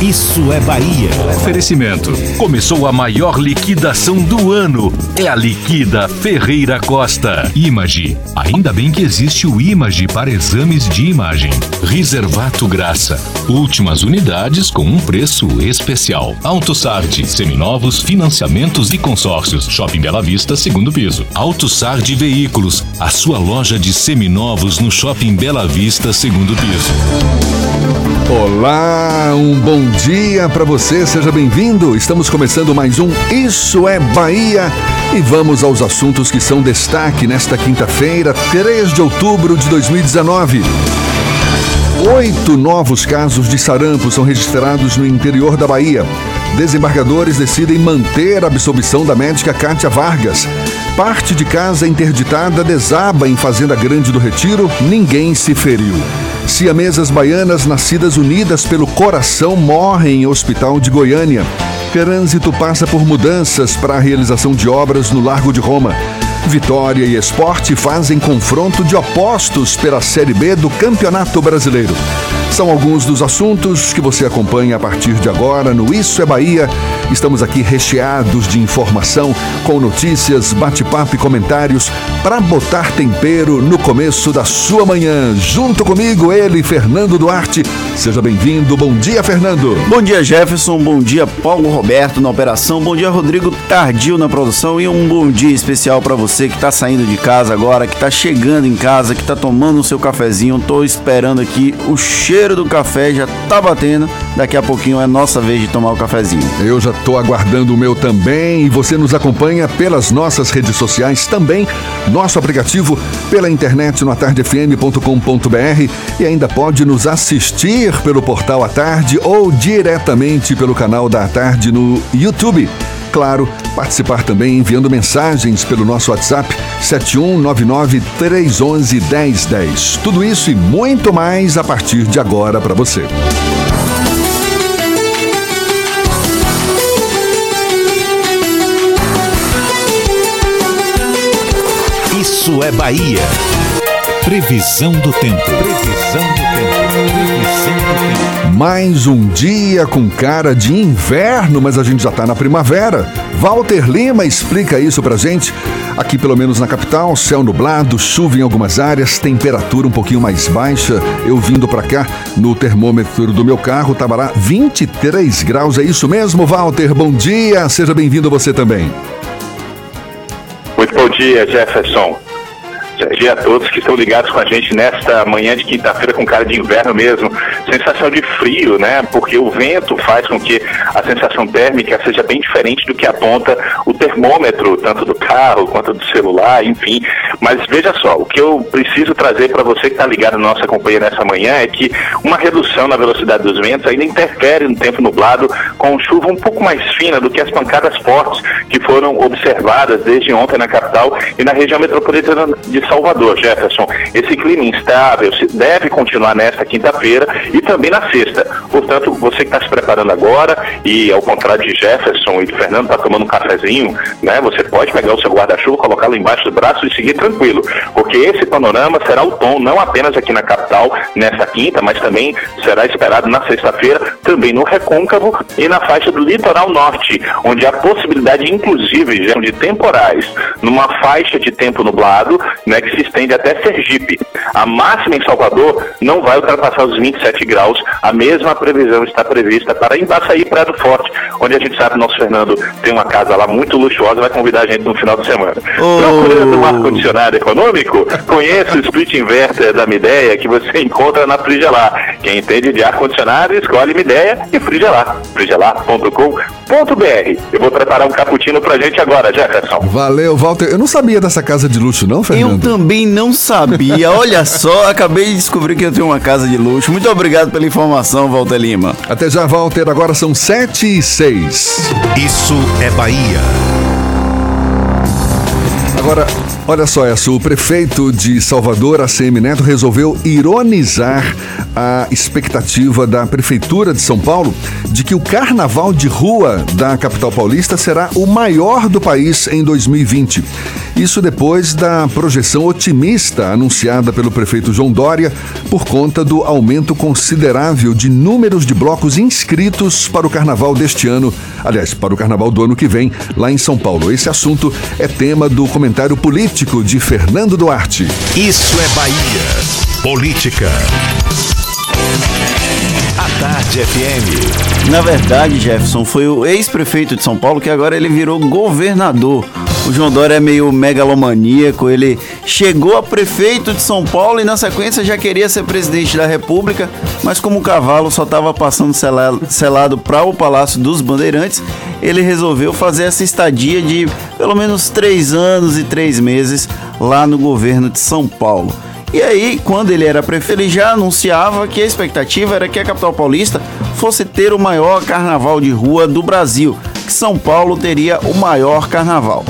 Isso é Bahia. Oferecimento. Começou a maior liquidação do ano. É a Liquida Ferreira Costa. Image. Ainda bem que existe o Image para exames de imagem. Reservato Graça. Últimas unidades com um preço especial. AutoSard. Seminovos, financiamentos e consórcios. Shopping Bela Vista, segundo piso. AutoSard Veículos. A sua loja de seminovos no Shopping Bela Vista, segundo piso. Olá, um bom dia para você, seja bem-vindo. Estamos começando mais um Isso é Bahia e vamos aos assuntos que são destaque nesta quinta-feira, 3 de outubro de 2019. Oito novos casos de sarampo são registrados no interior da Bahia. Desembargadores decidem manter a absolvição da médica Kátia Vargas. Parte de casa interditada desaba em Fazenda Grande do Retiro, ninguém se feriu. Siamesas baianas nascidas unidas pelo coração morrem em hospital de Goiânia. Trânsito passa por mudanças para a realização de obras no Largo de Roma. Vitória e Esporte fazem confronto de opostos pela Série B do Campeonato Brasileiro. São alguns dos assuntos que você acompanha a partir de agora no Isso é Bahia. Estamos aqui recheados de informação, com notícias, bate-papo e comentários para botar tempero no começo da sua manhã. Junto comigo, ele, Fernando Duarte. Seja bem-vindo. Bom dia, Fernando. Bom dia, Jefferson. Bom dia, Paulo Roberto na operação. Bom dia, Rodrigo Tardio na produção. E um bom dia especial para você que está saindo de casa agora, que está chegando em casa, que está tomando o seu cafezinho. Estou esperando aqui o cheiro cheiro do café já tá batendo. Daqui a pouquinho é nossa vez de tomar o cafezinho. Eu já tô aguardando o meu também e você nos acompanha pelas nossas redes sociais também, nosso aplicativo pela internet no atardefm.com.br e ainda pode nos assistir pelo portal à tarde ou diretamente pelo canal da tarde no YouTube. Claro, participar também enviando mensagens pelo nosso WhatsApp 7199 311 1010. Tudo isso e muito mais a partir de agora para você. Isso é Bahia. Previsão do tempo. Previsão do tempo. Mais um dia com cara de inverno, mas a gente já tá na primavera. Walter Lima explica isso pra gente. Aqui, pelo menos na capital, céu nublado, chuva em algumas áreas, temperatura um pouquinho mais baixa. Eu vindo pra cá, no termômetro do meu carro, tava lá 23 graus. É isso mesmo, Walter? Bom dia, seja bem-vindo você também. Muito bom dia, Jefferson. Bom dia a todos que estão ligados com a gente nesta manhã de quinta-feira com cara de inverno mesmo. Sensação de frio, né? Porque o vento faz com que a sensação térmica seja bem diferente do que aponta o termômetro, tanto do carro quanto do celular, enfim. Mas veja só, o que eu preciso trazer para você que está ligado na nossa companhia nessa manhã é que uma redução na velocidade dos ventos ainda interfere no tempo nublado com chuva um pouco mais fina do que as pancadas fortes que foram observadas desde ontem na capital e na região metropolitana de Salvador, Jefferson. Esse clima instável deve continuar nesta quinta-feira e também na sexta. Portanto, você que está se preparando agora e ao contrário de Jefferson e de Fernando está tomando um cafezinho, né? Você pode pegar o seu guarda-chuva, colocá-lo embaixo do braço e seguir tranquilo, porque esse panorama será o tom não apenas aqui na capital nesta quinta, mas também será esperado na sexta-feira também no Recôncavo e na faixa do litoral norte, onde há possibilidade inclusive de temporais, numa faixa de tempo nublado, né, que se estende até Sergipe. A máxima em Salvador não vai ultrapassar os 27 graus, a mesma previsão está prevista para Embaçaí e Praia do Forte, onde a gente sabe que o nosso Fernando tem uma casa lá muito luxuosa e vai convidar a gente no final de semana. Oh. Procurando um ar-condicionado econômico? Conheça o split inverter da Mideia que você encontra na Frigelar. Quem entende de ar-condicionado, escolhe Mideia e Frigelar. frigelar.com.br Eu vou preparar um cappuccino pra gente agora, Jefferson. Valeu, Walter. Eu não sabia dessa casa de luxo, não, Fernando? Eu também não sabia. Olha só, acabei de descobrir que eu tenho uma casa de luxo. Muito obrigado pela informação, Walter Lima. Até já, Walter. Agora são 7 e 6. Isso é Bahia. Agora, olha só, essa, o prefeito de Salvador, ACM Neto, resolveu ironizar a expectativa da Prefeitura de São Paulo de que o carnaval de rua da capital paulista será o maior do país em 2020. Isso depois da projeção otimista anunciada pelo prefeito João Dória por conta do aumento considerável de números de blocos inscritos para o carnaval deste ano, aliás, para o carnaval do ano que vem, lá em São Paulo. Esse assunto é tema do comentário político de Fernando Duarte. Isso é Bahia. Política. A Tarde FM. Na verdade, Jefferson, foi o ex-prefeito de São Paulo que agora ele virou governador. O João Dória é meio megalomaníaco, ele chegou a prefeito de São Paulo e na sequência já queria ser presidente da República, mas como o cavalo só estava passando selado, para o Palácio dos Bandeirantes, ele resolveu fazer essa estadia de pelo menos três anos e três meses lá no governo de São Paulo. E aí, quando ele era prefeito, ele já anunciava que a expectativa era que a capital paulista fosse ter o maior carnaval de rua do Brasil, que São Paulo teria o maior carnaval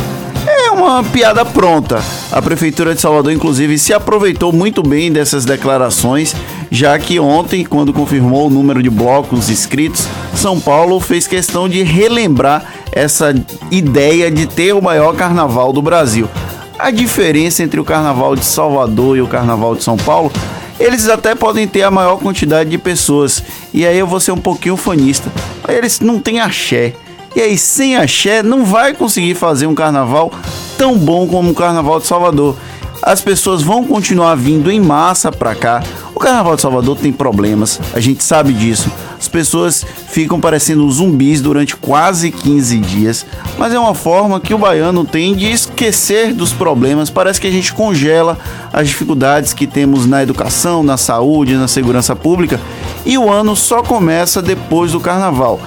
é uma piada pronta. A Prefeitura de Salvador, inclusive, se aproveitou muito bem dessas declarações, já que ontem, quando confirmou o número de blocos inscritos, São Paulo fez questão de relembrar essa ideia de ter o maior carnaval do Brasil. A diferença entre o carnaval de Salvador e o carnaval de São Paulo eles até podem ter a maior quantidade de pessoas. E aí eu vou ser um pouquinho fanista. Eles não têm axé. E aí, sem axé, não vai conseguir fazer um carnaval tão bom como o Carnaval de Salvador. As pessoas vão continuar vindo em massa para cá. O Carnaval de Salvador tem problemas, a gente sabe disso. As pessoas ficam parecendo zumbis durante quase 15 dias, mas é uma forma que o baiano tem de esquecer dos problemas. Parece que a gente congela as dificuldades que temos na educação, na saúde, na segurança pública e o ano só começa depois do carnaval.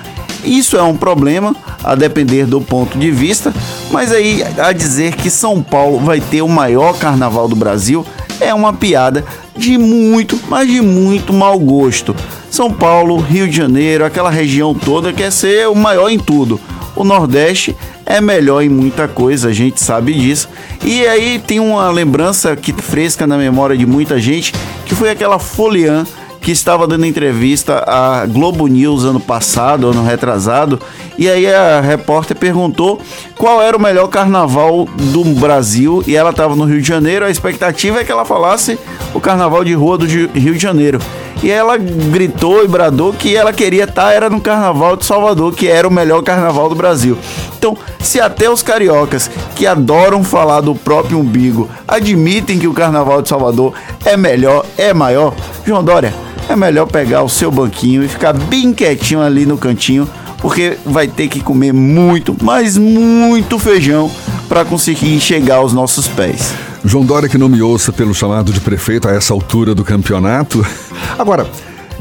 Isso é um problema, a depender do ponto de vista, mas aí a dizer que São Paulo vai ter o maior carnaval do Brasil é uma piada de muito, mas de muito mau gosto. São Paulo, Rio de Janeiro, aquela região toda quer ser o maior em tudo. O Nordeste é melhor em muita coisa, a gente sabe disso. E aí tem uma lembrança que fresca na memória de muita gente, que foi aquela foliã que estava dando entrevista à Globo News ano passado, ano retrasado, e aí a repórter perguntou qual era o melhor carnaval do Brasil e ela estava no Rio de Janeiro. A expectativa é que ela falasse o carnaval de rua do Rio de Janeiro. E ela gritou e bradou que ela queria estar era no carnaval de Salvador, que era o melhor carnaval do Brasil. Então, se até os cariocas que adoram falar do próprio umbigo admitem que o carnaval de Salvador é melhor, é maior, João Dória, é melhor pegar o seu banquinho e ficar bem quietinho ali no cantinho, porque vai ter que comer muito, mas muito feijão para conseguir chegar aos nossos pés. João Dória que não me ouça pelo chamado de prefeito a essa altura do campeonato. Agora,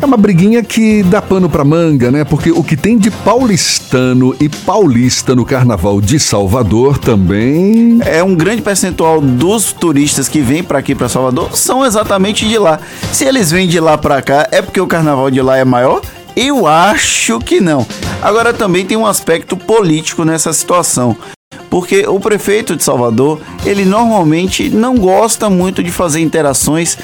É uma briguinha que dá pano pra manga, né? Porque o que tem de paulistano e paulista no carnaval de Salvador também. É um grande percentual dos turistas que vêm para aqui para Salvador são exatamente de lá. Se eles vêm de lá para cá, é porque o carnaval de lá é maior? Eu acho que não. Agora também tem um aspecto político nessa situação porque o prefeito de Salvador, ele normalmente não gosta muito de fazer interações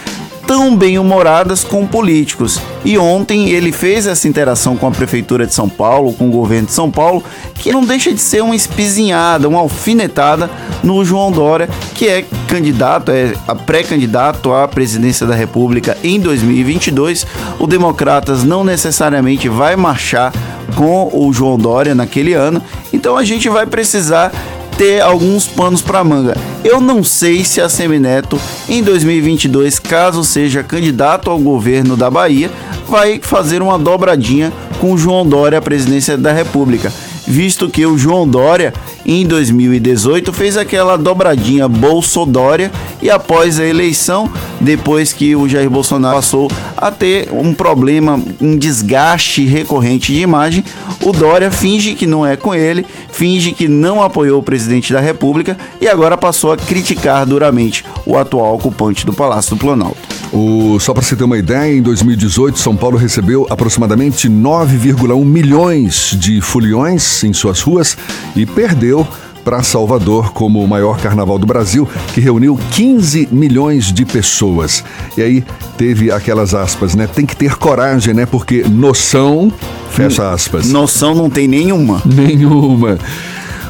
tão bem-humoradas com políticos. E ontem ele fez essa interação com a Prefeitura de São Paulo, com o governo de São Paulo, que não deixa de ser uma espizinhada, uma alfinetada no João Dória, que é candidato, é pré-candidato à presidência da República em 2022. O Democratas não necessariamente vai marchar com o João Dória naquele ano, então a gente vai precisar ter alguns panos para manga. Eu não sei se a Semineto em 2022, caso seja candidato ao governo da Bahia, vai fazer uma dobradinha com João Dória à presidência da República, visto que o João Dória em 2018 fez aquela dobradinha Bolsodória e após a eleição, depois que o Jair Bolsonaro passou a ter um problema, um desgaste recorrente de imagem, o Dória finge que não é com ele, finge que não apoiou o presidente da República e agora passou a criticar duramente o atual ocupante do Palácio do Planalto. O, só para você ter uma ideia, em 2018, São Paulo recebeu aproximadamente 9,1 milhões de foliões em suas ruas e perdeu para Salvador como o maior carnaval do Brasil, que reuniu 15 milhões de pessoas. E aí teve aquelas aspas, né? Tem que ter coragem, né? Porque noção, fecha aspas. Noção não tem nenhuma. Nenhuma.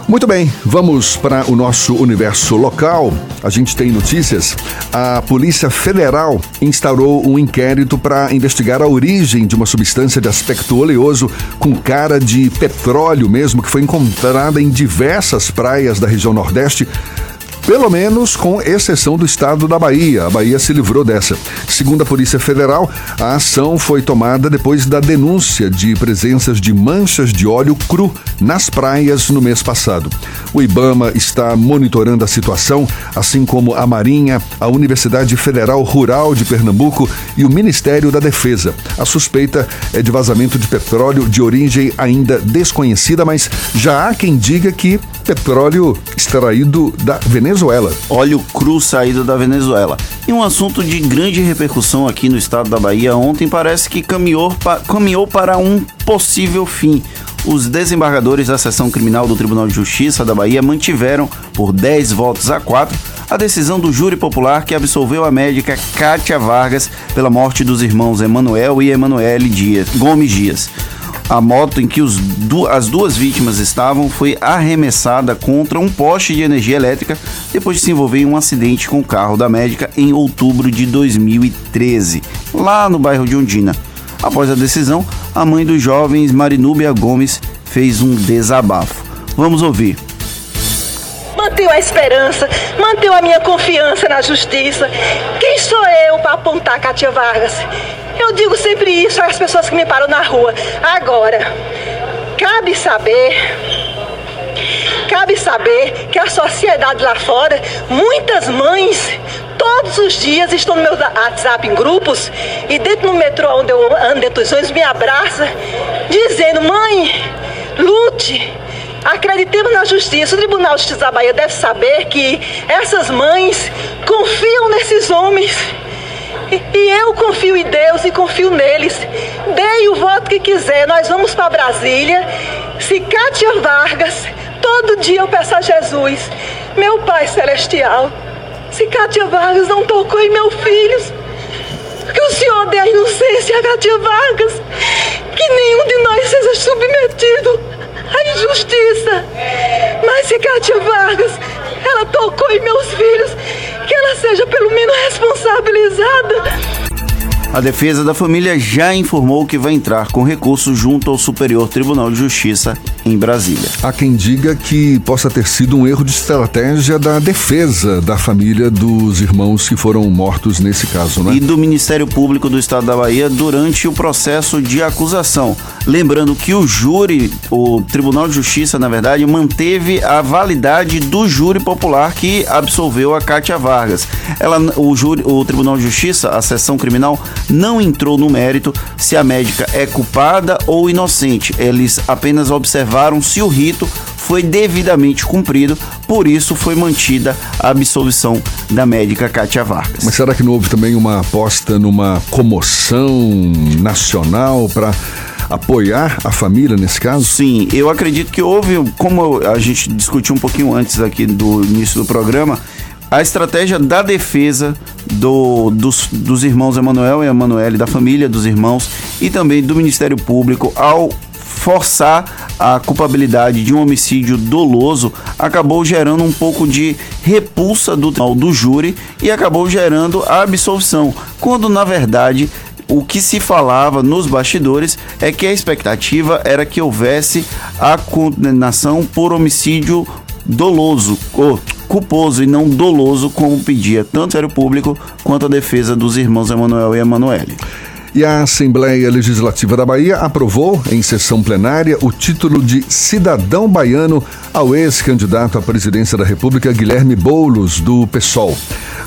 Muito bem, vamos para o nosso universo local. A gente tem notícias. A Polícia Federal instaurou um inquérito para investigar a origem de uma substância de aspecto oleoso com cara de petróleo mesmo, que foi encontrada em diversas praias da região Nordeste pelo menos com exceção do estado da Bahia. A Bahia se livrou dessa. Segundo a Polícia Federal, a ação foi tomada depois da denúncia de presenças de manchas de óleo cru nas praias no mês passado. O Ibama está monitorando a situação, assim como a Marinha, a Universidade Federal Rural de Pernambuco e o Ministério da Defesa. A suspeita é de vazamento de petróleo de origem ainda desconhecida, mas já há quem diga que petróleo extraído da Venezuela. Óleo cru saído da Venezuela. E um assunto de grande repercussão aqui no estado da Bahia ontem parece que caminhou, pa caminhou para um possível fim. Os desembargadores da seção criminal do Tribunal de Justiça da Bahia mantiveram, por 10 votos a 4, a decisão do júri popular que absolveu a médica Kátia Vargas pela morte dos irmãos Emanuel e Emanuele Dias, Gomes Dias. A moto em que os, as duas vítimas estavam foi arremessada contra um poste de energia elétrica depois de se envolver em um acidente com o carro da médica em outubro de 2013, lá no bairro de Ondina. Após a decisão, a mãe dos jovens, Marinúbia Gomes, fez um desabafo. Vamos ouvir. Mantenho a esperança, mantenho a minha confiança na justiça. Quem sou eu para apontar Cátia Vargas? Eu digo sempre isso às pessoas que me param na rua. Agora, cabe saber Cabe saber que a sociedade lá fora, muitas mães, todos os dias estão no meu WhatsApp em grupos e dentro do metrô onde eu ando dentro dos ônibus me abraça, dizendo: mãe, lute, acreditemos na justiça. O Tribunal de Justiça da Bahia deve saber que essas mães confiam nesses homens e eu confio em Deus e confio neles. Dei o voto que quiser. Nós vamos para Brasília. Se Cátia Vargas, todo dia eu peço a Jesus, meu Pai Celestial, se Cátia Vargas não tocou em meus filhos, que o Senhor dê a inocência a Cátia Vargas, que nenhum de nós seja submetido à injustiça. Mas se Cátia Vargas, ela tocou em meus filhos, que ela seja pelo menos responsabilizada. A defesa da família já informou que vai entrar com recurso junto ao Superior Tribunal de Justiça em Brasília. Há quem diga que possa ter sido um erro de estratégia da defesa da família dos irmãos que foram mortos nesse caso, né? E do Ministério Público do Estado da Bahia durante o processo de acusação. Lembrando que o júri, o Tribunal de Justiça, na verdade, manteve a validade do júri popular que absolveu a Cátia Vargas. Ela, o, júri, o Tribunal de Justiça, a sessão criminal, não entrou no mérito se a médica é culpada ou inocente. Eles apenas observaram se o rito foi devidamente cumprido, por isso foi mantida a absolvição da médica Kátia Vargas. Mas será que não houve também uma aposta numa comoção nacional para apoiar a família nesse caso? Sim, eu acredito que houve, como a gente discutiu um pouquinho antes aqui do início do programa, a estratégia da defesa do, dos, dos irmãos Emanuel e Emanuele, da família dos irmãos e também do Ministério Público ao forçar a culpabilidade de um homicídio doloso acabou gerando um pouco de repulsa do, do júri e acabou gerando a absolvição, quando na verdade o que se falava nos bastidores é que a expectativa era que houvesse a condenação por homicídio doloso, ou culposo e não doloso, como pedia tanto o Ministério Público quanto a defesa dos irmãos Emanuel e Emanuele. E a Assembleia Legislativa da Bahia aprovou, em sessão plenária, o título de cidadão baiano ao ex-candidato à presidência da República, Guilherme Boulos, do PSOL.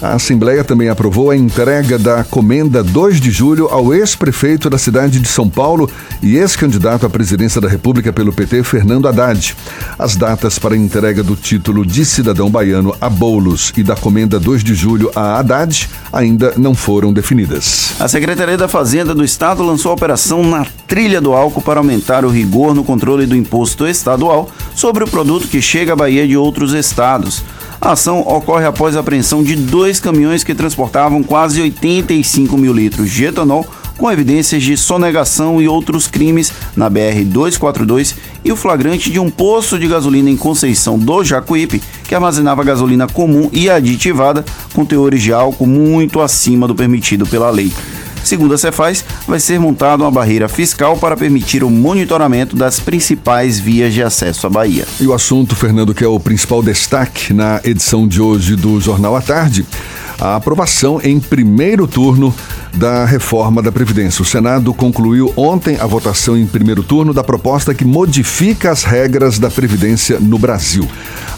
A Assembleia também aprovou a entrega da Comenda 2 de julho ao ex-prefeito da cidade de São Paulo e ex-candidato à presidência da República pelo PT, Fernando Haddad. As datas para a entrega do título de cidadão baiano a Boulos e da Comenda 2 de julho a Haddad ainda não foram definidas. A Secretaria da Fazenda do Estado lançou a operação na trilha do álcool para aumentar o rigor no controle do imposto estadual sobre o produto que chega à Bahia de outros estados. A ação ocorre após a apreensão de dois caminhões que transportavam quase 85 mil litros de etanol com evidências de sonegação e outros crimes na BR-242 e o flagrante de um poço de gasolina em Conceição do Jacuípe, que armazenava gasolina comum e aditivada com teores de álcool muito acima do permitido pela lei. Segundo a Cefaz, vai ser montada uma barreira fiscal para permitir o monitoramento das principais vias de acesso à Bahia. E o assunto, Fernando, que é o principal destaque na edição de hoje do Jornal à Tarde, a aprovação em primeiro turno da reforma da Previdência. O Senado concluiu ontem a votação em primeiro turno da proposta que modifica as regras da Previdência no Brasil.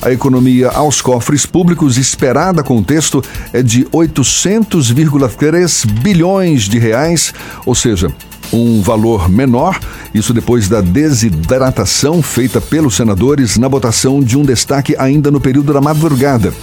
A economia aos cofres públicos esperada com o texto é de 800,3 bilhões de reais, ou seja, um valor menor, isso depois da desidratação feita pelos senadores na votação de um destaque ainda no período da madrugada.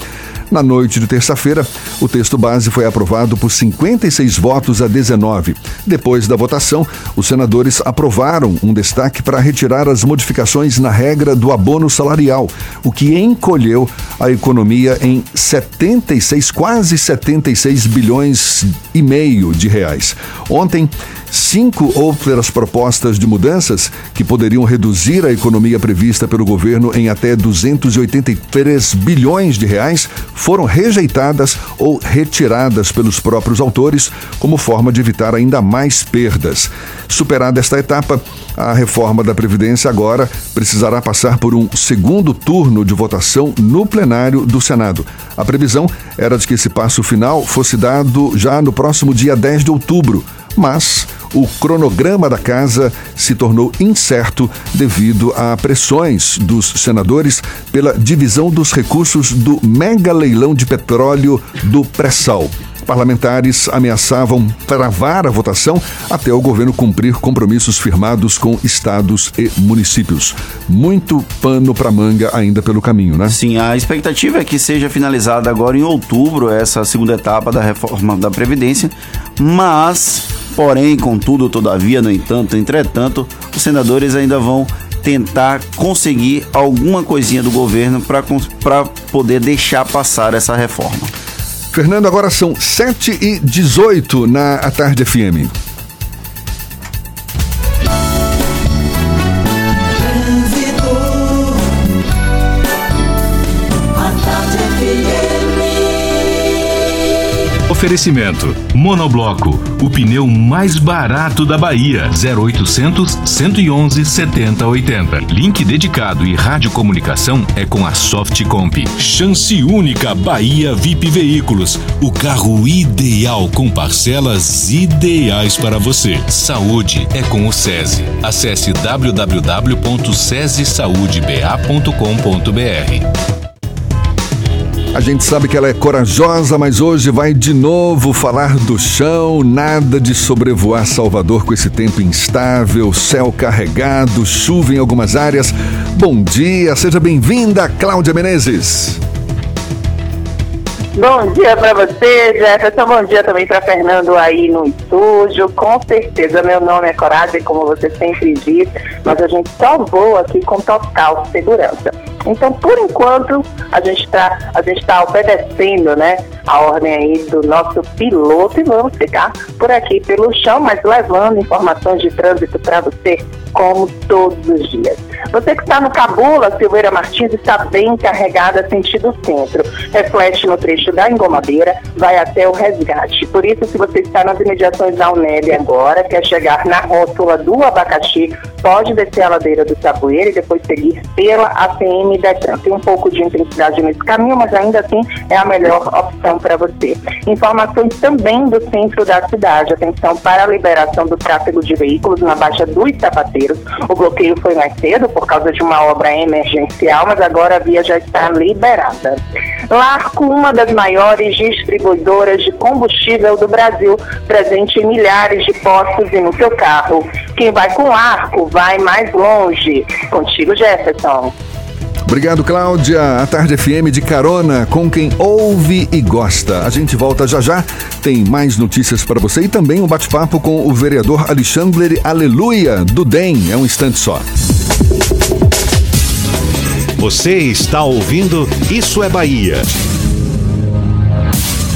Na noite de terça-feira, o texto base foi aprovado por 56 votos a 19. Depois da votação, os senadores aprovaram um destaque para retirar as modificações na regra do abono salarial, o que encolheu a economia em 76, quase 76 bilhões e meio de reais. Ontem, cinco outras propostas de mudanças que poderiam reduzir a economia prevista pelo governo em até 283 bilhões de reais foram rejeitadas ou retiradas pelos próprios autores como forma de evitar ainda mais perdas. Superada esta etapa, a reforma da Previdência agora precisará passar por um segundo turno de votação no plenário do Senado. A previsão era de que esse passo final fosse dado já no próximo dia 10 de outubro, mas o cronograma da casa se tornou incerto devido a pressões dos senadores pela divisão dos recursos do mega leilão de petróleo do pré-sal. Parlamentares ameaçavam travar a votação até o governo cumprir compromissos firmados com estados e municípios. Muito pano para manga ainda pelo caminho, né? Sim, a expectativa é que seja finalizada agora em outubro essa segunda etapa da reforma da Previdência, mas Porém, contudo, todavia, no entanto, entretanto, os senadores ainda vão tentar conseguir alguma coisinha do governo para poder deixar passar essa reforma. Fernando, agora são 7 e 18 na Tarde FM. Oferecimento: Monobloco, o pneu mais barato da Bahia. 0800 111 7080. Link dedicado e radiocomunicação é com a Softcomp. Chance única Bahia VIP Veículos. O carro ideal com parcelas ideais para você. Saúde é com o SESI. Acesse www.sesesaudeba.com.br. A gente sabe que ela é corajosa, mas hoje vai de novo falar do chão, nada de sobrevoar Salvador com esse tempo instável, céu carregado, chuva em algumas áreas. Bom dia, seja bem-vinda, Cláudia Menezes. Bom dia para você, Jefferson. Bom dia também para Fernando aí no estúdio. Com certeza, meu nome é Coragem, como você sempre diz, mas a gente só voa aqui com total segurança. Então, por enquanto, a gente está tá obedecendo, né, a ordem aí do nosso piloto e vamos ficar por aqui pelo chão, mas levando informações de trânsito para você como todos os dias. Você que está no Cabula, Silveira Martins, está bem carregada sentido centro. Reflete no trecho da engomadeira, vai até o resgate. Por isso, se você está nas imediações da Uneb agora, quer chegar na rótula do abacaxi, pode descer a ladeira do Saboeiro e depois seguir pela APM Detran. Tem um pouco de intensidade nesse caminho, mas ainda assim é a melhor opção para você. Informações também do centro da cidade. Atenção para a liberação do tráfego de veículos na Baixa dos Sapateiros. O bloqueio foi mais cedo por causa de uma obra emergencial, mas agora a via já está liberada. Larco, uma das maiores distribuidoras de combustível do Brasil, presente em milhares de postos e no seu carro. Quem vai com Arco vai mais longe. Contigo, Jefferson. Obrigado, Cláudia. A Tarde FM de carona com quem ouve e gosta. A gente volta já já. Tem mais notícias para você e também um bate-papo com o vereador Alexandre Aleluia, do DEM. É um instante só. Você está ouvindo Isso é Bahia.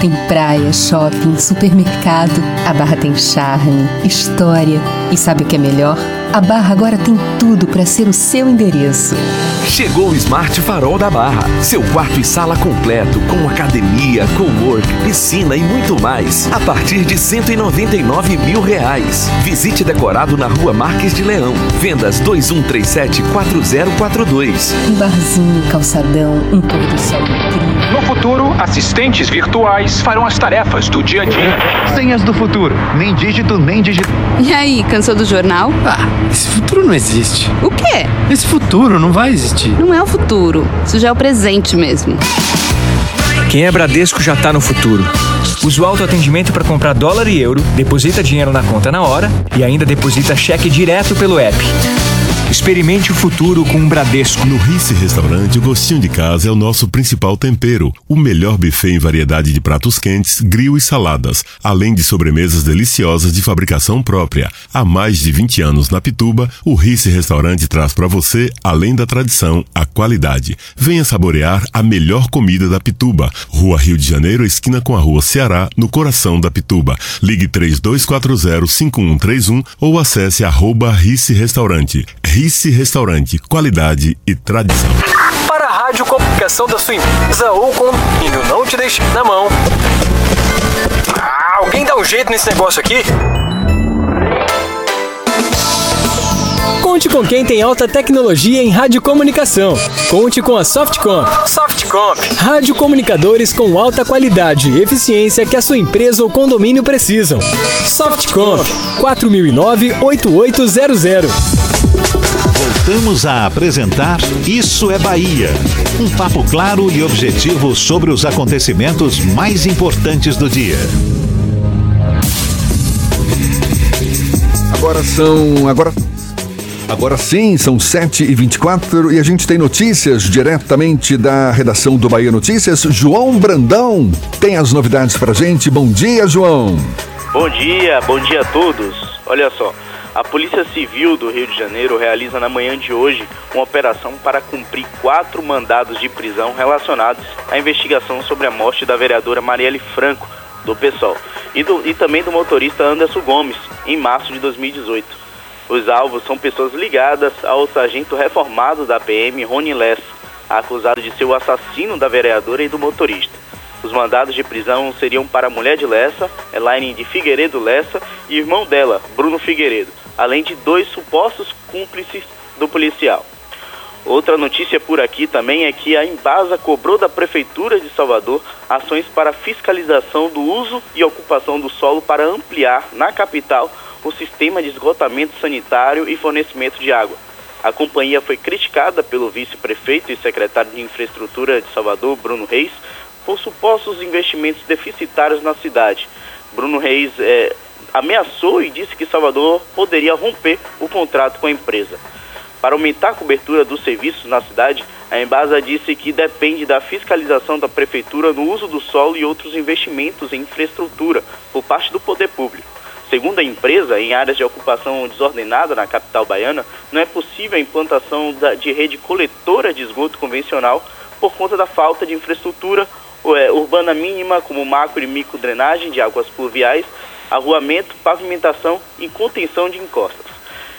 Tem praia, shopping, supermercado. A Barra tem charme, história. E sabe o que é melhor? A Barra agora tem tudo para ser o seu endereço. Chegou o Smart Farol da Barra. Seu quarto e sala completo, com academia, co-work, piscina e muito mais. A partir de 199 mil reais. Visite decorado na rua Marques de Leão. Vendas 2137-4042. Um barzinho, calçadão, um pôr do sol incrível. No futuro, assistentes virtuais farão as tarefas do dia a dia. Senhas do futuro. Nem dígito, nem dígito. E aí, cansou do jornal? Ah, esse futuro não existe. O quê? Esse futuro não vai existir. Não é o futuro. Isso já é o presente mesmo. Quem é Bradesco já tá no futuro. Usa o autoatendimento para comprar dólar e euro, deposita dinheiro na conta na hora e ainda deposita cheque direto pelo app. Experimente o futuro com um Bradesco. No Rice Restaurante, o gostinho de casa é o nosso principal tempero. O melhor buffet em variedade de pratos quentes, grill e saladas, além de sobremesas deliciosas de fabricação própria. Há mais de 20 anos na Pituba, o Rice Restaurante traz para você, além da tradição, a qualidade. Venha saborear a melhor comida da Pituba. Rua Rio de Janeiro, esquina com a Rua Ceará, no coração da Pituba. Ligue 3240-5131 ou acesse arroba Rice Restaurante. Rice Restaurante, qualidade e tradição. Para a rádio comunicação da sua empresa ou condomínio não te deixe na mão. Ah, alguém dá um jeito nesse negócio aqui? Conte com quem tem alta tecnologia em radiocomunicação. Conte com a Softcom. Softcom Softcomp. Radiocomunicadores com alta qualidade e eficiência que a sua empresa ou condomínio precisam. Softcomp 4009-8800. Voltamos a apresentar Isso é Bahia. Um papo claro e objetivo sobre os acontecimentos mais importantes do dia. Agora são. Agora. Agora sim, são 7h24 e a gente tem notícias diretamente da redação do Bahia Notícias. João Brandão tem as novidades pra gente. Bom dia, João. Bom dia, bom dia a todos. Olha só, a Polícia Civil do Rio de Janeiro realiza na manhã de hoje uma operação para cumprir quatro mandados de prisão relacionados à investigação sobre a morte da vereadora Marielle Franco, do PSOL, e, do, e também do motorista Anderson Gomes, em março de 2018. Os alvos são pessoas ligadas ao sargento reformado da PM, Rony Lessa, acusado de ser o assassino da vereadora e do motorista. Os mandados de prisão seriam para a mulher de Lessa, Elaine de Figueiredo Lessa, e irmão dela, Bruno Figueiredo, além de dois supostos cúmplices do policial. Outra notícia por aqui também é que a Embasa cobrou da Prefeitura de Salvador ações para fiscalização do uso e ocupação do solo para ampliar, na capital, o sistema de esgotamento sanitário e fornecimento de água. A companhia foi criticada pelo vice-prefeito e secretário de Infraestrutura de Salvador, Bruno Reis, por supostos investimentos deficitários na cidade. Bruno Reis é, ameaçou e disse que Salvador poderia romper o contrato com a empresa. Para aumentar a cobertura dos serviços na cidade, a Embasa disse que depende da fiscalização da prefeitura no uso do solo e outros investimentos em infraestrutura por parte do poder público. Segundo a empresa, em áreas de ocupação desordenada na capital baiana, não é possível a implantação de rede coletora de esgoto convencional por conta da falta de infraestrutura é, urbana mínima, como macro e micro drenagem de águas pluviais, arruamento, pavimentação e contenção de encostas.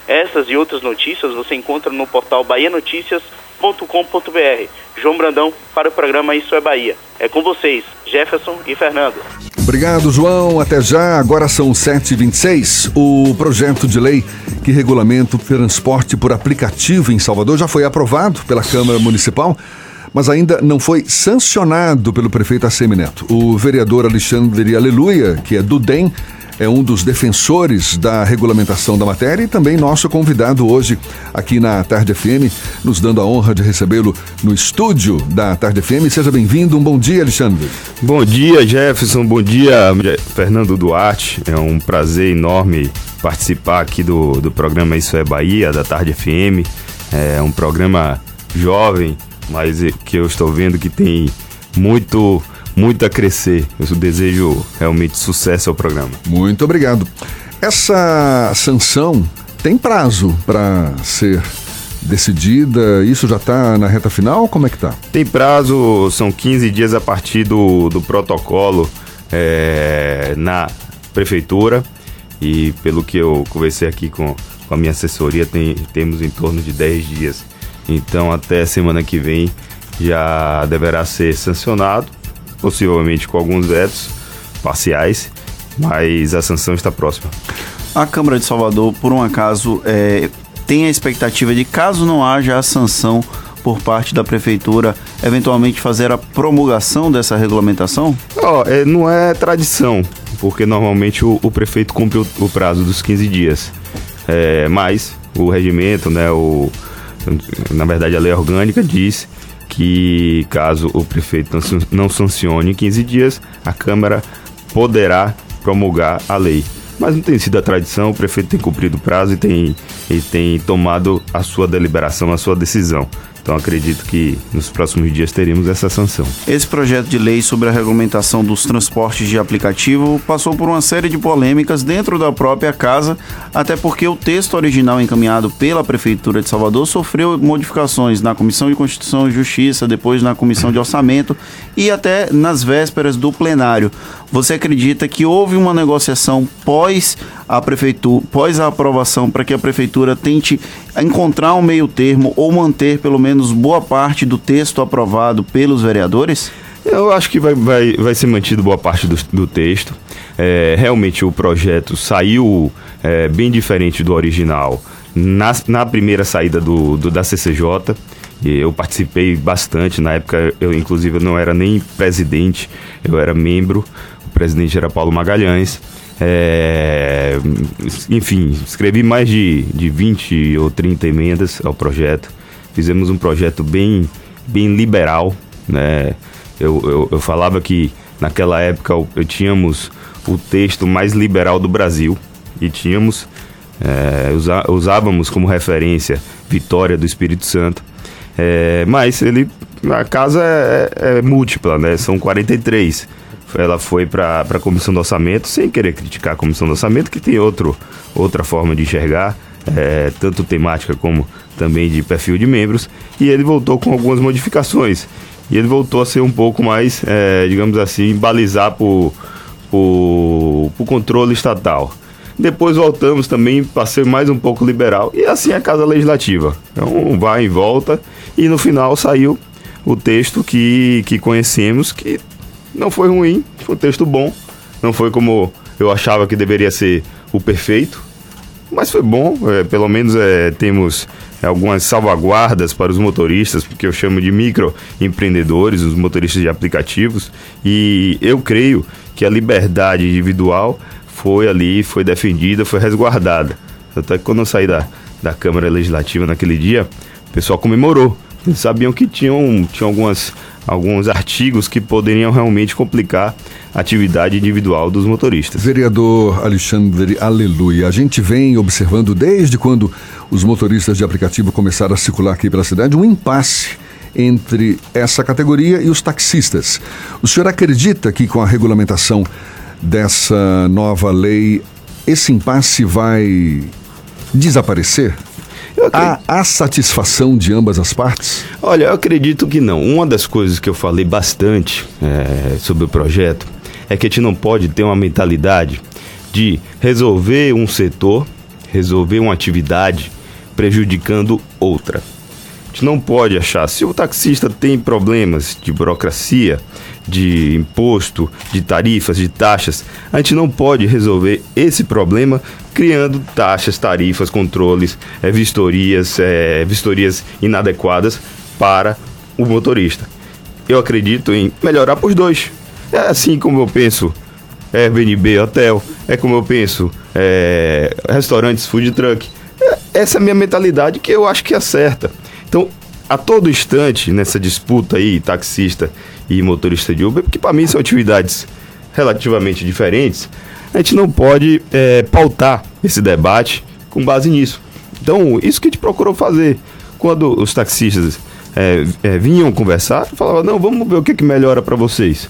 Essas e outras notícias você encontra no portal bahianoticias.com.br. João Brandão para o programa Isso é Bahia. É com vocês, Jefferson e Fernando. Obrigado, João. Até já. Agora são 7h26. O projeto de lei que regulamenta o transporte por aplicativo em Salvador já foi aprovado pela Câmara Municipal, mas ainda não foi sancionado pelo prefeito Assemineto. O vereador Alexandre Aleluia, que é do DEM, é um dos defensores da regulamentação da matéria e também nosso convidado hoje aqui na Tarde FM, nos dando a honra de recebê-lo no estúdio da Tarde FM. Seja bem-vindo. Um bom dia, Alexandre. Bom dia, Jefferson. Bom dia, Fernando Duarte. É um prazer enorme participar aqui do, do programa Isso é Bahia, da Tarde FM. É um programa jovem, mas que eu estou vendo que tem muito muito a crescer. Eu desejo realmente sucesso ao programa. Muito obrigado. Essa sanção tem prazo para ser decidida? Isso já está na reta final? Como é que está? Tem prazo, são 15 dias a partir do, do protocolo é, na prefeitura e pelo que eu conversei aqui com, com a minha assessoria, tem, temos em torno de 10 dias. Então até semana que vem já deverá ser sancionado possivelmente com alguns vetos parciais, mas a sanção está próxima. A Câmara de Salvador, por um acaso, é, tem a expectativa de, caso não haja a sanção por parte da prefeitura, eventualmente fazer a promulgação dessa regulamentação? Oh, é, não é tradição, porque normalmente o, o prefeito cumpre o, o, prazo dos 15 dias. É, mas o regimento, né, o, na verdade a lei orgânica diz que caso o prefeito não sancione em 15 dias, a Câmara poderá promulgar a lei. Mas não tem sido a tradição, o prefeito tem cumprido o prazo e tem, e tem tomado a sua deliberação, a sua decisão. Então acredito que nos próximos dias teremos essa sanção. Esse projeto de lei sobre a regulamentação dos transportes de aplicativo passou por uma série de polêmicas dentro da própria casa, até porque o texto original encaminhado pela Prefeitura de Salvador sofreu modificações na Comissão de Constituição e Justiça, depois na Comissão de Orçamento e até nas vésperas do plenário. Você acredita que houve uma negociação pós a prefeitura, pós a aprovação, para que a prefeitura tente encontrar um meio termo ou manter pelo menos boa parte do texto aprovado pelos vereadores? Eu acho que vai, vai, vai ser mantido boa parte do, do texto. É, realmente o projeto saiu é, bem diferente do original na, na primeira saída do, do, da CCJ eu participei bastante. Na época, eu inclusive não era nem presidente, eu era membro. O presidente era Paulo Magalhães. É, enfim, escrevi mais de, de 20 ou 30 emendas ao projeto. Fizemos um projeto bem, bem liberal. Né? Eu, eu, eu falava que naquela época eu, tínhamos o texto mais liberal do Brasil e tínhamos é, usa, usávamos como referência Vitória do Espírito Santo é, mas ele a casa é, é, múltipla né são 43 ela foi para a comissão do orçamento sem querer criticar a comissão do orçamento que tem outro outra forma de enxergar é, tanto temática como também de perfil de membros e ele voltou com algumas modificações e ele voltou a ser um pouco mais é, digamos assim balizar por, por controle estatal. Depois voltamos também para ser mais um pouco liberal. E assim é a Casa Legislativa. Então vai e volta. E no final saiu o texto que, que conhecemos, que não foi ruim, foi um texto bom. Não foi como eu achava que deveria ser o perfeito, mas foi bom. É, pelo menos é, temos algumas salvaguardas para os motoristas, porque eu chamo de microempreendedores, os motoristas de aplicativos. E eu creio que a liberdade individual foi ali, foi defendida, foi resguardada. Até que quando eu saí da, da Câmara Legislativa naquele dia, o pessoal comemorou. Eles sabiam que tinham, tinham algumas, alguns artigos que poderiam realmente complicar a atividade individual dos motoristas. Vereador Alexandre Aleluia, a gente vem observando desde quando os motoristas de aplicativo começaram a circular aqui pela cidade um impasse entre essa categoria e os taxistas. O senhor acredita que com a regulamentação dessa nova lei, esse impasse vai desaparecer? Há, há, satisfação de ambas as partes? Olha, eu acredito que não. Uma das coisas que eu falei bastante é, sobre o projeto é que a gente não pode ter uma mentalidade de resolver um setor, resolver uma atividade prejudicando outra. A gente não pode achar, se o taxista tem problemas de burocracia, de imposto, de tarifas, de taxas, a gente não pode resolver esse problema criando taxas, tarifas, controles, é, vistorias, é, vistorias inadequadas para o motorista. Eu acredito em melhorar para os dois. É assim como eu penso Airbnb, hotel, é como eu penso é, restaurantes, food truck. É, essa é a minha mentalidade que eu acho que é certa. Então, a todo instante, nessa disputa aí, taxista e motorista de Uber, porque para mim são atividades relativamente diferentes, a gente não pode é, pautar esse debate com base nisso. Então, isso que a gente procurou fazer. Quando os taxistas é, é, vinham conversar, falava, não, vamos ver o que, que melhora para vocês.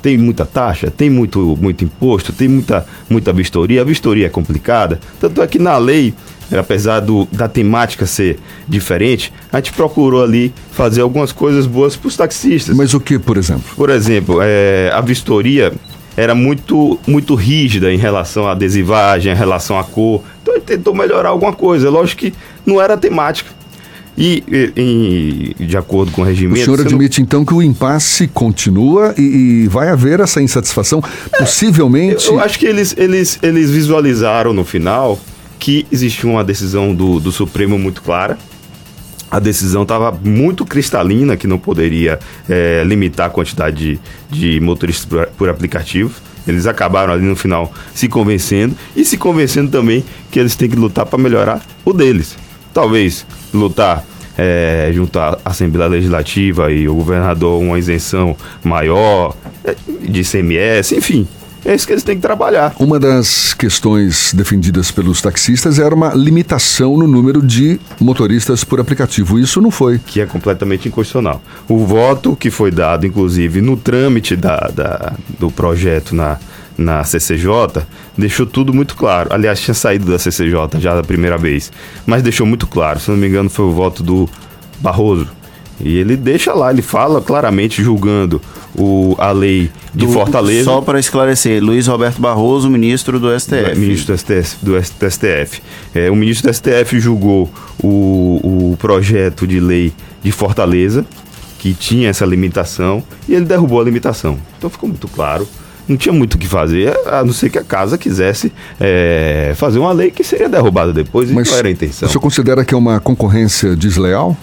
Tem muita taxa, tem muito, muito imposto, tem muita, muita vistoria. A vistoria é complicada. Tanto é que na lei apesar do, da temática ser diferente, a gente procurou ali fazer algumas coisas boas para os taxistas. Mas o que, por exemplo? Por exemplo, é, a vistoria era muito, muito rígida em relação à adesivagem, em relação à cor. Então ele tentou melhorar alguma coisa. Lógico que não era temática. E, e, e, de acordo com o regimento. O senhor admite não... então que o impasse continua e, e vai haver essa insatisfação? É, Possivelmente. Eu, eu acho que eles, eles, eles visualizaram no final que existia uma decisão do, do Supremo muito clara. A decisão estava muito cristalina, que não poderia é, limitar a quantidade de, de motoristas por, por aplicativo. Eles acabaram ali no final se convencendo e se convencendo também que eles têm que lutar para melhorar o deles. Talvez lutar é, junto à Assembleia Legislativa e o governador uma isenção maior é, de CMS, enfim, é isso que eles têm que trabalhar. Uma das questões defendidas pelos taxistas era uma limitação no número de motoristas por aplicativo. Isso não foi. Que é completamente inconstitucional. O voto que foi dado, inclusive, no trâmite da, da do projeto na, na CCJ, deixou tudo muito claro. Aliás, tinha saído da CCJ já da primeira vez, mas deixou muito claro. Se não me engano, foi o voto do Barroso. E ele deixa lá, ele fala claramente julgando o, a lei de do, Fortaleza. Só para esclarecer, Luiz Roberto Barroso, ministro do STF. ministro do STF. Do STF. É, o ministro do STF julgou o, o projeto de lei de Fortaleza, que tinha essa limitação, e ele derrubou a limitação. Então ficou muito claro. Não tinha muito o que fazer, a não ser que a casa quisesse é, fazer uma lei que seria derrubada depois, Mas e não era a intenção. O senhor considera que é uma concorrência desleal?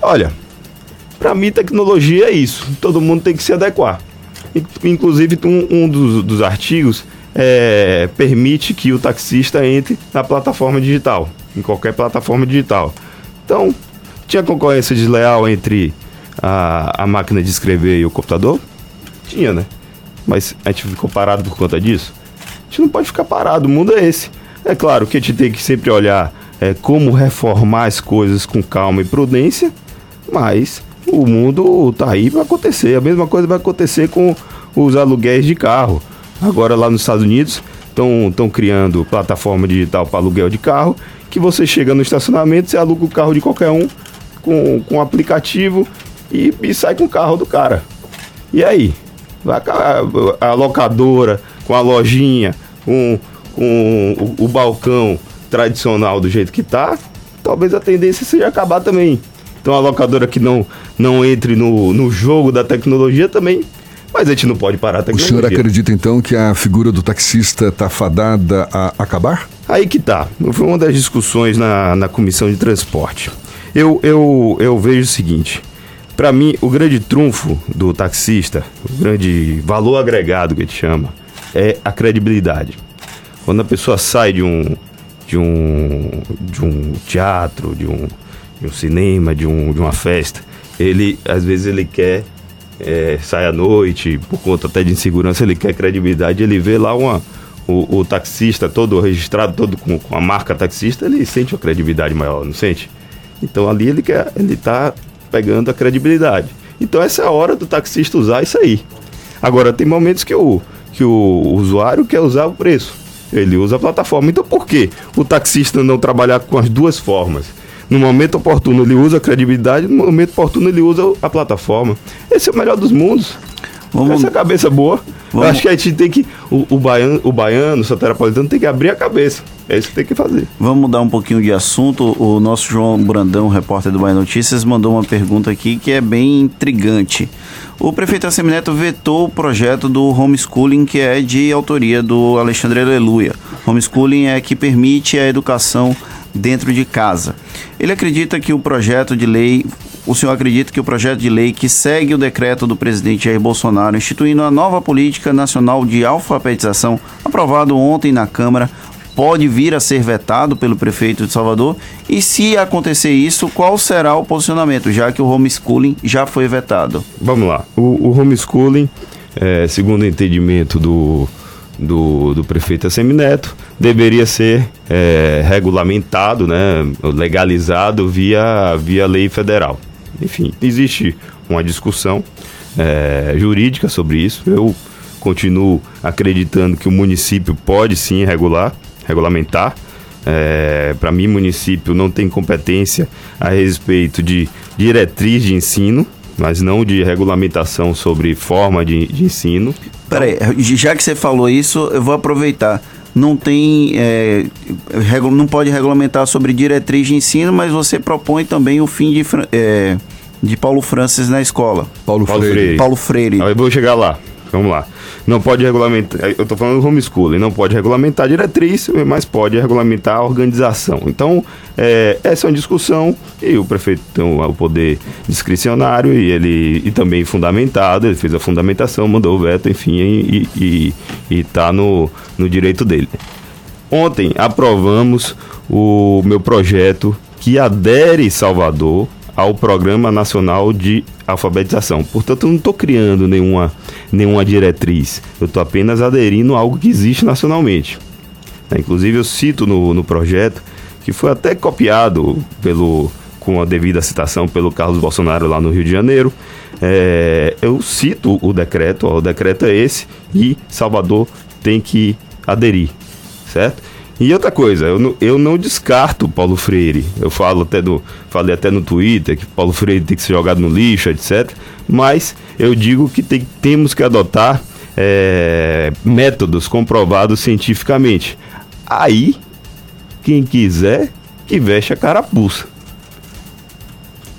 Olha, para mim tecnologia é isso. Todo mundo tem que se adequar. Inclusive, um, um dos, dos, artigos é, permite que o taxista entre na plataforma digital, em qualquer plataforma digital. Então, tinha concorrência desleal entre a, a máquina de escrever e o computador? Tinha, né? Mas a gente ficou parado por conta disso? A gente não pode ficar parado, o mundo é esse. É claro que a gente tem que sempre olhar é, como reformar as coisas com calma e prudência, mas o mundo tá aí para acontecer. A mesma coisa vai acontecer com os aluguéis de carro. Agora lá nos Estados Unidos estão criando plataforma digital para aluguel de carro, que você chega no estacionamento, você aluga o carro de qualquer um com, com aplicativo e, e sai com o carro do cara. E aí? A, a locadora com a lojinha, com, com o, o balcão tradicional do jeito que tá, talvez a tendência seja acabar também. Então a locadora que não, não entre no, no jogo da tecnologia também. Mas a gente não pode parar a tecnologia. O senhor acredita então que a figura do taxista está fadada a acabar? Aí que tá. Foi uma das discussões na, na comissão de transporte. Eu, eu, eu vejo o seguinte: para mim, o grande trunfo do taxista, o grande valor agregado que a gente chama, é a credibilidade. Quando a pessoa sai de um, de um, de um teatro, de um, de um cinema, de, um, de uma festa, ele às vezes ele quer é, sai à noite, por conta até de insegurança, ele quer credibilidade, ele vê lá uma, o, o taxista todo registrado, todo com, com, a marca taxista, ele sente uma credibilidade maior, não sente? Então ali ele quer, ele tá pegando a credibilidade. Então essa é a hora do taxista usar isso aí. Agora tem momentos que o, que o usuário quer usar o preço. Ele usa a plataforma. Então por que o taxista não trabalhar com as duas formas? No momento oportuno ele usa a credibilidade, no momento oportuno ele usa a plataforma. Esse é o melhor dos mundos. Vamos... Essa é a cabeça boa. Vamos... Eu acho que a gente tem que. O, o baiano, o baiano, o soteropolitano tem que abrir a cabeça. É isso que tem que fazer. Vamos mudar um pouquinho de assunto. O nosso João Brandão, repórter do Bahia Notícias, mandou uma pergunta aqui que é bem intrigante. O prefeito Assemineto vetou o projeto do homeschooling, que é de autoria do Alexandre Aleluia. Homeschooling é que permite a educação dentro de casa. Ele acredita que o projeto de lei, o senhor acredita que o projeto de lei que segue o decreto do presidente Jair Bolsonaro instituindo a nova política nacional de alfabetização, aprovado ontem na Câmara, pode vir a ser vetado pelo prefeito de Salvador? E se acontecer isso, qual será o posicionamento, já que o homeschooling já foi vetado? Vamos lá. O, o homeschooling, é, segundo o entendimento do, do, do prefeito Assemineto, deveria ser é, regulamentado, né, legalizado via, via lei federal. Enfim, existe uma discussão é, jurídica sobre isso. Eu continuo acreditando que o município pode sim regular, regulamentar. É, Para mim, município não tem competência a respeito de diretriz de ensino, mas não de regulamentação sobre forma de, de ensino. Peraí, já que você falou isso, eu vou aproveitar não tem é, não pode regulamentar sobre diretriz de ensino, mas você propõe também o fim de, é, de Paulo Francis na escola. Paulo, Paulo Freire. Freire. Paulo Freire. eu vou chegar lá. Vamos lá. Não pode regulamentar, eu estou falando do homeschooling, não pode regulamentar a diretriz, mas pode regulamentar a organização. Então, é, essa é uma discussão e o prefeito tem o poder discricionário e ele e também fundamentado, ele fez a fundamentação, mandou o veto, enfim, e está no, no direito dele. Ontem aprovamos o meu projeto que adere Salvador ao Programa Nacional de Alfabetização. Portanto, eu não estou criando nenhuma, nenhuma diretriz, eu estou apenas aderindo a algo que existe nacionalmente. É, inclusive, eu cito no, no projeto, que foi até copiado pelo, com a devida citação pelo Carlos Bolsonaro lá no Rio de Janeiro. É, eu cito o decreto, ó, o decreto é esse, e Salvador tem que aderir, certo? E outra coisa, eu não, eu não descarto Paulo Freire. Eu falo até no, falei até no Twitter que Paulo Freire tem que ser jogado no lixo, etc. Mas eu digo que tem, temos que adotar é, métodos comprovados cientificamente. Aí, quem quiser, que veste a carapuça.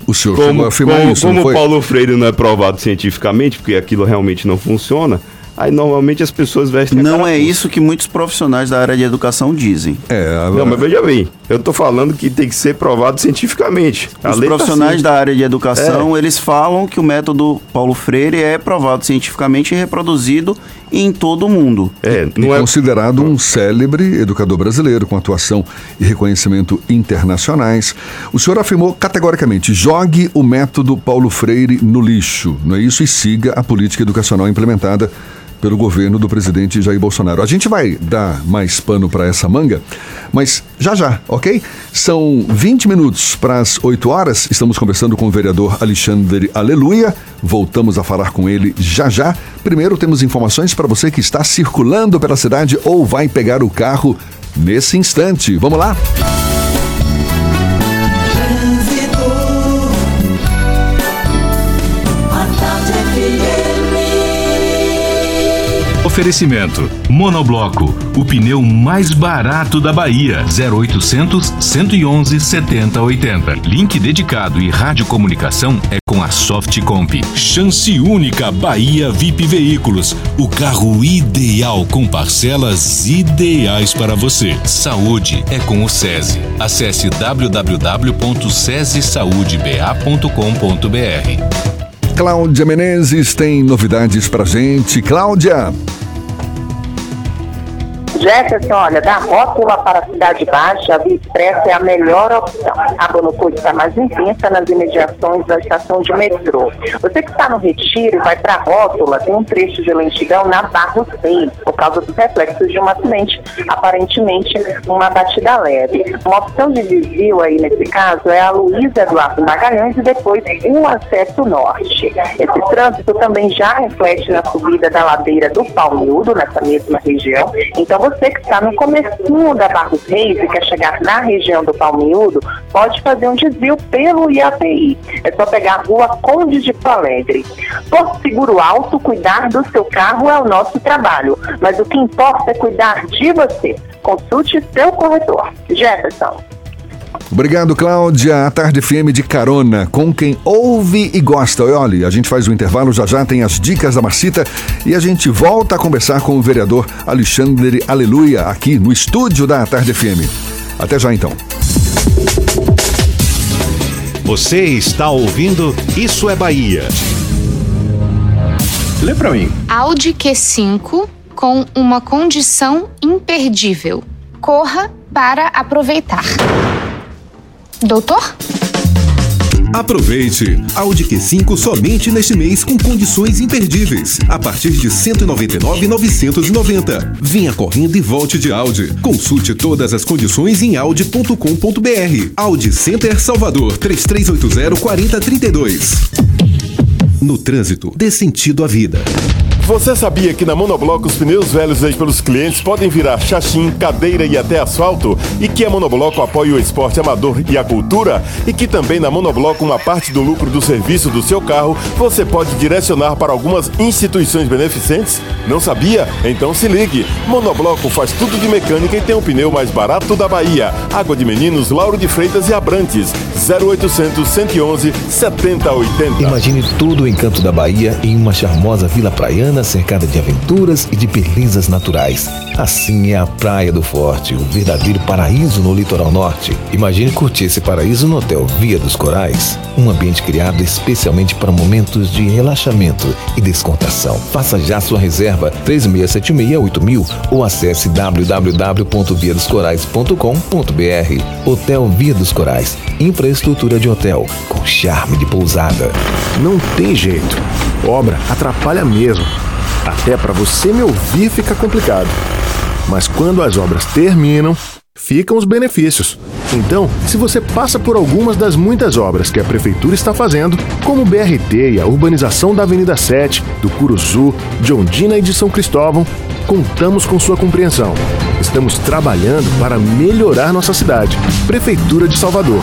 O senhor como, afirmar como, isso, como Paulo Freire não é provado cientificamente, porque aquilo realmente não funciona, Aí normalmente as pessoas vestem a Não é isso que muitos profissionais da área de educação dizem. É, Não, mas veja bem, eu tô falando que tem que ser provado cientificamente. A Os tá profissionais assim. da área de educação, eles falam que o método Paulo Freire é provado cientificamente e reproduzido em todo o mundo. É, e considerado um célebre educador brasileiro com atuação e reconhecimento internacionais. O senhor afirmou categoricamente: jogue o método Paulo Freire no lixo, não é isso? E siga a política educacional implementada pelo governo do presidente Jair Bolsonaro. A gente vai dar mais pano para essa manga, mas já já, ok? São 20 minutos para as 8 horas. Estamos conversando com o vereador Alexandre Aleluia. Voltamos a falar com ele já já. Primeiro temos informações para você que está circulando pela cidade ou vai pegar o carro nesse instante. Vamos lá? Oferecimento: Monobloco, o pneu mais barato da Bahia. 0800 111 7080. Link dedicado e radiocomunicação é com a Softcomp. Chance única Bahia VIP Veículos. O carro ideal com parcelas ideais para você. Saúde é com o SESI. Acesse www.sesesaudeba.com.br. Cláudia Menezes tem novidades pra gente. Cláudia! Jefferson, olha, da rótula para a Cidade Baixa, a Via Expressa é a melhor opção. A Bonocô está mais intensa nas imediações da estação de metrô. Você que está no Retiro e vai para a rótula, tem um trecho de lentidão na Barro 6, por causa dos reflexos de um acidente, aparentemente uma batida leve. Uma opção de desvio aí nesse caso é a Luísa Eduardo Magalhães e depois o acesso norte. Esse trânsito também já reflete na subida da ladeira do Palmudo, nessa mesma região. Então você que está no comecinho da Barros Reis e quer chegar na região do Palmiúdo, pode fazer um desvio pelo IAPI. É só pegar a rua Conde de Porto Alegre. Por seguro alto, cuidar do seu carro é o nosso trabalho, mas o que importa é cuidar de você. Consulte seu corretor. Jefferson. Obrigado, Cláudia. A Tarde FM de carona com quem ouve e gosta. Olha, a gente faz o intervalo, já já tem as dicas da Marcita e a gente volta a conversar com o vereador Alexandre Aleluia aqui no estúdio da Tarde FM. Até já então. Você está ouvindo Isso é Bahia. Lê pra mim. Audi Q5 com uma condição imperdível. Corra para aproveitar. Doutor? Aproveite! Audi Q5 somente neste mês com condições imperdíveis. A partir de R$ 199,990. Venha correndo e volte de Audi. Consulte todas as condições em audi.com.br. Audi Center Salvador 3380-4032. No trânsito, dê sentido à vida. Você sabia que na Monobloco os pneus velhos feitos pelos clientes podem virar chachim, cadeira e até asfalto? E que a Monobloco apoia o esporte amador e a cultura? E que também na Monobloco uma parte do lucro do serviço do seu carro você pode direcionar para algumas instituições beneficentes? Não sabia? Então se ligue! Monobloco faz tudo de mecânica e tem o pneu mais barato da Bahia. Água de Meninos, Lauro de Freitas e Abrantes. 0800 111 7080. Imagine todo o encanto da Bahia em uma charmosa vila praiana cercada de aventuras e de belezas naturais. Assim é a Praia do Forte, um verdadeiro paraíso no litoral norte. Imagine curtir esse paraíso no Hotel Via dos Corais, um ambiente criado especialmente para momentos de relaxamento e descontração. Faça já sua reserva 3676-8000 ou acesse www.viadoscorais.com.br. Hotel Via dos Corais, infraestrutura de hotel com charme de pousada. Não tem jeito. Obra atrapalha mesmo. Até para você me ouvir fica complicado. Mas quando as obras terminam, ficam os benefícios. Então, se você passa por algumas das muitas obras que a prefeitura está fazendo, como o BRT e a urbanização da Avenida 7, do Curuzu, de Ondina e de São Cristóvão, contamos com sua compreensão. Estamos trabalhando para melhorar nossa cidade. Prefeitura de Salvador.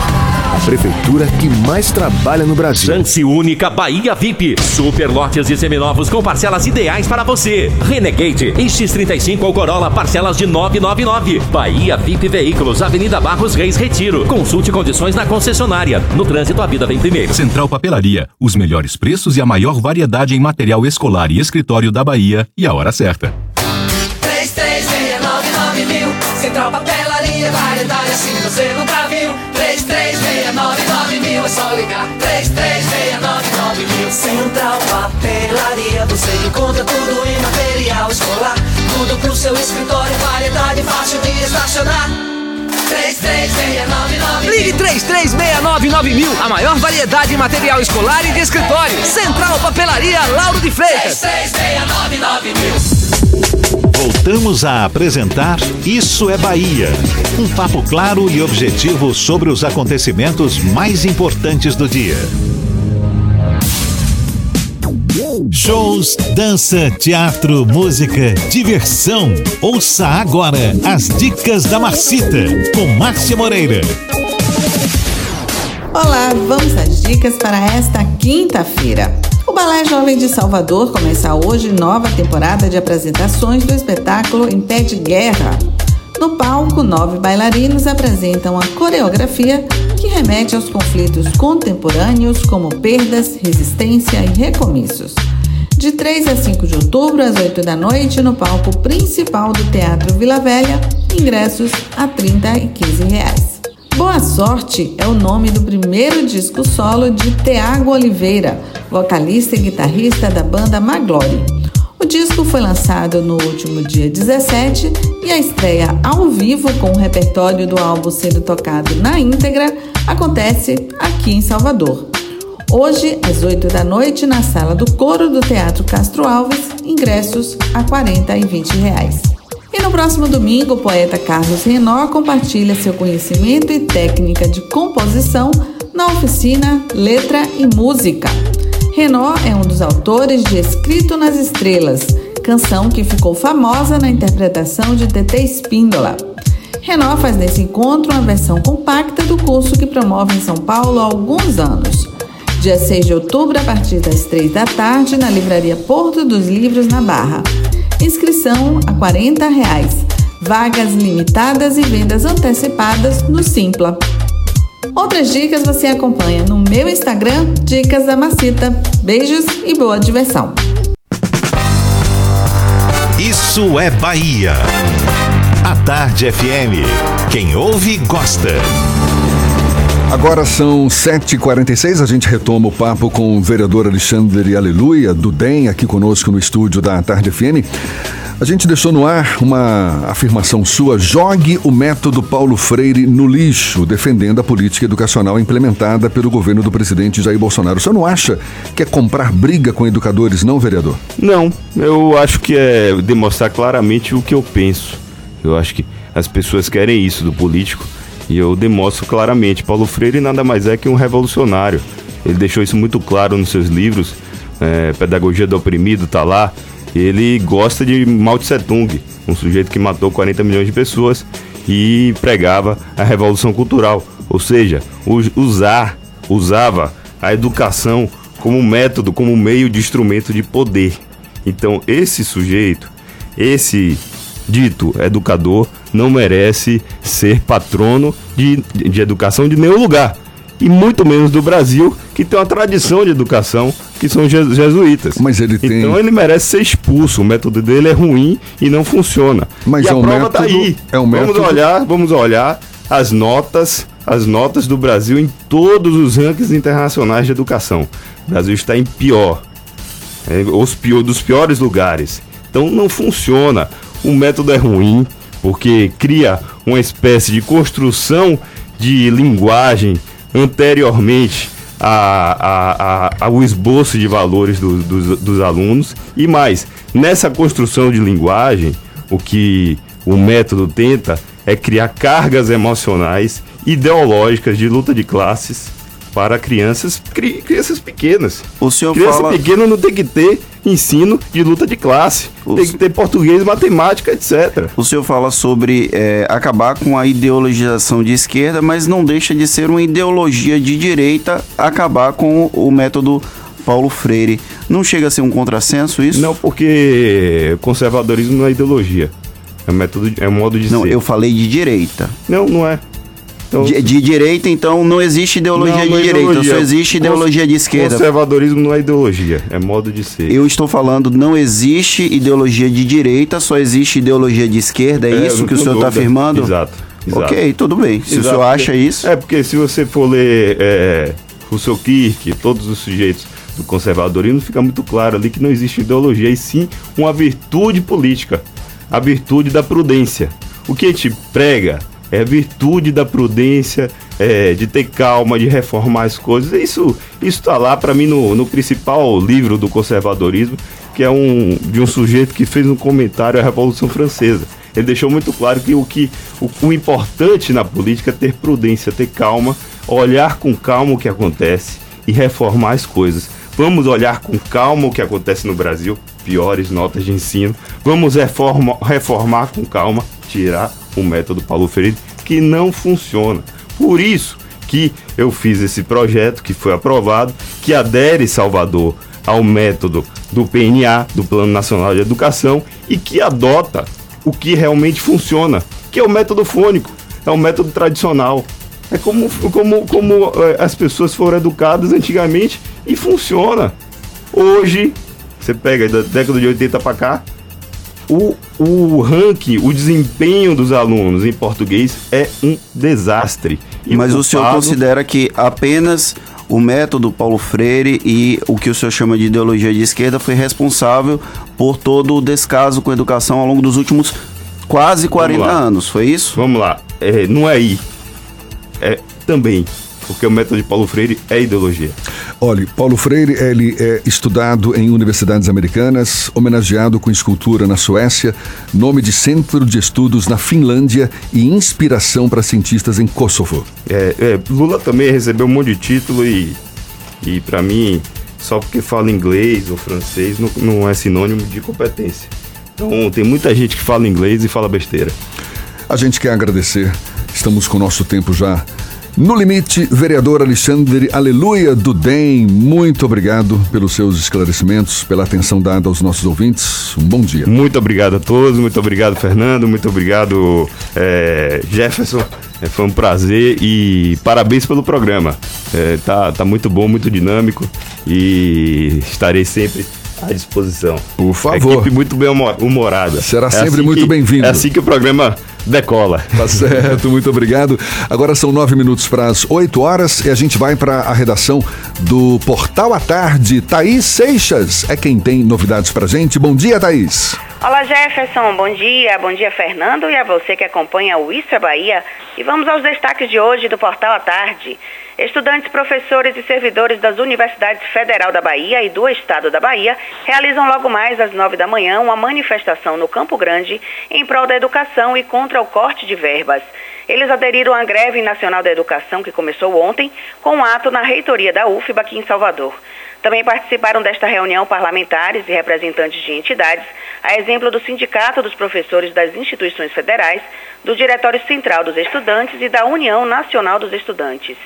A prefeitura que mais trabalha no Brasil. Chance única Bahia VIP. Super lotes e seminovos com parcelas ideais para você. Renegade X35 ou Corolla parcelas de 999. Bahia VIP Veículos, Avenida Barros Reis Retiro. Consulte condições na concessionária. No trânsito a vida vem primeiro. Central Papelaria, os melhores preços e a maior variedade em material escolar e escritório da Bahia e a hora certa. 3369 mil. Central Papelaria, variedade assim você nunca viu. 3369 mil, é só ligar. 3369 mil. Central Papelaria, você encontra tudo em material escolar. Tudo pro seu escritório, variedade fácil de estacionar. 3369 Ligue 3369 mil, a maior variedade em material escolar e de escritório. Central Papelaria Lauro de Freitas. 3369 mil. Voltamos a apresentar Isso é Bahia. Um papo claro e objetivo sobre os acontecimentos mais importantes do dia. Shows, dança, teatro, música, diversão. Ouça agora as dicas da Marcita com Márcia Moreira. Olá, vamos às dicas para esta quinta-feira. Balé Jovem de Salvador começa hoje nova temporada de apresentações do espetáculo Em Pé de Guerra. No palco, nove bailarinos apresentam a coreografia que remete aos conflitos contemporâneos como perdas, resistência e recomeços. De 3 a 5 de outubro, às 8 da noite, no palco principal do Teatro Vila Velha, ingressos a R$ 30 e 15 reais. Boa Sorte é o nome do primeiro disco solo de Teago Oliveira, vocalista e guitarrista da banda Maglore. O disco foi lançado no último dia 17 e a estreia ao vivo com o repertório do álbum sendo tocado na íntegra acontece aqui em Salvador. Hoje, às 8 da noite, na sala do coro do Teatro Castro Alves, ingressos a 40 e 20 reais. E no próximo domingo, o poeta Carlos Renó compartilha seu conhecimento e técnica de composição na oficina Letra e Música. Renó é um dos autores de Escrito nas Estrelas, canção que ficou famosa na interpretação de TT Espíndola. Renó faz nesse encontro uma versão compacta do curso que promove em São Paulo há alguns anos. Dia 6 de outubro, a partir das 3 da tarde, na Livraria Porto dos Livros, na Barra. Inscrição a 40 reais. Vagas limitadas e vendas antecipadas no Simpla. Outras dicas você acompanha no meu Instagram, Dicas da Macita. Beijos e boa diversão. Isso é Bahia. A Tarde FM. Quem ouve, gosta. Agora são 7h46, a gente retoma o papo com o vereador Alexandre Aleluia, do DEM, aqui conosco no estúdio da Tarde FM. A gente deixou no ar uma afirmação sua: jogue o método Paulo Freire no lixo, defendendo a política educacional implementada pelo governo do presidente Jair Bolsonaro. O senhor não acha que é comprar briga com educadores, não, vereador? Não, eu acho que é demonstrar claramente o que eu penso. Eu acho que as pessoas querem isso do político e eu demonstro claramente. Paulo Freire nada mais é que um revolucionário. Ele deixou isso muito claro nos seus livros. É, Pedagogia do Oprimido está lá. Ele gosta de Mao Tse Tung, um sujeito que matou 40 milhões de pessoas e pregava a revolução cultural, ou seja, usar, usava a educação como método, como meio de instrumento de poder. Então, esse sujeito, esse dito educador, não merece ser patrono de, de educação de nenhum lugar. E muito menos do Brasil, que tem uma tradição de educação, que são jesuítas. Mas ele tem. Então ele merece ser expulso. O método dele é ruim e não funciona. Mas e é a prova método, tá aí. É um vamos método... olhar, vamos olhar as notas, as notas do Brasil em todos os rankings internacionais de educação. O Brasil está em pior. É, os pior, dos piores lugares. Então não funciona. O método é ruim, porque cria uma espécie de construção de linguagem anteriormente a, a, a, ao esboço de valores do, dos, dos alunos. E mais, nessa construção de linguagem, o que o método tenta é criar cargas emocionais, ideológicas de luta de classes para crianças, cri, crianças pequenas. O senhor Criança fala... pequena não tem que ter ensino de luta de classe. Tem que ter português, matemática, etc. O senhor fala sobre é, acabar com a ideologização de esquerda, mas não deixa de ser uma ideologia de direita acabar com o método Paulo Freire. Não chega a ser um contrassenso isso? Não, porque conservadorismo não é ideologia. É método, é modo de não, ser. Não, eu falei de direita. Não, não é. Então, de, de, direita, então, não existe ideologia não, não de direita, ideologia. só existe ideologia de esquerda. Conservadorismo não é ideologia, é modo de ser. Eu estou falando, não existe ideologia de direita, só existe ideologia de esquerda, é, é isso que o senhor está afirmando? Exato, exato. Ok, tudo bem. Se exato, o senhor acha isso. É, porque se você for ler é, Rousseau Kirk, todos os sujeitos do conservadorismo, fica muito claro ali que não existe ideologia, e sim uma virtude política, a virtude da prudência. O que a gente prega é virtude da prudência, é, de ter calma, de reformar as coisas. Isso está lá para mim no, no principal livro do conservadorismo, que é um de um sujeito que fez um comentário à Revolução Francesa. Ele deixou muito claro que o que o, o importante na política é ter prudência, ter calma, olhar com calma o que acontece e reformar as coisas. Vamos olhar com calma o que acontece no Brasil, piores notas de ensino. Vamos reforma, reformar com calma, tirar o método Paulo Freire, que não funciona. Por isso que eu fiz esse projeto, que foi aprovado, que adere Salvador ao método do PNA, do Plano Nacional de Educação, e que adota o que realmente funciona, que é o método fônico, é o método tradicional. É como, como, como é, as pessoas foram educadas antigamente e funciona. Hoje, você pega da década de 80 para cá, o, o ranking, o desempenho dos alunos em português é um desastre. E Mas o, o senhor considera que apenas o método Paulo Freire e o que o senhor chama de ideologia de esquerda foi responsável por todo o descaso com a educação ao longo dos últimos quase 40 anos, foi isso? Vamos lá, é, não é aí, é também porque o método de Paulo Freire é ideologia. Olha, Paulo Freire ele é estudado em universidades americanas, homenageado com escultura na Suécia, nome de centro de estudos na Finlândia e inspiração para cientistas em Kosovo. É, é, Lula também recebeu um monte de título e, e para mim, só porque fala inglês ou francês não, não é sinônimo de competência. Então tem muita gente que fala inglês e fala besteira. A gente quer agradecer. Estamos com o nosso tempo já no limite, vereador Alexandre Aleluia do DEM, muito obrigado pelos seus esclarecimentos, pela atenção dada aos nossos ouvintes. Um bom dia. Muito obrigado a todos, muito obrigado, Fernando, muito obrigado, é, Jefferson. É, foi um prazer e parabéns pelo programa. É, tá, tá muito bom, muito dinâmico e estarei sempre à disposição. Por favor. Equipe muito bem humorada. Será é sempre assim muito bem-vindo. É assim que o programa decola. Tá certo, muito obrigado. Agora são nove minutos para as oito horas e a gente vai para a redação do Portal à Tarde. Thaís Seixas é quem tem novidades para gente. Bom dia, Thaís. Olá, Jefferson. Bom dia. Bom dia, Fernando, e a você que acompanha o Isso é Bahia. E vamos aos destaques de hoje do Portal à Tarde. Estudantes, professores e servidores das Universidades Federal da Bahia e do Estado da Bahia realizam logo mais às nove da manhã uma manifestação no Campo Grande em prol da educação e contra o corte de verbas. Eles aderiram à greve nacional da educação que começou ontem com um ato na reitoria da UFBA aqui em Salvador. Também participaram desta reunião parlamentares e representantes de entidades, a exemplo do Sindicato dos Professores das Instituições Federais, do Diretório Central dos Estudantes e da União Nacional dos Estudantes.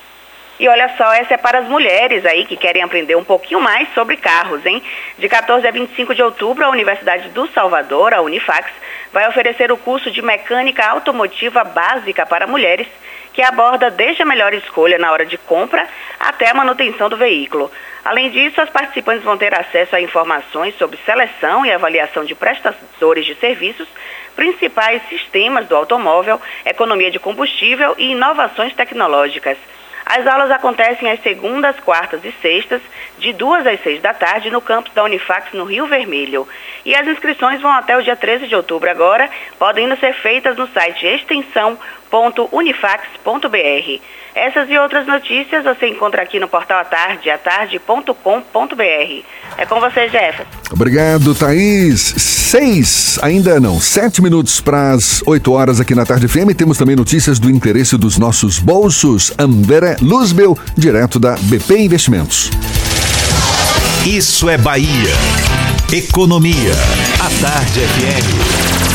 E olha só, essa é para as mulheres aí que querem aprender um pouquinho mais sobre carros, hein? De 14 a 25 de outubro, a Universidade do Salvador, a Unifax, vai oferecer o curso de mecânica automotiva básica para mulheres, que aborda desde a melhor escolha na hora de compra até a manutenção do veículo. Além disso, as participantes vão ter acesso a informações sobre seleção e avaliação de prestadores de serviços, principais sistemas do automóvel, economia de combustível e inovações tecnológicas. As aulas acontecem às segundas, quartas e sextas, de 2 às 6 da tarde, no campus da Unifax, no Rio Vermelho. E as inscrições vão até o dia 13 de outubro agora, podem ainda ser feitas no site extensão.unifax.br. Essas e outras notícias você encontra aqui no portal atarde, atarde.com.br. É com você, Jefferson. Obrigado, Thaís. Seis, ainda não, sete minutos para as oito horas aqui na Tarde FM. Temos também notícias do interesse dos nossos bolsos. André Luzbel, direto da BP Investimentos. Isso é Bahia. Economia. A Tarde FM.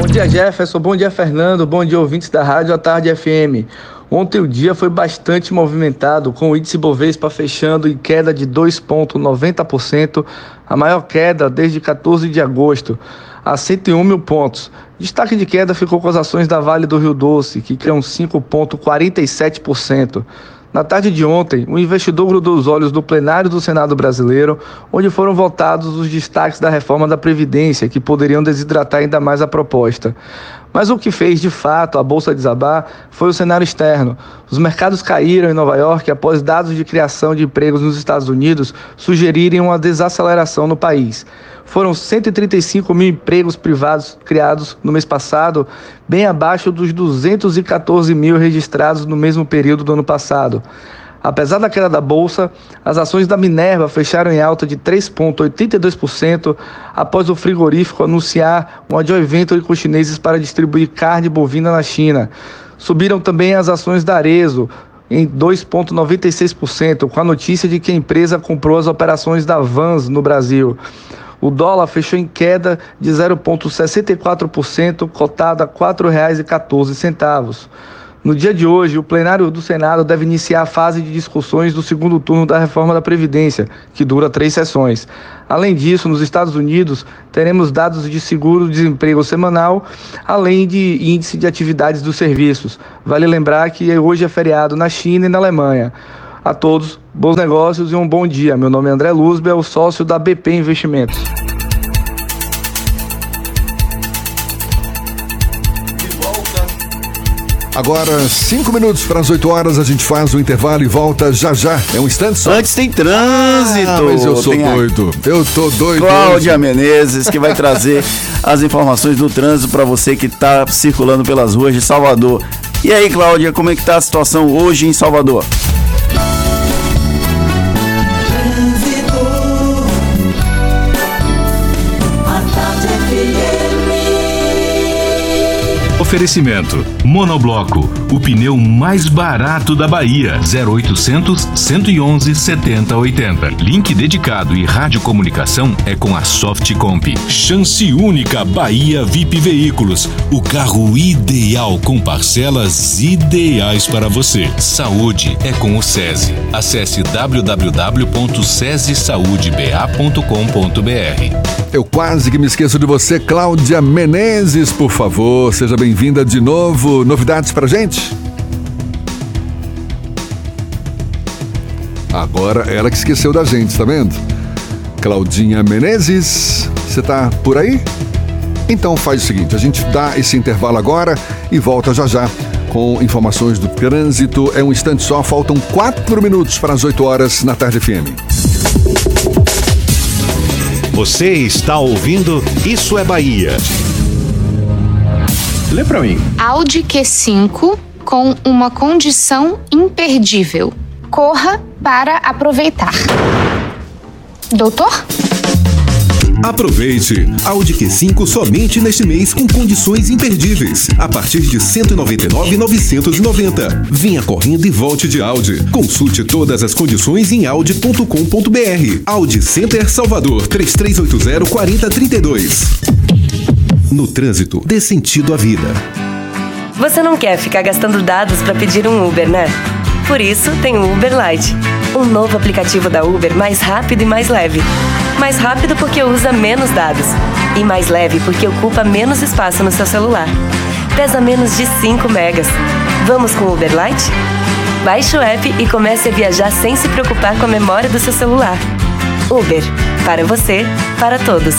Bom dia, Jefferson. Bom dia, Fernando. Bom dia, ouvintes da Rádio A Tarde FM. Ontem o dia foi bastante movimentado, com o índice Bovespa fechando em queda de 2,90%, a maior queda desde 14 de agosto, a 101 mil pontos. Destaque de queda ficou com as ações da Vale do Rio Doce, que criam 5,47%. Na tarde de ontem, o investidor grudou os olhos do plenário do Senado brasileiro, onde foram votados os destaques da reforma da Previdência, que poderiam desidratar ainda mais a proposta. Mas o que fez de fato a bolsa desabar foi o cenário externo. Os mercados caíram em Nova York após dados de criação de empregos nos Estados Unidos sugerirem uma desaceleração no país. Foram 135 mil empregos privados criados no mês passado, bem abaixo dos 214 mil registrados no mesmo período do ano passado. Apesar da queda da bolsa, as ações da Minerva fecharam em alta de 3,82% após o frigorífico anunciar um joint venture com chineses para distribuir carne bovina na China. Subiram também as ações da Arezo em 2,96%, com a notícia de que a empresa comprou as operações da Vans no Brasil. O dólar fechou em queda de 0,64%, cotado a R$ 4,14. No dia de hoje, o plenário do Senado deve iniciar a fase de discussões do segundo turno da reforma da Previdência, que dura três sessões. Além disso, nos Estados Unidos, teremos dados de seguro-desemprego semanal, além de índice de atividades dos serviços. Vale lembrar que hoje é feriado na China e na Alemanha. A todos, bons negócios e um bom dia. Meu nome é André Luzbel, sócio da BP Investimentos. Agora, cinco minutos para as 8 horas, a gente faz o intervalo e volta já já. É um instante só. Antes tem trânsito. Ah, mas eu sou Tem a- doido. Eu tô doido. Cláudia hoje. Menezes, que vai trazer as informações do trânsito para você que está circulando pelas ruas de Salvador. E aí, Cláudia, como é que tá a situação hoje em Salvador? Oferecimento: Monobloco, o pneu mais barato da Bahia. 0800 111 7080. Link dedicado e radiocomunicação é com a Softcomp. Chance única Bahia VIP Veículos. O carro ideal com parcelas ideais para você. Saúde é com o SESI. Acesse www.sesesaudeba.com.br. Eu quase que me esqueço de você, Cláudia Menezes, por favor. Seja bem-vinda de novo. Novidades pra gente? Agora ela que esqueceu da gente, tá vendo? Claudinha Menezes, você tá por aí? Então faz o seguinte, a gente dá esse intervalo agora e volta já já com informações do trânsito. É um instante só, faltam quatro minutos para as 8 horas na tarde FM. Você está ouvindo Isso é Bahia. Lê pra mim. Audi Q5 com uma condição imperdível. Corra para aproveitar. Doutor? Aproveite! Audi Q5 somente neste mês com condições imperdíveis. A partir de R$ 199,990. Venha correndo e volte de Audi. Consulte todas as condições em audi.com.br. Audi Center Salvador 3380-4032. No trânsito, dê sentido à vida. Você não quer ficar gastando dados para pedir um Uber, né? Por isso, tem o Uber Lite, um novo aplicativo da Uber mais rápido e mais leve. Mais rápido porque usa menos dados e mais leve porque ocupa menos espaço no seu celular. Pesa menos de 5 megas. Vamos com o Uber Lite? Baixe o app e comece a viajar sem se preocupar com a memória do seu celular. Uber, para você, para todos.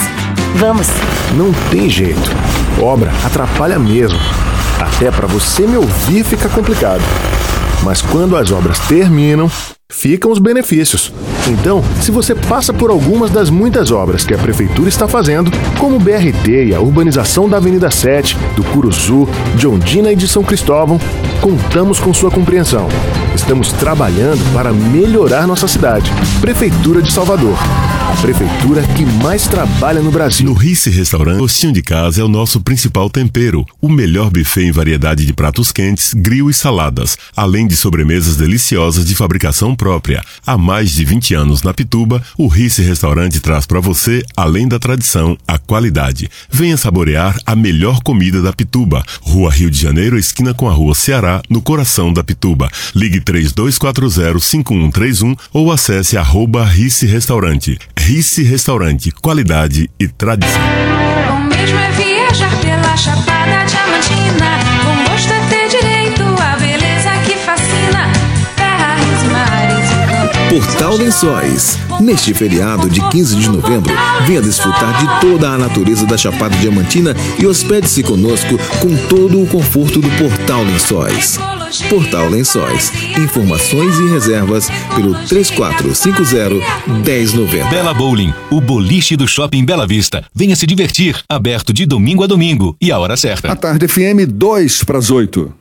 Vamos! Não tem jeito. Obra atrapalha mesmo. Até para você me ouvir fica complicado. Mas quando as obras terminam, ficam os benefícios. Então, se você passa por algumas das muitas obras que a prefeitura está fazendo, como o BRT e a urbanização da Avenida 7, do Curuzu, de Ondina e de São Cristóvão, contamos com sua compreensão. Estamos trabalhando para melhorar nossa cidade. Prefeitura de Salvador. a prefeitura que mais trabalha no Brasil. No Rice Restaurante, gostinho de casa é o nosso principal tempero. O melhor buffet em variedade de pratos quentes, grill e saladas, além de sobremesas deliciosas de fabricação própria. Há mais de 20 anos na Pituba, o Rice Restaurante traz para você, além da tradição, a qualidade. Venha saborear a melhor comida da Pituba. Rua Rio de Janeiro, esquina com a Rua Ceará, no coração da Pituba. Ligue 3240-5131 ou acesse arroba Rice Restaurante. Rice Restaurante, qualidade e tradição. O mesmo é viajar pela Chapada Diamantina. Com gosto é ter direito à beleza que fascina. Terra, rios e mares e. Portal Lençóis. Neste feriado de 15 de novembro, venha desfrutar de toda a natureza da Chapada Diamantina e hospede-se conosco com todo o conforto do Portal Lençóis. Portal Lençóis. Informações e reservas pelo 3450-1090. Bela Bowling, o boliche do Shopping Bela Vista. Venha se divertir, aberto de domingo a domingo e a hora certa. A tarde FM 2 para as 8.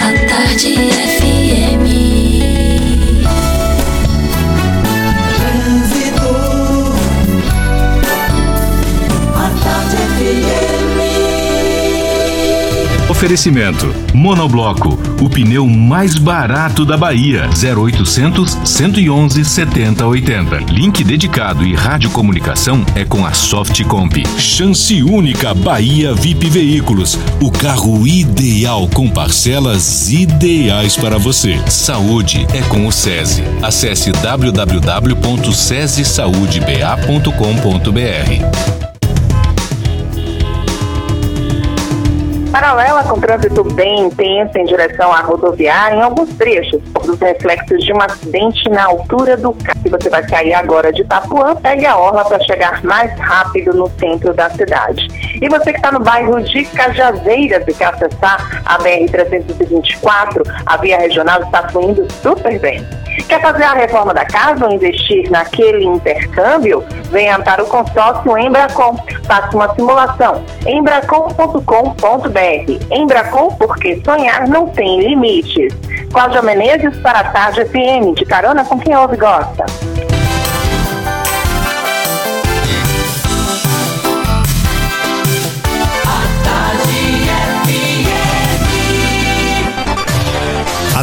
A tarde FM. Oferecimento: Monobloco, o pneu mais barato da Bahia. 0800 111 7080. Link dedicado e radiocomunicação é com a Softcomp. Chance única Bahia VIP Veículos. O carro ideal com parcelas ideais para você. Saúde é com o SESI. Acesse www.sesesaudeba.com.br. Paralela com trânsito bem intenso em direção à rodoviária, em alguns trechos, por dos reflexos de um acidente na altura do carro. Se você vai sair agora de Itapuã, pegue a orla para chegar mais rápido no centro da cidade. E você que está no bairro de Cajazeiras e quer acessar a BR-324, a via regional está fluindo super bem. Quer fazer a reforma da casa ou investir naquele intercâmbio? Venha para o consórcio Embracom. Faça uma simulação. embracom.com.br. Embracom, porque sonhar não tem limites. Cláudia Menezes para a Tarde FM, de carona com quem ouve e gosta.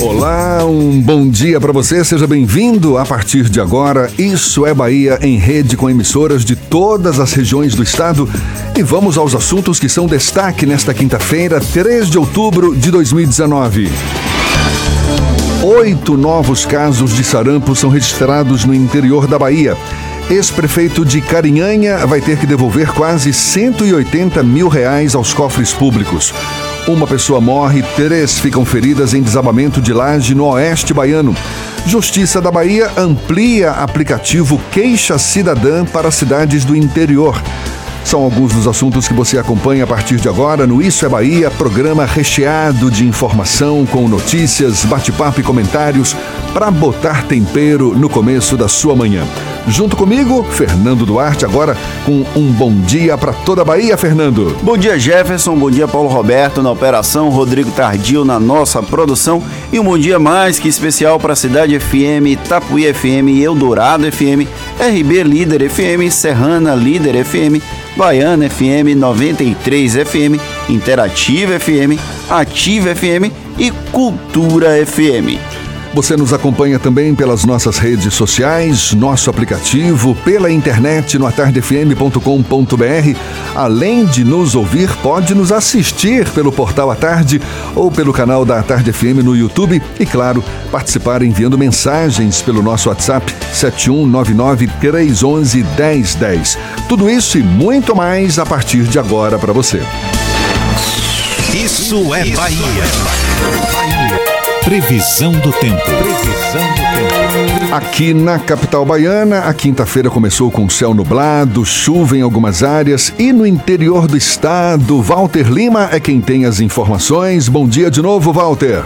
Olá, um bom dia para você, seja bem-vindo. A partir de agora, Isso é Bahia em rede com emissoras de todas as regiões do estado. E vamos aos assuntos que são destaque nesta quinta-feira, 3 de outubro de 2019. Oito novos casos de sarampo são registrados no interior da Bahia. Ex-prefeito de Carinhanha vai ter que devolver quase 180 mil reais aos cofres públicos. Uma pessoa morre, três ficam feridas em desabamento de laje no oeste baiano. Justiça da Bahia amplia aplicativo Queixa Cidadã para cidades do interior. São alguns dos assuntos que você acompanha a partir de agora no Isso é Bahia, programa recheado de informação com notícias, bate-papo e comentários para botar tempero no começo da sua manhã. Junto comigo, Fernando Duarte, agora com um bom dia para toda a Bahia, Fernando. Bom dia, Jefferson. Bom dia, Paulo Roberto na operação, Rodrigo Tardio na nossa produção e um bom dia mais que especial para a Cidade FM, Itapuí FM Eldorado FM RB Líder FM, Serrana Líder FM, Baiana FM, 93 FM, Interativa FM, Ativa FM e Cultura FM. Você nos acompanha também pelas nossas redes sociais, nosso aplicativo, pela internet no atardefm.com.br. Além de nos ouvir, pode nos assistir pelo portal A Tarde ou pelo canal da Tarde FM no YouTube e, claro, participar enviando mensagens pelo nosso WhatsApp 7199-311-1010. Tudo isso e muito mais a partir de agora para você. Isso é Bahia. Previsão do tempo. Previsão do tempo. Aqui na capital baiana, a quinta-feira começou com céu nublado, chuva em algumas áreas e no interior do estado. Walter Lima é quem tem as informações. Bom dia de novo, Walter.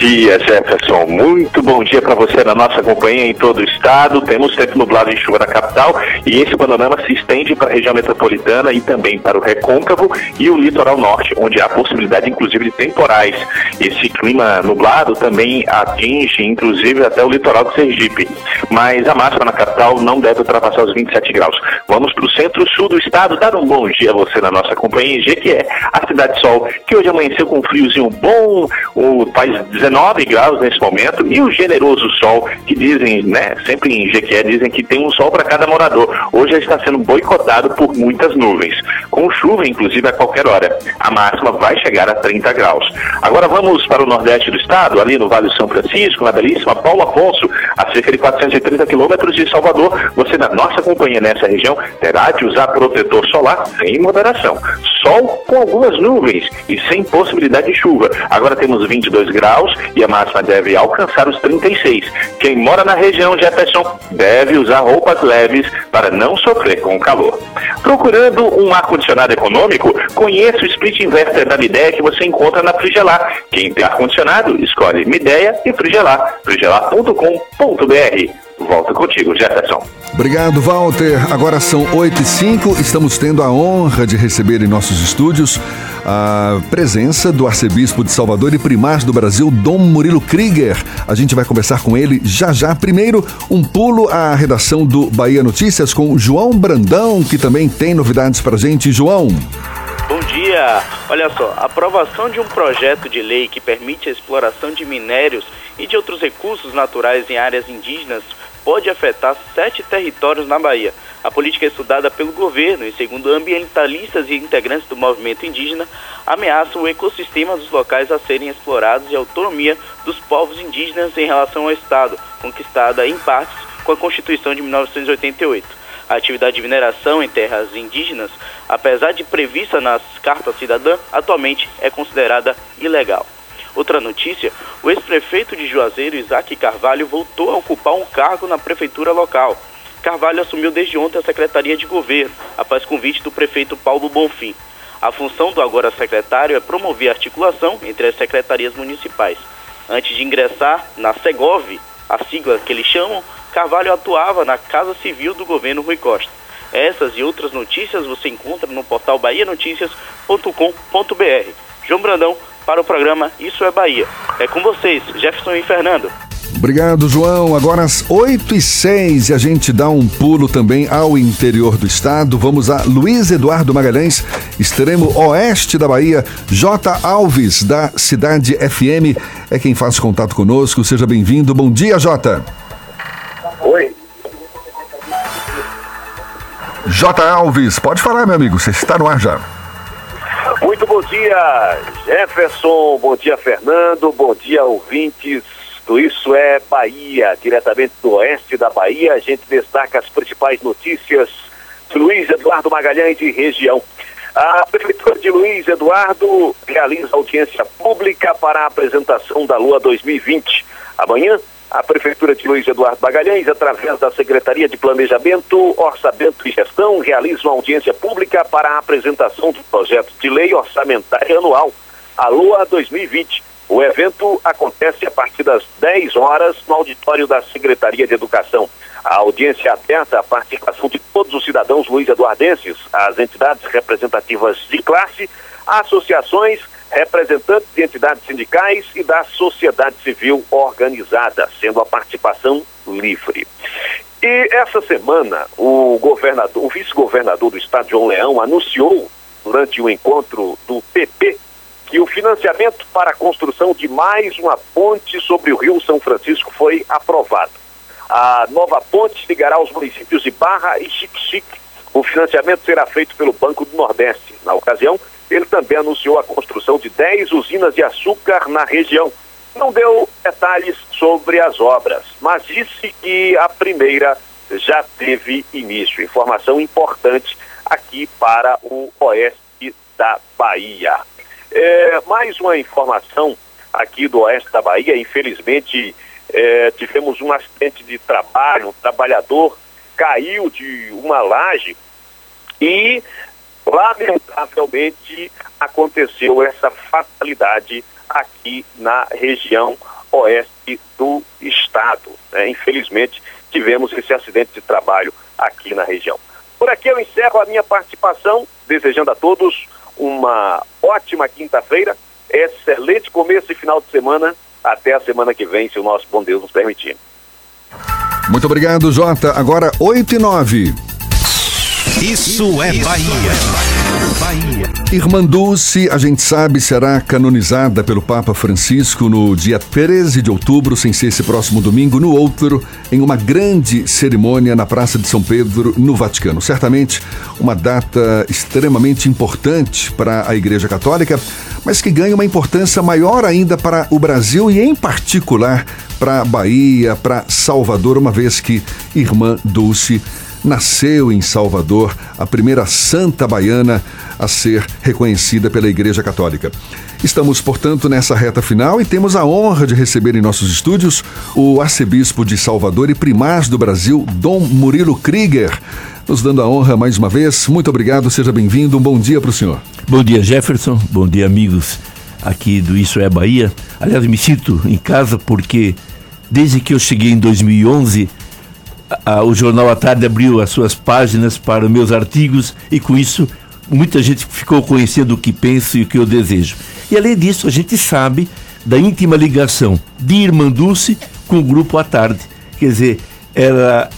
Dia, Jefferson. Muito bom dia para você na nossa companhia em todo o estado. Temos tempo nublado e chuva na capital e esse panorama se estende para a região metropolitana e também para o Recôncavo e o litoral norte, onde há possibilidade inclusive de temporais. Esse clima nublado também atinge inclusive até o litoral do Sergipe. Mas a máxima na capital não deve ultrapassar os 27 graus. Vamos para o centro-sul do estado dar um bom dia a você na nossa companhia em Jequié, a cidade sol, que hoje amanheceu com friozinho bom, o país 19 graus nesse momento e o generoso sol que dizem, né, sempre em Jequié dizem que tem um sol para cada morador. Hoje está sendo boicotado por muitas nuvens, com chuva inclusive a qualquer hora. A máxima vai chegar a 30 graus. Agora vamos para o nordeste do estado, ali no Vale do São Francisco, na belíssima Paulo Afonso, a cerca de 430 quilômetros de Salvador. Você na nossa companhia nessa região terá de usar protetor solar sem moderação. Sol com algumas nuvens e sem possibilidade de chuva. Agora temos 22 graus e a máxima deve alcançar os 36. Quem mora na região Jefferson deve usar roupas leves para não sofrer com o calor. Procurando um ar-condicionado econômico, conheça o split inverter da Midea que você encontra na Frigelar. Quem tem ar-condicionado, escolhe Midea e Frigelar. frigelar.com.br. Volto contigo, Jefferson. Obrigado, Walter. Agora são 8 e 5 Estamos tendo a honra de receber em nossos estúdios a presença do arcebispo de Salvador e primaz do Brasil, Dom Murilo Krieger. A gente vai conversar com ele já já. Primeiro, um pulo à redação do Bahia Notícias com João Brandão, que também tem novidades pra gente. João. Bom dia! Olha só, a aprovação de um projeto de lei que permite a exploração de minérios e de outros recursos naturais em áreas indígenas pode afetar sete territórios na Bahia. A política estudada pelo governo e, segundo ambientalistas e integrantes do movimento indígena, ameaça o ecossistema dos locais a serem explorados e a autonomia dos povos indígenas em relação ao Estado, conquistada em partes com a Constituição de 1988. A atividade de mineração em terras indígenas, apesar de prevista nas cartas cidadã, atualmente é considerada ilegal. Outra notícia: o ex-prefeito de Juazeiro, Isaac Carvalho, voltou a ocupar um cargo na prefeitura local. Carvalho assumiu desde ontem a Secretaria de Governo, após convite do prefeito Paulo Bonfim. A função do agora secretário é promover a articulação entre as secretarias municipais. Antes de ingressar na Segov, a sigla que eles chamam, Carvalho atuava na Casa Civil do governo Rui Costa. Essas e outras notícias você encontra no portal bahianoticias.com.br. João Brandão para o programa Isso é Bahia. É com vocês, Jefferson e Fernando. Obrigado, João. Agora às 8 e 6 e a gente dá um pulo também ao interior do estado. Vamos a Luiz Eduardo Magalhães, extremo oeste da Bahia. J. Alves, da Cidade FM, é quem faz contato conosco. Seja bem-vindo. Bom dia, J. Oi. J. Alves, pode falar, meu amigo. Você está no ar já. Muito bom dia, Jefferson. Bom dia, Fernando. Bom dia, ouvintes do Isso é Bahia, diretamente do oeste da Bahia. A gente destaca as principais notícias de Luiz Eduardo Magalhães e região. A Prefeitura de Luiz Eduardo realiza audiência pública para a apresentação da Lua 2020. Amanhã, a Prefeitura de Luiz Eduardo Magalhães, através da Secretaria de Planejamento, Orçamento e Gestão, realiza uma audiência pública para a apresentação do projeto de lei orçamentária anual, a Lua 2020. O evento acontece a partir das 10 horas no auditório da Secretaria de Educação. A audiência é aberta à participação de todos os cidadãos luiz eduardenses, as entidades representativas de classe, associações, representantes de entidades sindicais e da sociedade civil organizada, sendo a participação livre. E essa semana, o governador, o vice-governador do estado, João Leão, anunciou, durante o encontro do PP, que o financiamento para a construção de mais uma ponte sobre o Rio São Francisco foi aprovado. A nova ponte ligará os municípios de Barra e Chique-Chique. O financiamento será feito pelo Banco do Nordeste. Na ocasião, ele também anunciou a construção de 10 usinas de açúcar na região. Não deu detalhes sobre as obras, mas disse que a primeira já teve início. Informação importante aqui para o oeste da Bahia. É, mais uma informação aqui do oeste da Bahia, infelizmente é, tivemos um acidente de trabalho, um trabalhador caiu de uma laje e lamentavelmente aconteceu essa fatalidade aqui na região oeste do estado. Né? Infelizmente, tivemos esse acidente de trabalho aqui na região. Por aqui eu encerro a minha participação, desejando a todos uma ótima quinta-feira, excelente começo e final de semana. Até a semana que vem, se o nosso bom Deus nos permitir. Muito obrigado, Jota. Agora 8 e 9. Isso é Bahia. Bahia. Irmã Dulce, a gente sabe, será canonizada pelo Papa Francisco no dia 13 de outubro, sem ser esse próximo domingo, no outro, em uma grande cerimônia na Praça de São Pedro, no Vaticano. Certamente uma data extremamente importante para a Igreja Católica, mas que ganha uma importância maior ainda para o Brasil e, em particular, para a Bahia, para Salvador, uma vez que Irmã Dulce nasceu em Salvador, a primeira santa baiana a ser reconhecida pela Igreja Católica. Estamos, portanto, nessa reta final e temos a honra de receber em nossos estúdios o arcebispo de Salvador e primaz do Brasil, Dom Murilo Krieger, nos dando a honra mais uma vez. Muito obrigado, seja bem-vindo. Um bom dia para o senhor. Bom dia, Jefferson. Bom dia, amigos aqui do Isso é Bahia. Aliás, me sinto em casa porque desde que eu cheguei em 2011 a, o Jornal à Tarde abriu as suas páginas para meus artigos e com isso muita gente ficou conhecendo o que penso e o que eu desejo. E além disso, a gente sabe da íntima ligação de Irmã Dulce com o Grupo à Tarde. Quer dizer, era,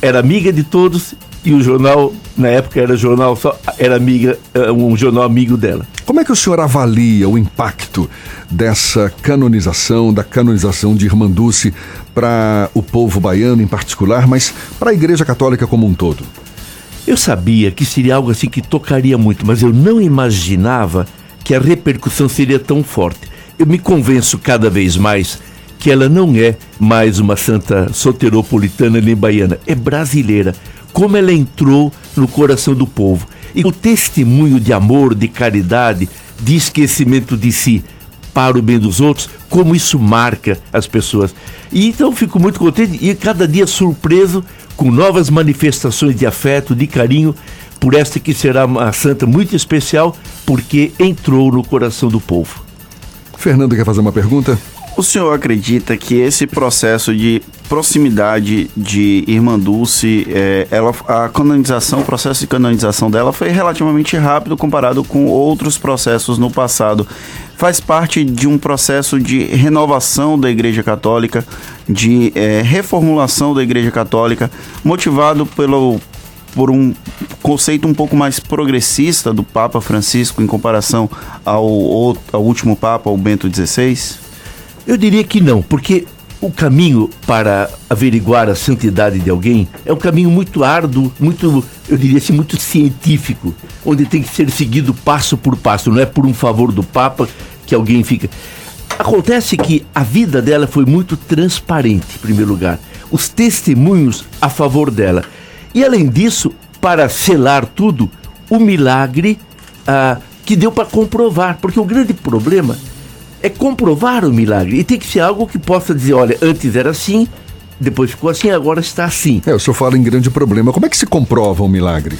era amiga de todos e o jornal, na época era jornal só, era amiga, eh, um jornal amigo dela. Como é que o senhor avalia o impacto dessa canonização, da canonização de Irmã Dulce para o povo baiano em particular, mas para a Igreja Católica como um todo? Eu sabia que seria algo assim que tocaria muito, mas eu não imaginava que a repercussão seria tão forte. Eu me convenço cada vez mais que ela não é mais uma santa soteropolitana nem baiana, é brasileira como ela entrou no coração do povo. E o testemunho de amor, de caridade, de esquecimento de si para o bem dos outros, como isso marca as pessoas. E então fico muito contente e cada dia surpreso com novas manifestações de afeto, de carinho por esta que será uma santa muito especial, porque entrou no coração do povo. Fernando quer fazer uma pergunta? O senhor acredita que esse processo de proximidade de Irmã Dulce, é, ela, a canonização, o processo de canonização dela foi relativamente rápido comparado com outros processos no passado. Faz parte de um processo de renovação da Igreja Católica, de é, reformulação da Igreja Católica, motivado pelo, por um conceito um pouco mais progressista do Papa Francisco em comparação ao, ao último Papa, o Bento XVI? Eu diria que não, porque o caminho para averiguar a santidade de alguém é um caminho muito árduo, muito, eu diria assim, muito científico, onde tem que ser seguido passo por passo, não é por um favor do Papa que alguém fica. Acontece que a vida dela foi muito transparente, em primeiro lugar. Os testemunhos a favor dela. E além disso, para selar tudo, o milagre ah, que deu para comprovar. Porque o grande problema é comprovar o milagre. E tem que ser algo que possa dizer, olha, antes era assim, depois ficou assim, agora está assim. É, o senhor fala em grande problema. Como é que se comprova um milagre?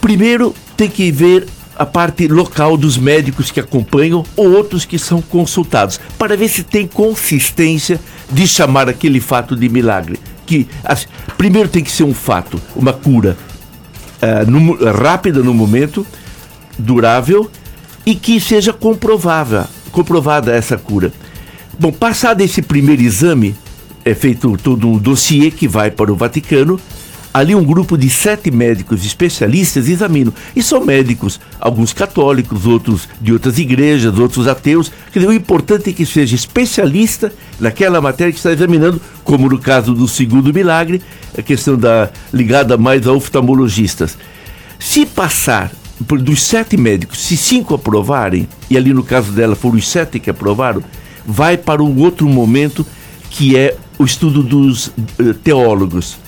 Primeiro, tem que ver a parte local dos médicos que acompanham ou outros que são consultados, para ver se tem consistência de chamar aquele fato de milagre. Que assim, primeiro tem que ser um fato, uma cura uh, no, rápida no momento, durável e que seja comprovável comprovada essa cura. Bom, passado esse primeiro exame, é feito todo um dossiê que vai para o Vaticano. Ali um grupo de sete médicos especialistas examinam. E são médicos, alguns católicos, outros de outras igrejas, outros ateus. Quer dizer, o importante é que seja especialista naquela matéria que está examinando, como no caso do segundo milagre, a questão da ligada mais a oftalmologistas. Se passar dos sete médicos, se cinco aprovarem, e ali no caso dela foram os sete que aprovaram, vai para um outro momento que é o estudo dos eh, teólogos.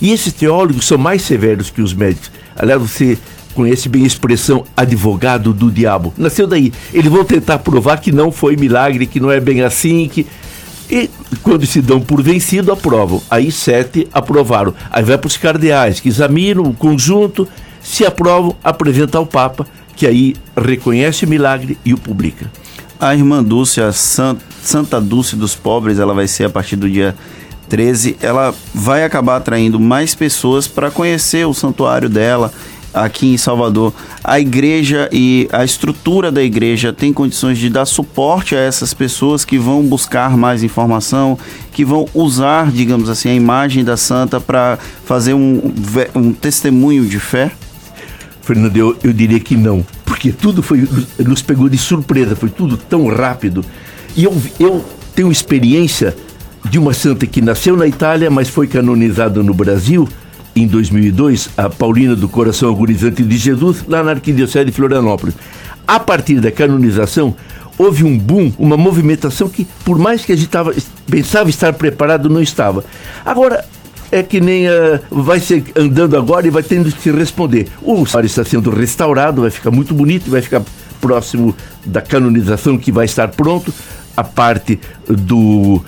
E esses teólogos são mais severos que os médicos. Aliás, você conhece bem a expressão advogado do diabo. Nasceu daí. Eles vão tentar provar que não foi milagre, que não é bem assim, que. E quando se dão por vencido, aprovam. Aí sete aprovaram. Aí vai para os cardeais, que examinam o conjunto, se aprovam, apresenta ao Papa, que aí reconhece o milagre e o publica. A irmã Dulce, a San- Santa Dulce dos Pobres, ela vai ser a partir do dia 13. Ela vai acabar atraindo mais pessoas para conhecer o santuário dela aqui em Salvador. A igreja e a estrutura da igreja tem condições de dar suporte a essas pessoas que vão buscar mais informação, que vão usar, digamos assim, a imagem da santa para fazer um, um testemunho de fé? Fernando, eu, eu diria que não, porque tudo foi nos pegou de surpresa, foi tudo tão rápido. E eu, eu tenho experiência de uma santa que nasceu na Itália, mas foi canonizada no Brasil em 2002, a Paulina do Coração Agonizante de Jesus, lá na Arquidiocese de Florianópolis. A partir da canonização, houve um boom, uma movimentação que, por mais que a gente tava, pensava estar preparado, não estava. Agora, é que nem ah, vai ser andando agora e vai tendo que responder. O santuário está sendo restaurado, vai ficar muito bonito, vai ficar próximo da canonização que vai estar pronto. A parte do,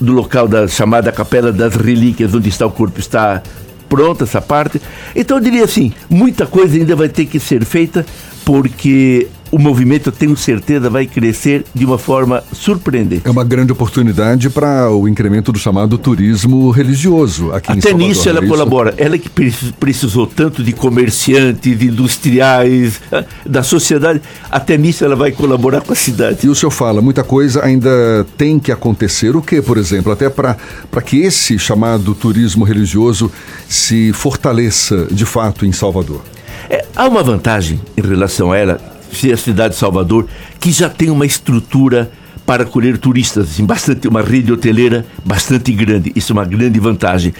do local da chamada Capela das Relíquias, onde está o corpo, está pronta essa parte. Então eu diria assim, muita coisa ainda vai ter que ser feita, porque o movimento, eu tenho certeza, vai crescer de uma forma surpreendente. É uma grande oportunidade para o incremento do chamado turismo religioso aqui em Até Salvador. nisso ela não é colabora. Ela que precis- precisou tanto de comerciantes, de industriais, ah, da sociedade, até nisso ela vai colaborar com a cidade. E o senhor fala, muita coisa ainda tem que acontecer. O que, por exemplo? Até para que esse chamado turismo religioso se fortaleça de fato em Salvador. É, há uma vantagem em relação a ela, a cidade de Salvador, que já tem uma estrutura para acolher turistas, assim, bastante, uma rede hoteleira bastante grande. Isso é uma grande vantagem.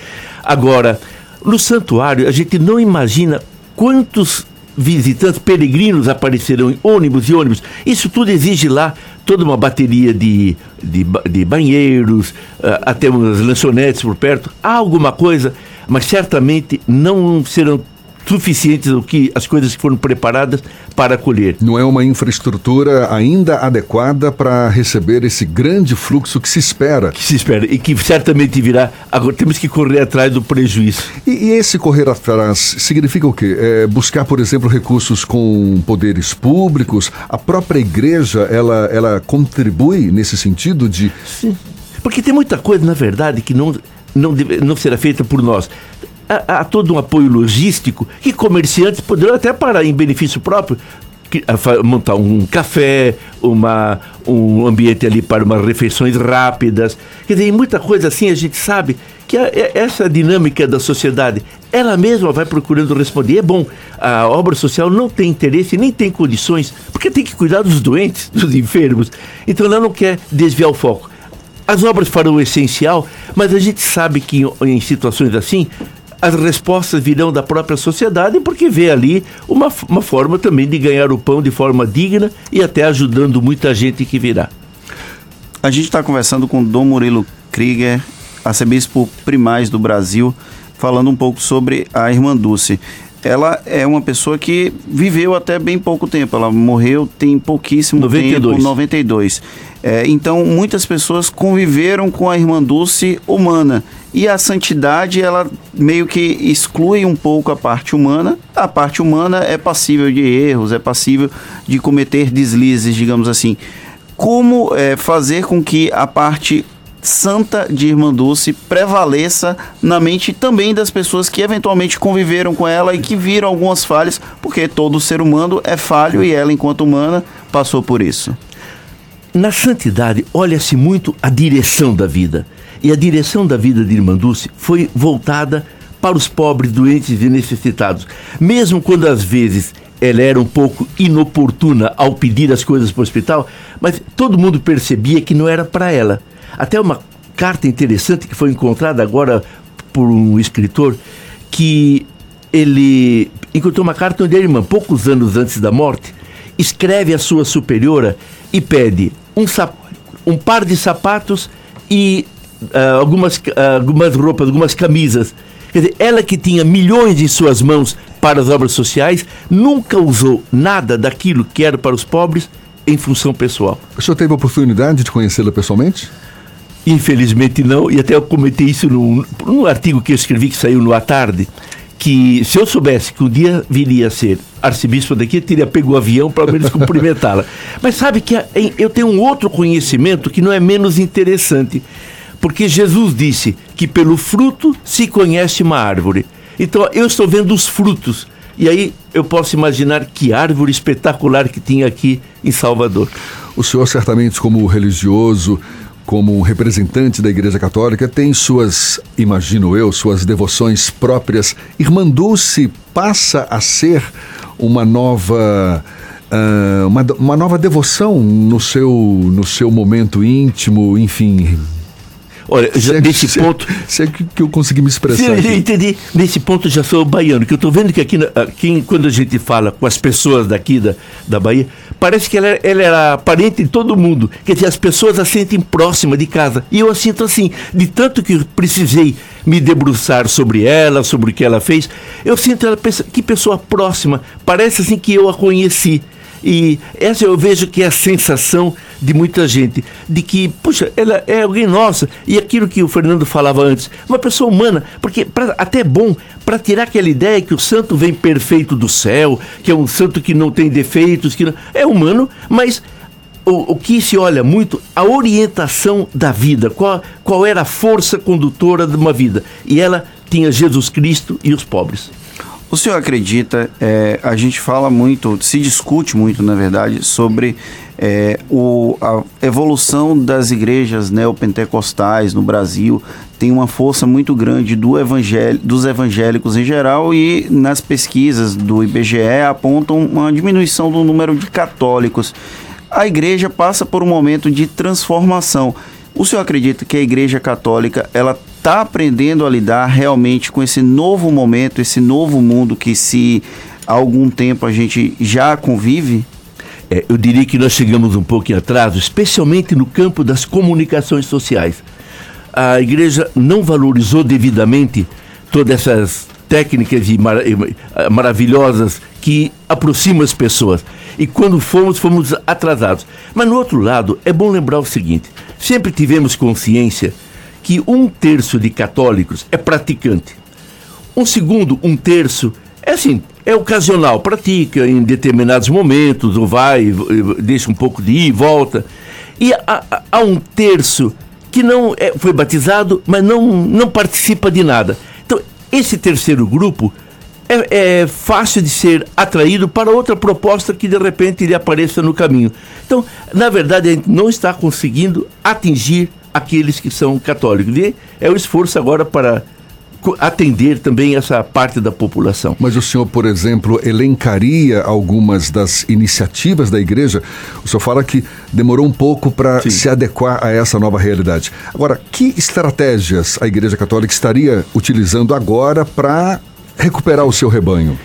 Agora, no santuário, a gente não imagina quantos visitantes, peregrinos aparecerão em ônibus e ônibus. Isso tudo exige lá toda uma bateria de, de, de banheiros, ah, até umas lanchonetes por perto. Há alguma coisa, mas certamente não serão suficientes do que as coisas que foram preparadas para acolher. Não é uma infraestrutura ainda adequada para receber esse grande fluxo que se espera. Que se espera e que certamente virá. Agora temos que correr atrás do prejuízo. E, e esse correr atrás significa o quê? É buscar, por exemplo, recursos com poderes públicos? A própria igreja, ela, ela contribui nesse sentido de... Sim. Porque tem muita coisa, na verdade, que não, não, deve- não será feita por nós. Há, há todo um apoio logístico que comerciantes poderão até parar em benefício próprio. montar um café, uma, um ambiente ali para umas refeições rápidas. Quer dizer, muita coisa assim a gente sabe que a- essa dinâmica da sociedade, ela mesma vai procurando responder. É bom, a obra social não tem interesse, nem tem condições, porque tem que cuidar dos doentes, dos enfermos. Então ela não quer desviar o foco. As obras farão o essencial, mas a gente sabe que em, em situações assim, as respostas virão da própria sociedade, porque vê ali uma, uma forma também de ganhar o pão de forma digna e até ajudando muita gente que virá. A gente está conversando com Dom Murilo Krieger, arcebispo primaz do Brasil, falando um pouco sobre a irmã Dulce. Ela é uma pessoa que viveu até bem pouco tempo. Ela morreu tem pouquíssimo 92. tempo, 92. É, então, muitas pessoas conviveram com a irmã Dulce humana. E a santidade, ela meio que exclui um pouco a parte humana. A parte humana é passível de erros, é passível de cometer deslizes, digamos assim como é, fazer com que a parte santa de Irmã Dulce prevaleça na mente também das pessoas que eventualmente conviveram com ela e que viram algumas falhas, porque todo ser humano é falho e ela, enquanto humana, passou por isso. Na santidade, olha-se muito a direção da vida. E a direção da vida de Irmã Dulce foi voltada para os pobres, doentes e necessitados. Mesmo quando às vezes ela era um pouco inoportuna ao pedir as coisas para o hospital, mas todo mundo percebia que não era para ela. Até uma carta interessante que foi encontrada agora por um escritor que ele encontrou uma carta onde a irmã, poucos anos antes da morte, escreve à sua superiora e pede um, um par de sapatos e uh, algumas, uh, algumas roupas, algumas camisas. Quer dizer, ela que tinha milhões em suas mãos para as obras sociais, nunca usou nada daquilo que era para os pobres em função pessoal. O senhor teve a oportunidade de conhecê-la pessoalmente? Infelizmente não, e até eu comentei isso num, num artigo que eu escrevi que saiu no À Tarde, que se eu soubesse que um dia viria a ser arcebispo daqui, eu teria pego o avião para menos cumprimentá-la. Mas sabe que eu tenho um outro conhecimento que não é menos interessante. Porque Jesus disse que pelo fruto se conhece uma árvore. Então eu estou vendo os frutos. E aí eu posso imaginar que árvore espetacular que tinha aqui em Salvador. O senhor, certamente, como religioso, como representante da Igreja Católica, tem suas, imagino eu, suas devoções próprias. Irmã Dulce passa a ser uma nova. Uh, uma, uma nova devoção no seu, no seu momento íntimo, enfim, Olha, já, se, nesse se, ponto. Se é que, que eu consegui me expressar. Se, aqui. Entendi. Nesse ponto já sou baiano, que eu estou vendo que aqui, aqui, quando a gente fala com as pessoas daqui da, da Bahia, parece que ela, ela era parente de todo mundo. Quer dizer, as pessoas a sentem próxima de casa. E eu a sinto assim, de tanto que eu precisei me debruçar sobre ela, sobre o que ela fez, eu sinto ela, que pessoa próxima. Parece assim que eu a conheci. E essa eu vejo que é a sensação de muita gente, de que, puxa, ela é alguém nossa. E aquilo que o Fernando falava antes, uma pessoa humana, porque pra, até é bom para tirar aquela ideia que o santo vem perfeito do céu, que é um santo que não tem defeitos, que não, é humano, mas o, o, que se olha muito, a orientação da vida, qual, qual era a força condutora de uma vida. E ela tinha Jesus Cristo e os pobres. O senhor acredita, é, a gente fala muito, se discute muito, na verdade, sobre é, o, a evolução das igrejas neopentecostais no Brasil tem uma força muito grande do evangel dos evangélicos em geral e nas pesquisas do IBGE apontam uma diminuição do número de católicos. A igreja passa por um momento de transformação. O senhor acredita que a igreja católica ela está aprendendo a lidar realmente com esse novo momento, esse novo mundo que se há algum tempo a gente já convive? É, eu diria que nós chegamos um pouco em atraso, especialmente no campo das comunicações sociais. A igreja não valorizou devidamente todas essas técnicas mar maravilhosas que aproximam as pessoas. E quando fomos, fomos atrasados. Mas no outro lado, é bom lembrar o seguinte: sempre tivemos consciência que um terço de católicos é praticante. Um segundo, um terço, é assim, é ocasional, pratica em determinados momentos, ou vai, deixa um pouco de ir e volta. E há, há um terço que não é, foi batizado, mas não, não participa de nada. Então, esse terceiro grupo é, é, fácil de ser atraído para outra proposta que de repente lhe apareça no caminho. Então, na verdade, a gente não está conseguindo atingir aqueles que são católicos. E é o esforço agora para atender também essa parte da população. Mas o senhor, por exemplo, elencaria algumas das iniciativas da igreja? O senhor fala que demorou um pouco para se adequar a essa nova realidade. Agora, que estratégias a Igreja Católica estaria utilizando agora para recuperar o seu rebanho?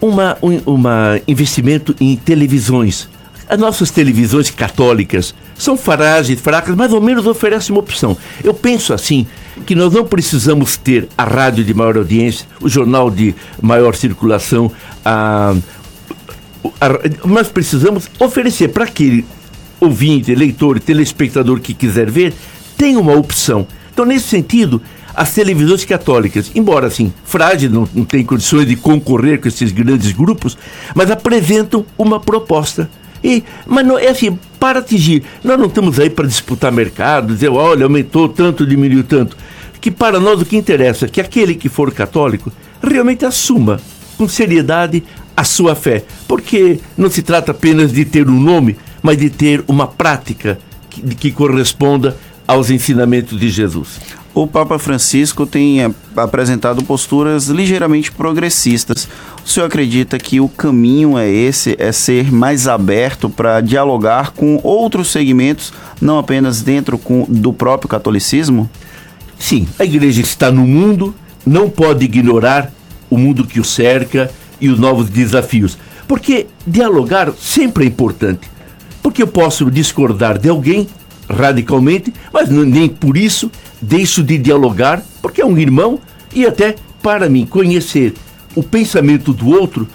Uma, um uma investimento em televisões. As nossas televisões católicas são frágeis, fracas, mais ou menos oferecem uma opção. Eu penso assim, que nós não precisamos ter a rádio de maior audiência, o jornal de maior circulação, a, a, nós precisamos oferecer para aquele ouvinte, leitor, telespectador que quiser ver, tem uma opção. Então, nesse sentido, as televisões católicas, embora assim, frágeis, não, não têm condições de concorrer com esses grandes grupos, mas apresentam uma proposta e, mas não, é assim, para atingir, nós não estamos aí para disputar mercado, dizer, olha, aumentou tanto, diminuiu tanto. Que para nós o que interessa é que aquele que for católico realmente assuma com seriedade a sua fé. Porque não se trata apenas de ter um nome, mas de ter uma prática que, que corresponda aos ensinamentos de Jesus. O Papa Francisco tem é, apresentado posturas ligeiramente progressistas. O senhor acredita que o caminho é esse, é ser mais aberto para dialogar com outros segmentos, não apenas dentro com, do próprio catolicismo? Sim, a igreja está no mundo, não pode ignorar o mundo que o cerca e os novos desafios. Porque dialogar sempre é importante. Porque eu posso discordar de alguém radicalmente, mas nem por isso deixo de dialogar, porque é um irmão e até para mim conhecer o pensamento do outro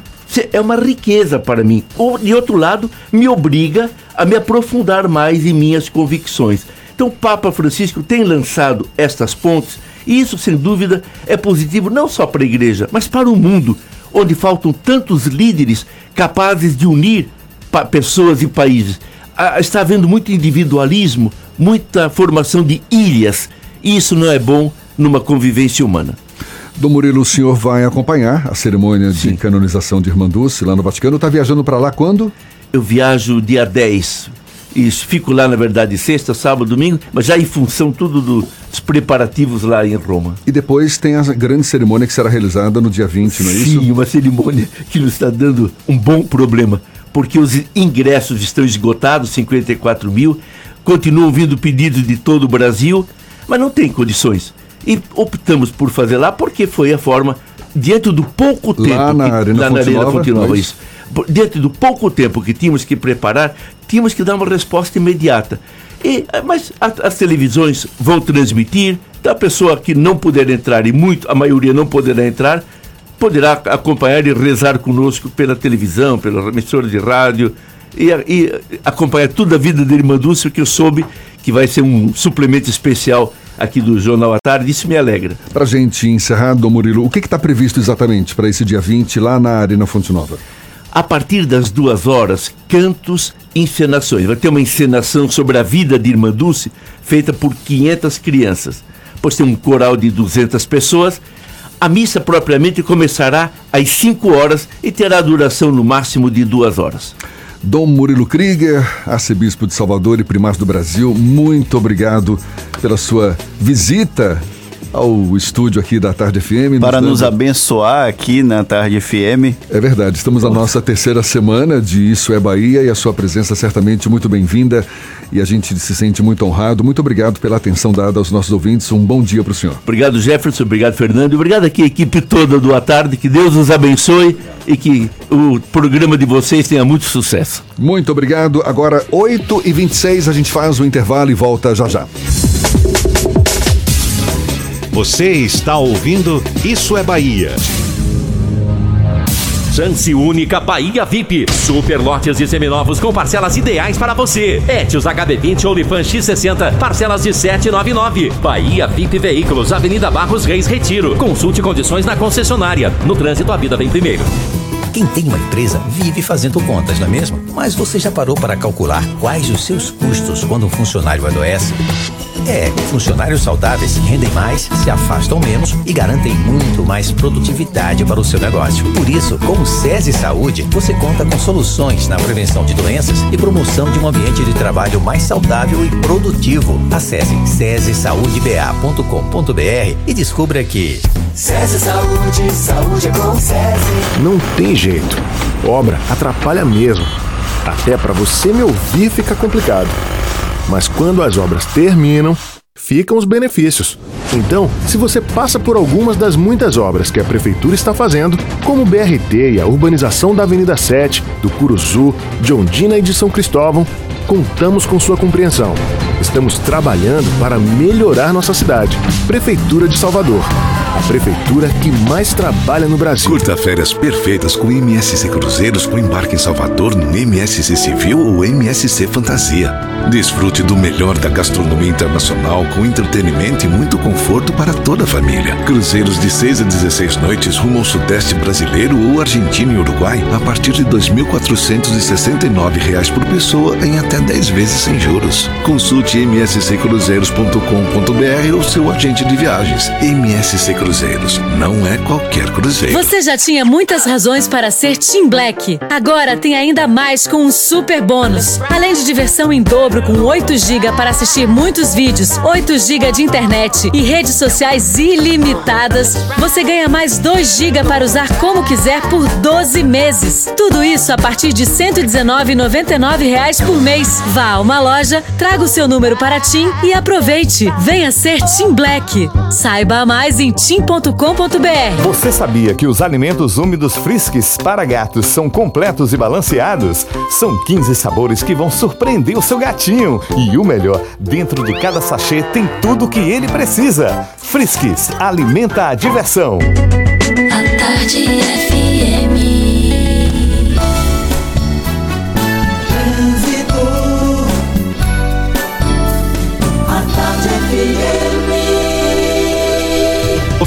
é uma riqueza para mim. Ou, de outro lado, me obriga a me aprofundar mais em minhas convicções. Então, o Papa Francisco tem lançado estas pontes, e isso, sem dúvida, é positivo não só para a igreja, mas para o mundo, onde faltam tantos líderes capazes de unir pessoas e países. Ah, está havendo muito individualismo, muita formação de ilhas, e isso não é bom numa convivência humana. Dom Murilo, o senhor vai acompanhar a cerimônia Sim. de canonização de Irmã Dulce lá no Vaticano. Está viajando para lá quando? Eu viajo dia 10. E fico lá, na verdade, sexta, sábado, domingo, mas já em função tudo do, dos preparativos lá em Roma. E depois tem a grande cerimônia que será realizada no dia 20, não é Sim, isso? Sim, uma cerimônia que nos está dando um bom problema, porque os ingressos estão esgotados, 54 mil, continuam vindo pedidos de todo o Brasil, mas não tem condições. E optamos por fazer lá porque foi a forma, diante do pouco tempo. Lá na que, Arena na Arena Fonte Fonte Nova, Nova, é isso. Diante do pouco tempo que tínhamos que preparar, tínhamos que dar uma resposta imediata. E, eh, mas a, as televisões vão transmitir, então a pessoa que não puder entrar, e muito, a maioria não poderá entrar, poderá acompanhar e rezar conosco pela televisão, pela emissora de rádio, e, e acompanhar toda a vida da Irmã Dulce, que eu soube que vai ser um suplemento especial aqui do Jornal à Tarde, isso me alegra. Para gente encerrar, Dom Murilo, o que está previsto exatamente para esse dia 20 lá na Arena Fonte Nova? A partir das duas horas, cantos, encenações. Vai ter uma encenação sobre a vida de Irmã Dulce, feita por 500 crianças. Pois tem um coral de 200 pessoas. A missa propriamente começará às 5 horas e terá duração no máximo de duas horas. Dom Murilo Krieger, arcebispo de Salvador e primaz do Brasil, muito obrigado pela sua visita ao estúdio aqui da Tarde FM. Para nos, nos abençoar aqui na Tarde FM. É verdade, estamos na nossa terceira semana de Isso é Bahia e a sua presença certamente muito bem-vinda e a gente se sente muito honrado. Muito obrigado pela atenção dada aos nossos ouvintes. Um bom dia para o senhor. Obrigado, Jefferson. Obrigado, Fernando. Obrigado aqui, a equipe toda do À Tarde. Que Deus nos abençoe e que o programa de vocês tenha muito sucesso. Muito obrigado. Agora, 8h26, a gente faz o intervalo e volta já já. Você está ouvindo Isso é Bahia. Chance única Bahia VIP. Super lotes de seminovos com parcelas ideais para você. Etios HB20 Olifan X60, parcelas de 799. Bahia VIP Veículos, Avenida Barros Reis Retiro. Consulte condições na concessionária. No trânsito, a vida vem primeiro. Quem tem uma empresa vive fazendo contas, não é mesmo? Mas você já parou para calcular quais os seus custos quando um funcionário adoece? É, funcionários saudáveis rendem mais, se afastam menos e garantem muito mais produtividade para o seu negócio. Por isso, com o SESI Saúde, você conta com soluções na prevenção de doenças e promoção de um ambiente de trabalho mais saudável e produtivo. Acesse sesesaudeba.com.br e descubra que SESI Saúde, saúde é com SESI. Não tem jeito. Obra atrapalha mesmo. Até para você me ouvir fica complicado. Mas quando as obras terminam, ficam os benefícios. Então, se você passa por algumas das muitas obras que a Prefeitura está fazendo, como o BRT e a urbanização da Avenida 7, do Curuzu, de Ondina e de São Cristóvão, contamos com sua compreensão. Estamos trabalhando para melhorar nossa cidade. Prefeitura de Salvador. A prefeitura que mais trabalha no Brasil. Curta férias perfeitas com MSC Cruzeiros com embarque em Salvador no MSC Civil ou MSC Fantasia. Desfrute do melhor da gastronomia internacional com entretenimento e muito conforto para toda a família. Cruzeiros de 6 a 16 noites rumo ao sudeste brasileiro ou Argentina e Uruguai a partir de 2.469 reais por pessoa em até 10 vezes sem juros. Consulte msccruzeiros.com.br ou seu agente de viagens. MSC Cruzeiros. Não é qualquer cruzeiro. Você já tinha muitas razões para ser Team Black. Agora tem ainda mais com um super bônus. Além de diversão em dobro com 8 GB para assistir muitos vídeos, 8 GB de internet e redes sociais ilimitadas, você ganha mais 2 GB para usar como quiser por 12 meses. Tudo isso a partir de R$ 119,99 por mês. Vá a uma loja, traga o seu número para TIM e aproveite. Venha ser Team Black. Saiba mais em tim.com.br. Você sabia que os alimentos úmidos Friskies para gatos são completos e balanceados? São 15 sabores que vão surpreender o seu gatinho. E o melhor, dentro de cada sachê tem tudo o que ele precisa. Friskies, alimenta a diversão. A tarde FM.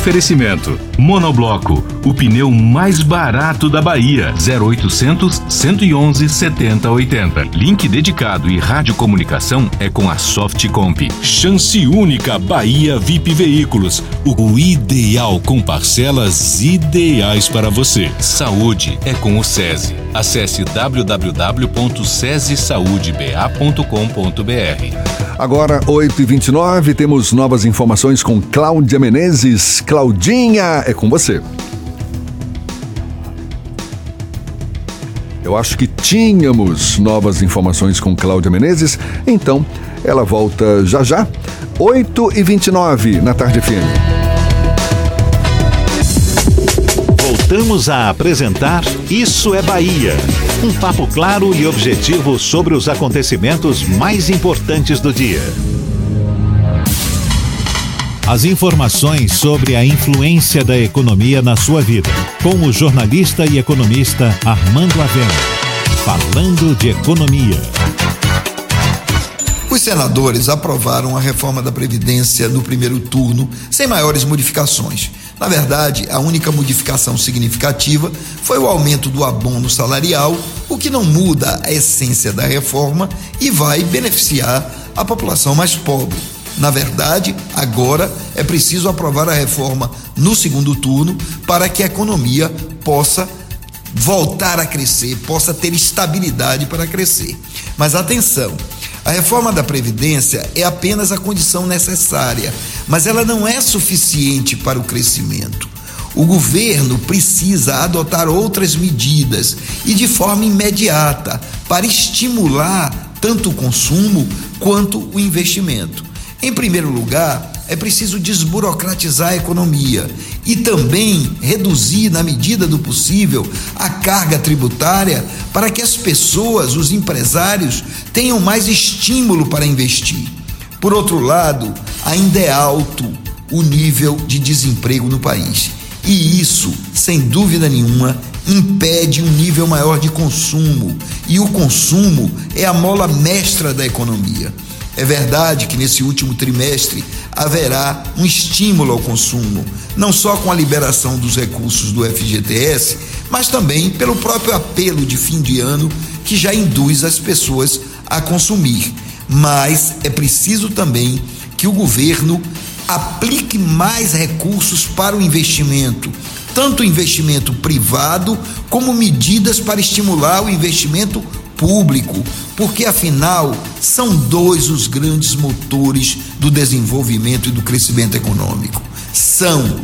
Oferecimento: Monobloco, o pneu mais barato da Bahia. 0800 111 7080. Link dedicado e radiocomunicação é com a Softcomp. Chance única Bahia VIP Veículos. O ideal com parcelas ideais para você. Saúde é com o SESI. Acesse www.cesesaudeba.com.br. Agora, 8h29, temos novas informações com Cláudia Menezes. Claudinha, é com você. Eu acho que tínhamos novas informações com Cláudia Menezes, então ela volta já já. 8h29 na tarde FM. Voltamos a apresentar Isso é Bahia. Um papo claro e objetivo sobre os acontecimentos mais importantes do dia. As informações sobre a influência da economia na sua vida. Com o jornalista e economista Armando Avena. Falando de economia. Os senadores aprovaram a reforma da Previdência no primeiro turno, sem maiores modificações. Na verdade, a única modificação significativa foi o aumento do abono salarial, o que não muda a essência da reforma e vai beneficiar a população mais pobre. Na verdade, agora é preciso aprovar a reforma no segundo turno para que a economia possa voltar a crescer, possa ter estabilidade para crescer. Mas atenção, a reforma da Previdência é apenas a condição necessária, mas ela não é suficiente para o crescimento. O governo precisa adotar outras medidas e de forma imediata para estimular tanto o consumo quanto o investimento. Em primeiro lugar, é preciso desburocratizar a economia e também reduzir, na medida do possível, a carga tributária para que as pessoas, os empresários, tenham mais estímulo para investir. Por outro lado, ainda é alto o nível de desemprego no país. E isso, sem dúvida nenhuma, impede um nível maior de consumo. E o consumo é a mola mestra da economia. É verdade que nesse último trimestre haverá um estímulo ao consumo, não só com a liberação dos recursos do FGTS, mas também pelo próprio apelo de fim de ano que já induz as pessoas a consumir. Mas é preciso também que o governo aplique mais recursos para o investimento, tanto investimento privado como medidas para estimular o investimento público, porque afinal são dois os grandes motores do desenvolvimento e do crescimento econômico. São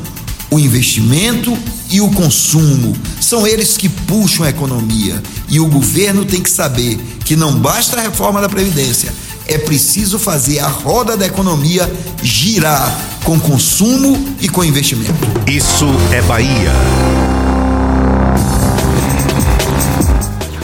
o investimento e o consumo. São eles que puxam a economia. E o governo tem que saber que não basta a reforma da Previdência, é preciso fazer a roda da economia girar com consumo e com investimento. Isso é Bahia.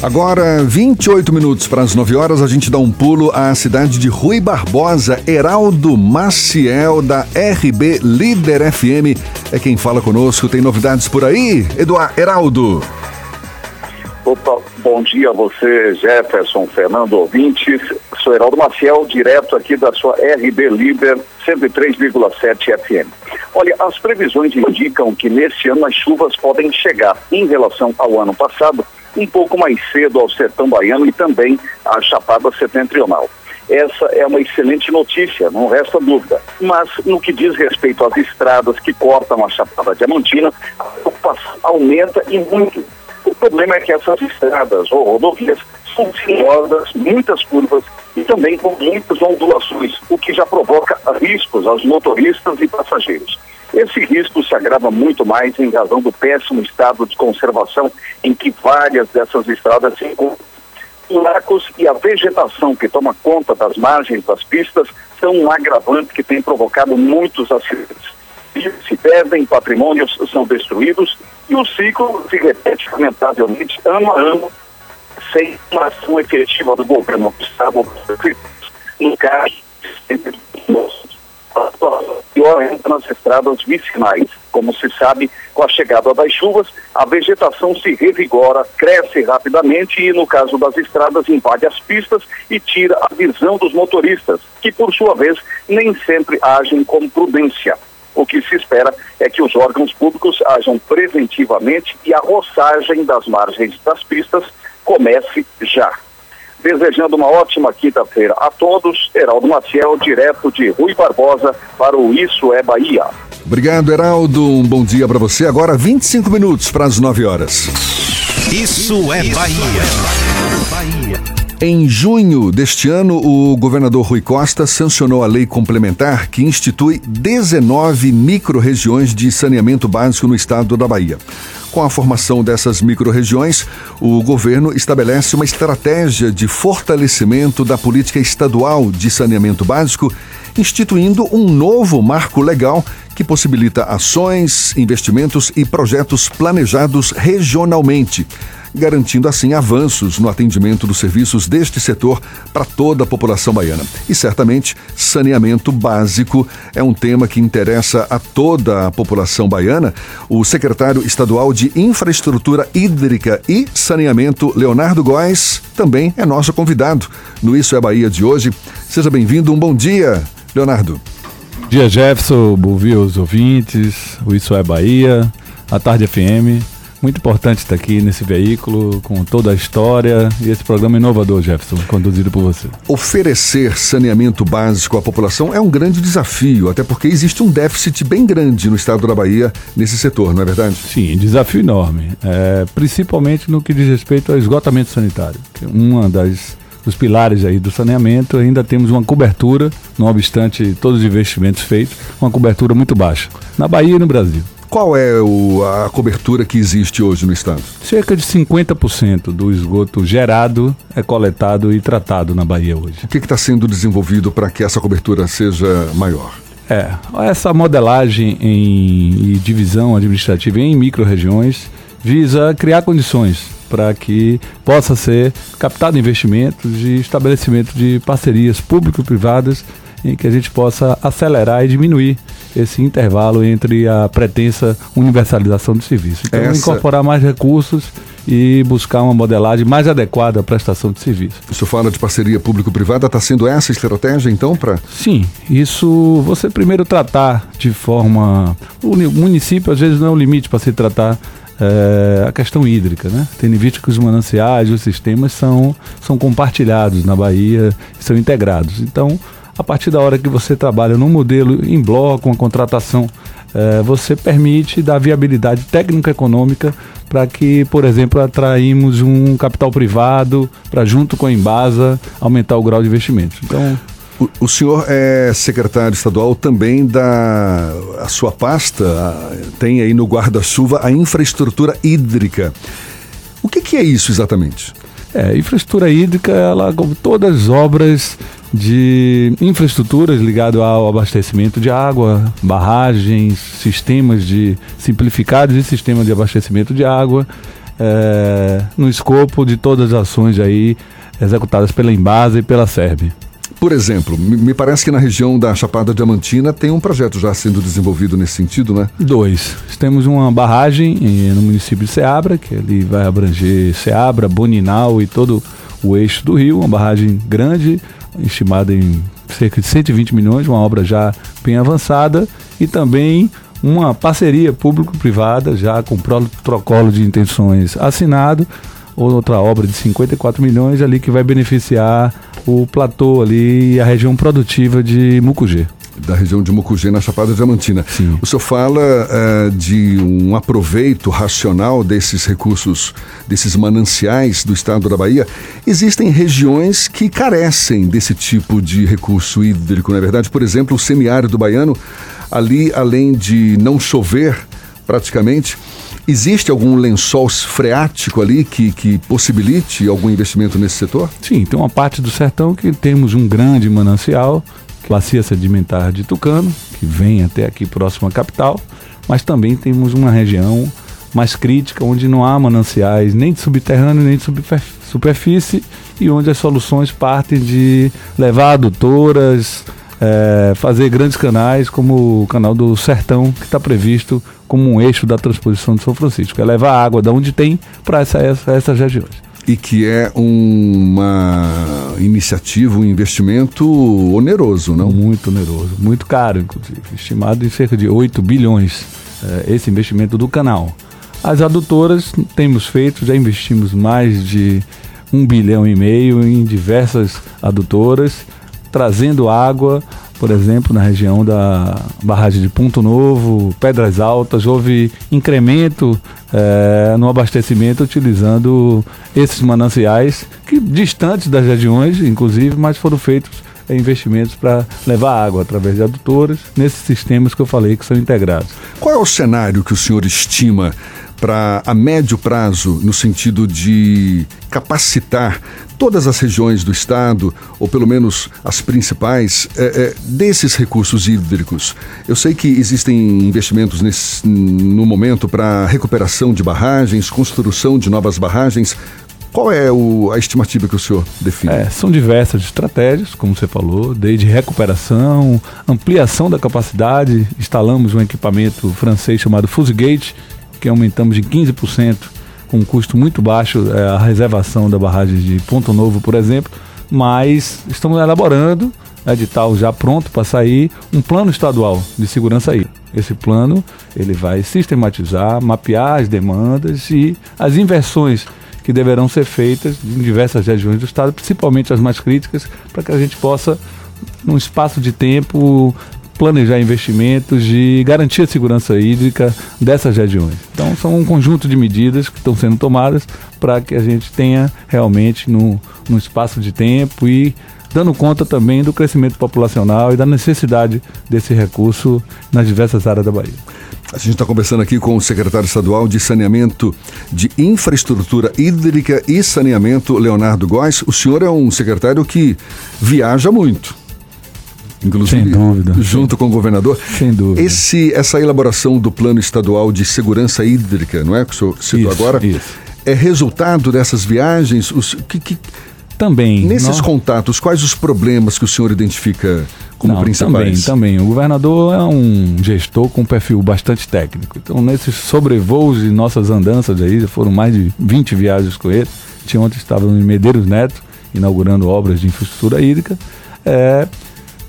Agora, 28 minutos para as 9 horas, a gente dá um pulo à cidade de Rui Barbosa. Heraldo Maciel, da RB Líder FM, é quem fala conosco. Tem novidades por aí? Eduardo, Heraldo. Opa, bom dia a você, Jefferson, Fernando, ouvintes. Sou Heraldo Maciel, direto aqui da sua RB Líder 103,7 FM. Olha, as previsões indicam que nesse ano as chuvas podem chegar, em relação ao ano passado, um pouco mais cedo ao sertão baiano e também à Chapada Setentrional. essa é uma excelente notícia, não resta dúvida. Mas no que diz respeito às estradas que cortam a Chapada Diamantina, a preocupação aumenta e muito. O problema é que essas estradas ou rodovias são sinuosas, muitas curvas e também com muitas ondulações, o que já provoca riscos aos motoristas e passageiros. Esse risco se agrava muito mais em razão do péssimo estado de conservação em que várias dessas estradas se encontram. Buracos e a vegetação que toma conta das margens das pistas são um agravante que tem provocado muitos acidentes. Se perdem, patrimônios são destruídos e o ciclo se repete lamentavelmente ano a ano, sem uma ação efetiva do governo do Estado, no caso, pior ainda nas estradas vicinais. Como se sabe, com a chegada das chuvas, a vegetação se revigora, cresce rapidamente e, no caso das estradas, invade as pistas e tira a visão dos motoristas, que, por sua vez, nem sempre agem com prudência. O que se espera é que os órgãos públicos ajam preventivamente e a roçagem das margens das pistas comece já. Desejando uma ótima quinta-feira a todos, Heraldo Maciel, direto de Rui Barbosa, para o Isso é Bahia. Obrigado, Heraldo. Um bom dia para você. Agora, 25 minutos para as 9 horas. Isso é Bahia. Em junho deste ano, o governador Rui Costa sancionou a lei complementar que institui 19 micro-regiões de saneamento básico no estado da Bahia. Com a formação dessas micro-regiões, o governo estabelece uma estratégia de fortalecimento da política estadual de saneamento básico, instituindo um novo marco legal que possibilita ações, investimentos e projetos planejados regionalmente, garantindo assim avanços no atendimento dos serviços deste setor para toda a população baiana. E certamente, saneamento básico é um tema que interessa a toda a população baiana. O secretário estadual de Infraestrutura Hídrica e Saneamento, Leonardo Góes, também é nosso convidado no Isso é Bahia de hoje. Seja bem-vindo, um bom dia, Leonardo. Bom dia, Jefferson, bom dia os ouvintes, o Isso é Bahia, a Tarde FM. Muito importante estar aqui nesse veículo, com toda a história e esse programa inovador, Jefferson, conduzido por você. Oferecer saneamento básico à população é um grande desafio, até porque existe um déficit bem grande no estado da Bahia nesse setor, não é verdade? Sim, desafio enorme, é, principalmente no que diz respeito ao esgotamento sanitário, que é uma das dos pilares aí do saneamento, ainda temos uma cobertura, não obstante todos os investimentos feitos, uma cobertura muito baixa, na Bahia e no Brasil. Qual é o, a cobertura que existe hoje no estado? Cerca de 50% do esgoto gerado é coletado e tratado na Bahia hoje. O que está sendo desenvolvido para que essa cobertura seja maior? É, essa modelagem em, e divisão administrativa em micro-regiões visa criar condições para que possa ser captado investimentos e estabelecimento de parcerias público-privadas em que a gente possa acelerar e diminuir esse intervalo entre a pretensa universalização do serviço. Então, Essa... incorporar mais recursos e buscar uma modelagem mais adequada à prestação de serviço. O senhor fala de parceria público-privada, está sendo essa a estratégia então para? Sim, isso você primeiro tratar de forma. O município às vezes não é um limite para se tratar é, a questão hídrica, né? Tendo em vista que os mananciais, os sistemas são, são compartilhados na Bahia, são integrados. Então, a partir da hora que você trabalha num modelo em bloco, uma contratação, é, você permite dar viabilidade técnico-econômica para que, por exemplo, atraímos um capital privado para, junto com a Embasa, aumentar o grau de investimento. Então, o, o, senhor é secretário estadual também da a sua pasta, a, tem aí no guarda-chuva a infraestrutura hídrica. O que, que, é isso exatamente? É, infraestrutura hídrica, ela como todas as obras de infraestruturas ligadas ao abastecimento de água, barragens, sistemas de simplificados e sistemas de abastecimento de água, é, no escopo de todas as ações aí executadas pela Embasa e pela SERB. Por exemplo, me parece que na região da Chapada Diamantina tem um projeto já sendo desenvolvido nesse sentido, né? Dois. Temos uma barragem no município de Ceabra, que ali vai abranger Ceabra, Boninal e todo o eixo do rio, uma barragem grande, estimada em cerca de 120 milhões, uma obra já bem avançada, e também uma parceria público-privada, já com protocolo de intenções assinado, outra obra de 54 milhões ali que vai beneficiar o platô ali e a região produtiva de Mucugê. Da região de Mucugê, na Chapada Diamantina. Sim. O senhor fala eh, de um aproveito racional desses recursos, desses mananciais do estado da Bahia. Existem regiões que carecem desse tipo de recurso hídrico, não é verdade? Por exemplo, o semiárido baiano, ali, além de não chover praticamente, existe algum lençol freático ali que, que possibilite algum investimento nesse setor? Sim, tem uma parte do sertão que temos um grande manancial, bacia sedimentar de Tucano, que vem até aqui próximo à capital, mas também temos uma região mais crítica, onde não há mananciais nem de subterrâneo nem de superf- superfície e onde as soluções partem de levar adutoras, eh, fazer grandes canais, como o canal do Sertão, que está previsto como um eixo da transposição de São Francisco. É levar água da onde tem para essa, essa, essas regiões. E que é uma iniciativa, um investimento oneroso, não? Muito oneroso, muito caro, inclusive. Estimado em cerca de 8 bilhões eh, esse investimento do canal. As adutoras temos feito, já investimos mais de um bilhão e meio em diversas adutoras, trazendo água, por exemplo, na região da barragem de Ponto Novo, Pedras Altas, houve incremento eh, no abastecimento utilizando esses mananciais, que distantes das regiões, inclusive, mas foram feitos eh, investimentos para levar água através de adutoras, nesses sistemas que eu falei que são integrados. Qual é o cenário que o senhor estima para a médio prazo, no sentido de capacitar todas as regiões do estado, ou pelo menos as principais, é, é, desses recursos hídricos? Eu sei que existem investimentos nesse, no momento para recuperação de barragens, construção de novas barragens. Qual é o- a estimativa que o senhor define? É, são diversas estratégias, como você falou, desde recuperação, ampliação da capacidade. Instalamos um equipamento francês chamado Fusegate, que aumentamos de 15%, com um custo muito baixo, é, a reservação da barragem de Ponto Novo, por exemplo. Mas estamos elaborando, edital já pronto para sair, um plano estadual de segurança hídrica. Esse plano ele vai sistematizar, mapear as demandas e as inversões que deverão ser feitas em diversas regiões do estado, principalmente as mais críticas, para que a gente possa, num espaço de tempo, planejar investimentos de garantir a segurança hídrica dessas regiões. Então, são um conjunto de medidas que estão sendo tomadas para que a gente tenha realmente, no, num espaço de tempo e dando conta também do crescimento populacional e da necessidade desse recurso nas diversas áreas da Bahia. A gente está conversando aqui com o secretário estadual de Saneamento de Infraestrutura Hídrica e Saneamento, Leonardo Góes. O senhor é um secretário que viaja muito. Inclusive, Sem dúvida. junto com o governador. Sem dúvida. Esse, essa elaboração do Plano Estadual de Segurança Hídrica, não é? Que o senhor citou Isso, agora. isso. É resultado dessas viagens? Os, que, que- Também. nesses nós- contatos, quais os problemas que o senhor identifica como Não, principais? Também, também. O governador é um gestor com um perfil bastante técnico. Então, nesses sobrevoos de nossas andanças aí, foram mais de 20 viagens com ele. Tinha ontem estávamos em Medeiros Neto, inaugurando obras de infraestrutura hídrica. É,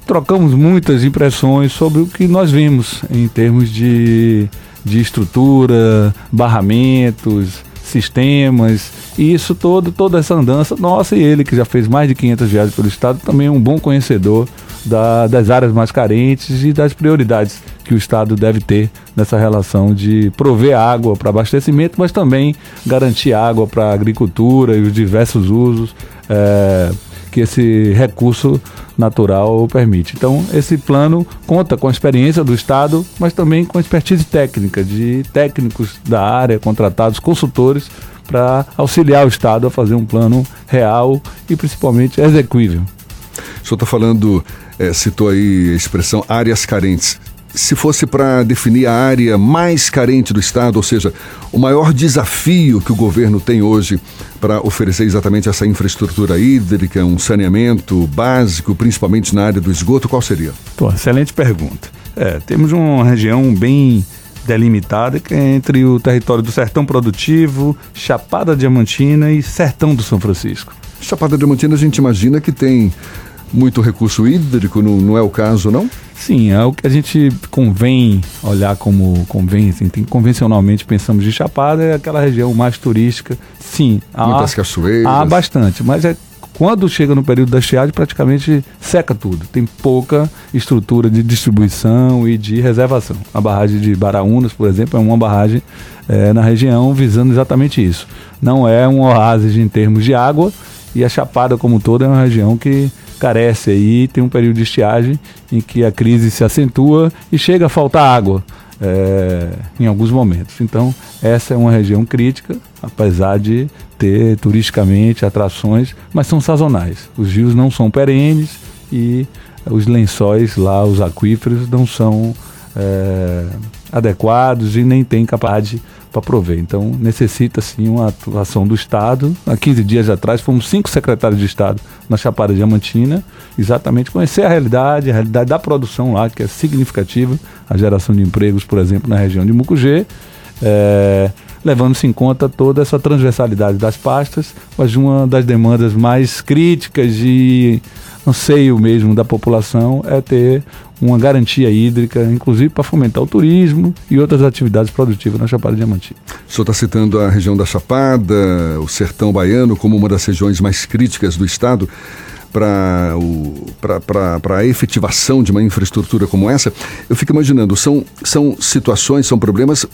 trocamos muitas impressões sobre o que nós vimos em termos de, de estrutura, barramentos, sistemas, e isso todo, toda essa andança nossa e ele, que já fez mais de 500 viagens pelo Estado, também é um bom conhecedor da- das áreas mais carentes e das prioridades que o Estado deve ter nessa relação de prover água para abastecimento, mas também garantir água para agricultura e os diversos usos eh, que esse recurso natural permite. Então, esse plano conta com a experiência do Estado, mas também com a expertise técnica de técnicos da área, contratados, consultores, para auxiliar o Estado a fazer um plano real e principalmente execuível. O senhor está falando, eh, citou aí a expressão áreas carentes. Se fosse para definir a área mais carente do Estado, ou seja, o maior desafio que o governo tem hoje para oferecer exatamente essa infraestrutura hídrica, um saneamento básico, principalmente na área do esgoto, qual seria? Pô, excelente pergunta. É, temos uma região bem delimitada que é entre o território do Sertão Produtivo, Chapada Diamantina e Sertão do São Francisco. Chapada Diamantina a gente imagina que tem muito recurso hídrico, não, não é o caso, não? Sim, é o que a gente convém olhar como convém, assim, tem, convencionalmente pensamos de Chapada, é aquela região mais turística. Sim, há, Muitas cachoeiras. Há bastante, mas é Quando chega no período da estiagem, praticamente seca tudo. Tem pouca estrutura de distribuição e de reservação. A barragem de Baraunas, por exemplo, é uma barragem é, na região visando exatamente isso. Não é um oásis em termos de água e a Chapada como toda é uma região que carece aí, tem um período de estiagem em que a crise se acentua e chega a faltar água é, em alguns momentos. Então, essa é uma região crítica, apesar de ter turisticamente atrações, mas são sazonais. Os rios não são perenes e os lençóis lá, os aquíferos, não são é, adequados e nem têm capacidade para prover. Então necessita sim uma atuação do Estado. Há 15 dias atrás fomos cinco secretários de Estado na Chapada Diamantina, exatamente conhecer a realidade, a realidade da produção lá, que é significativa, a geração de empregos, por exemplo, na região de Mucugê. É, levando-se em conta toda essa transversalidade das pastas, mas uma das demandas mais críticas e anseio mesmo da população é ter uma garantia hídrica, inclusive para fomentar o turismo e outras atividades produtivas na Chapada Diamantina. O senhor está citando a região da Chapada, o sertão baiano, como uma das regiões mais críticas do estado para a efetivação de uma infraestrutura como essa. Eu fico imaginando, são, são situações, são problemas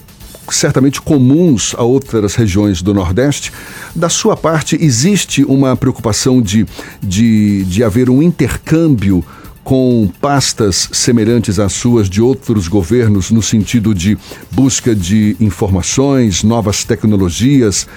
certamente comuns a outras regiões do Nordeste. Da sua parte, existe uma preocupação de, de, de haver um intercâmbio com pastas semelhantes às suas de outros governos no sentido de busca de informações, novas tecnologias?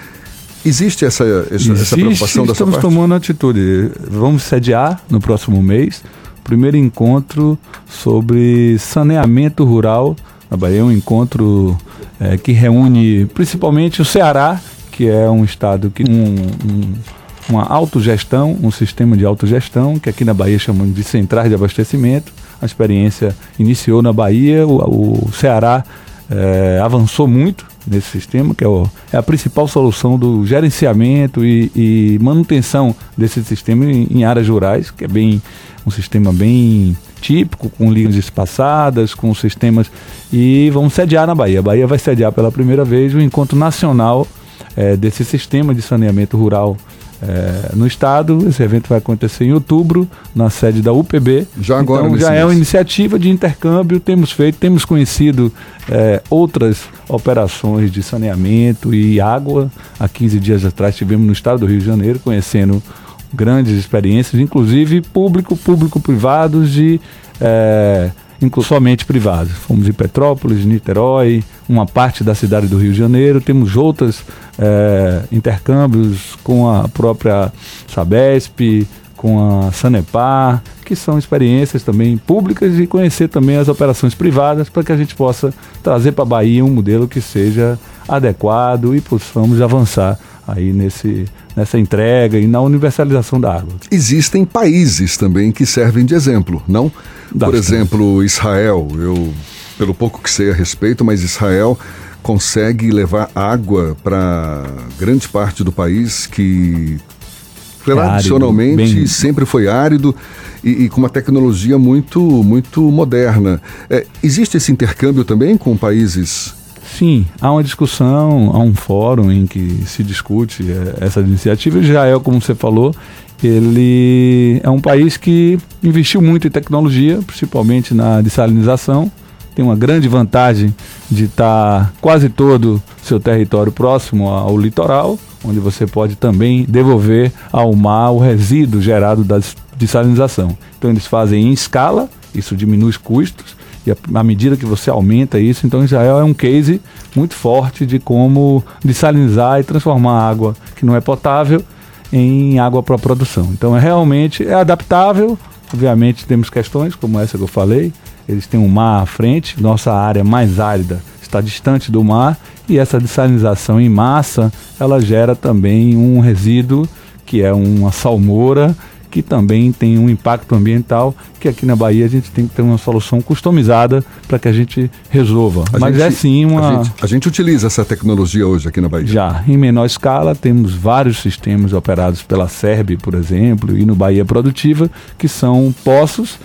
Existe essa, essa, Existe, essa preocupação da sua parte? Estamos tomando atitude. Vamos sediar no próximo mês o primeiro encontro sobre saneamento rural na Bahia, um encontro é, que reúne principalmente o Ceará, que é um estado que um, um uma autogestão, um sistema de autogestão, que aqui na Bahia chamamos de centrais de abastecimento. A experiência iniciou na Bahia, o, o Ceará é, avançou muito nesse sistema, que é, o, é, a principal solução do gerenciamento e, e manutenção desse sistema em, em, áreas rurais, que é bem um sistema bem típico, com linhas espaçadas, com sistemas. E vamos sediar na Bahia. A Bahia vai sediar pela primeira vez o encontro nacional é, desse sistema de saneamento rural é, no estado. Esse evento vai acontecer em outubro, na sede da UPB. Já agora, então, já é uma iniciativa de intercâmbio. Temos feito, temos conhecido é, outras operações de saneamento e água. Há 15 dias atrás estivemos no estado do Rio de Janeiro conhecendo grandes experiências, inclusive público, público-privados de é, somente privados. Fomos em Petrópolis, Niterói, uma parte da cidade do Rio de Janeiro. Temos outros é, intercâmbios com a própria Sabesp, com a Sanepar, que são experiências também públicas e conhecer também as operações privadas para que a gente possa trazer para a Bahia um modelo que seja adequado e possamos avançar aí nesse, nessa entrega e na universalização da água. Existem países também que servem de exemplo, não? Por exemplo, Israel. Eu, pelo pouco que sei a respeito, mas Israel consegue levar água para grande parte do país que tradicionalmente é bem... sempre foi árido e, e, com uma tecnologia muito muito moderna. É, existe esse intercâmbio também com países Sim, há uma discussão, há um fórum em que se discute é, essa iniciativa. Israel, como você falou, ele é um país que investiu muito em tecnologia, principalmente na dessalinização. Tem uma grande vantagem de estar quase todo seu território próximo ao litoral, onde você pode também devolver ao mar o resíduo gerado da dessalinização. Então eles fazem em escala, isso diminui os custos e à medida que você aumenta isso, então Israel é um case muito forte de como desalinizar e transformar água que não é potável em água para produção. Então é realmente é adaptável. Obviamente temos questões como essa que eu falei. Eles têm um mar à frente, nossa área mais árida está distante do mar e essa desalinização em massa ela gera também um resíduo que é uma salmoura que também tem um impacto ambiental, que aqui na Bahia a gente tem que ter uma solução customizada para que a gente resolva. A Mas gente, é sim uma. A gente, a gente, utiliza essa tecnologia hoje aqui na Bahia. Já, em menor escala, temos vários sistemas operados pela SERB, por exemplo, e no Bahia Produtiva, que são poços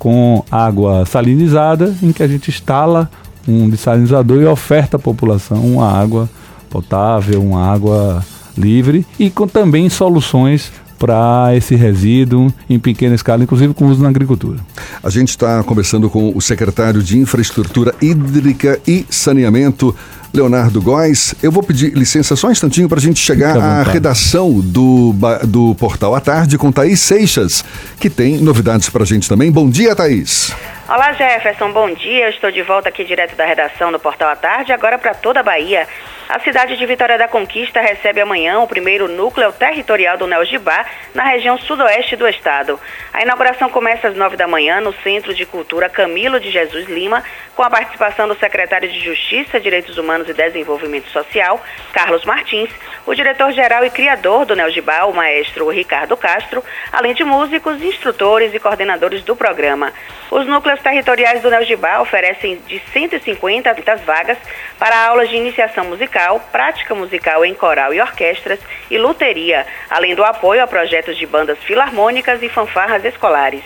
com água salinizada, em que a gente instala um desalinizador e oferta à população uma água potável, uma água livre e com também soluções para esse resíduo em pequena escala, inclusive com uso na agricultura. A gente está conversando com o secretário de Infraestrutura Hídrica e Saneamento, Leonardo Góes. Eu vou pedir licença só um instantinho para a gente chegar à redação do, do Portal à Tarde com Thaís Seixas, que tem novidades para a gente também. Bom dia, Thaís. Olá Jefferson, bom dia. Eu estou de volta aqui direto da redação do Portal à Tarde, agora para toda a Bahia. A cidade de Vitória da Conquista recebe amanhã o primeiro núcleo territorial do Neogibá, na região sudoeste do estado. A inauguração começa às nove da manhã no Centro de Cultura Camilo de Jesus Lima, com a participação do secretário de Justiça, Direitos Humanos e Desenvolvimento Social, Carlos Martins, o diretor-geral e criador do Neogibá, o maestro Ricardo Castro, além de músicos, instrutores e coordenadores do programa. Os núcleos territoriais do Neogibá oferecem de 150 a 30 vagas para aulas de iniciação musical, prática musical em coral e orquestras e luteria, além do apoio a projetos de bandas filarmônicas e fanfarras escolares.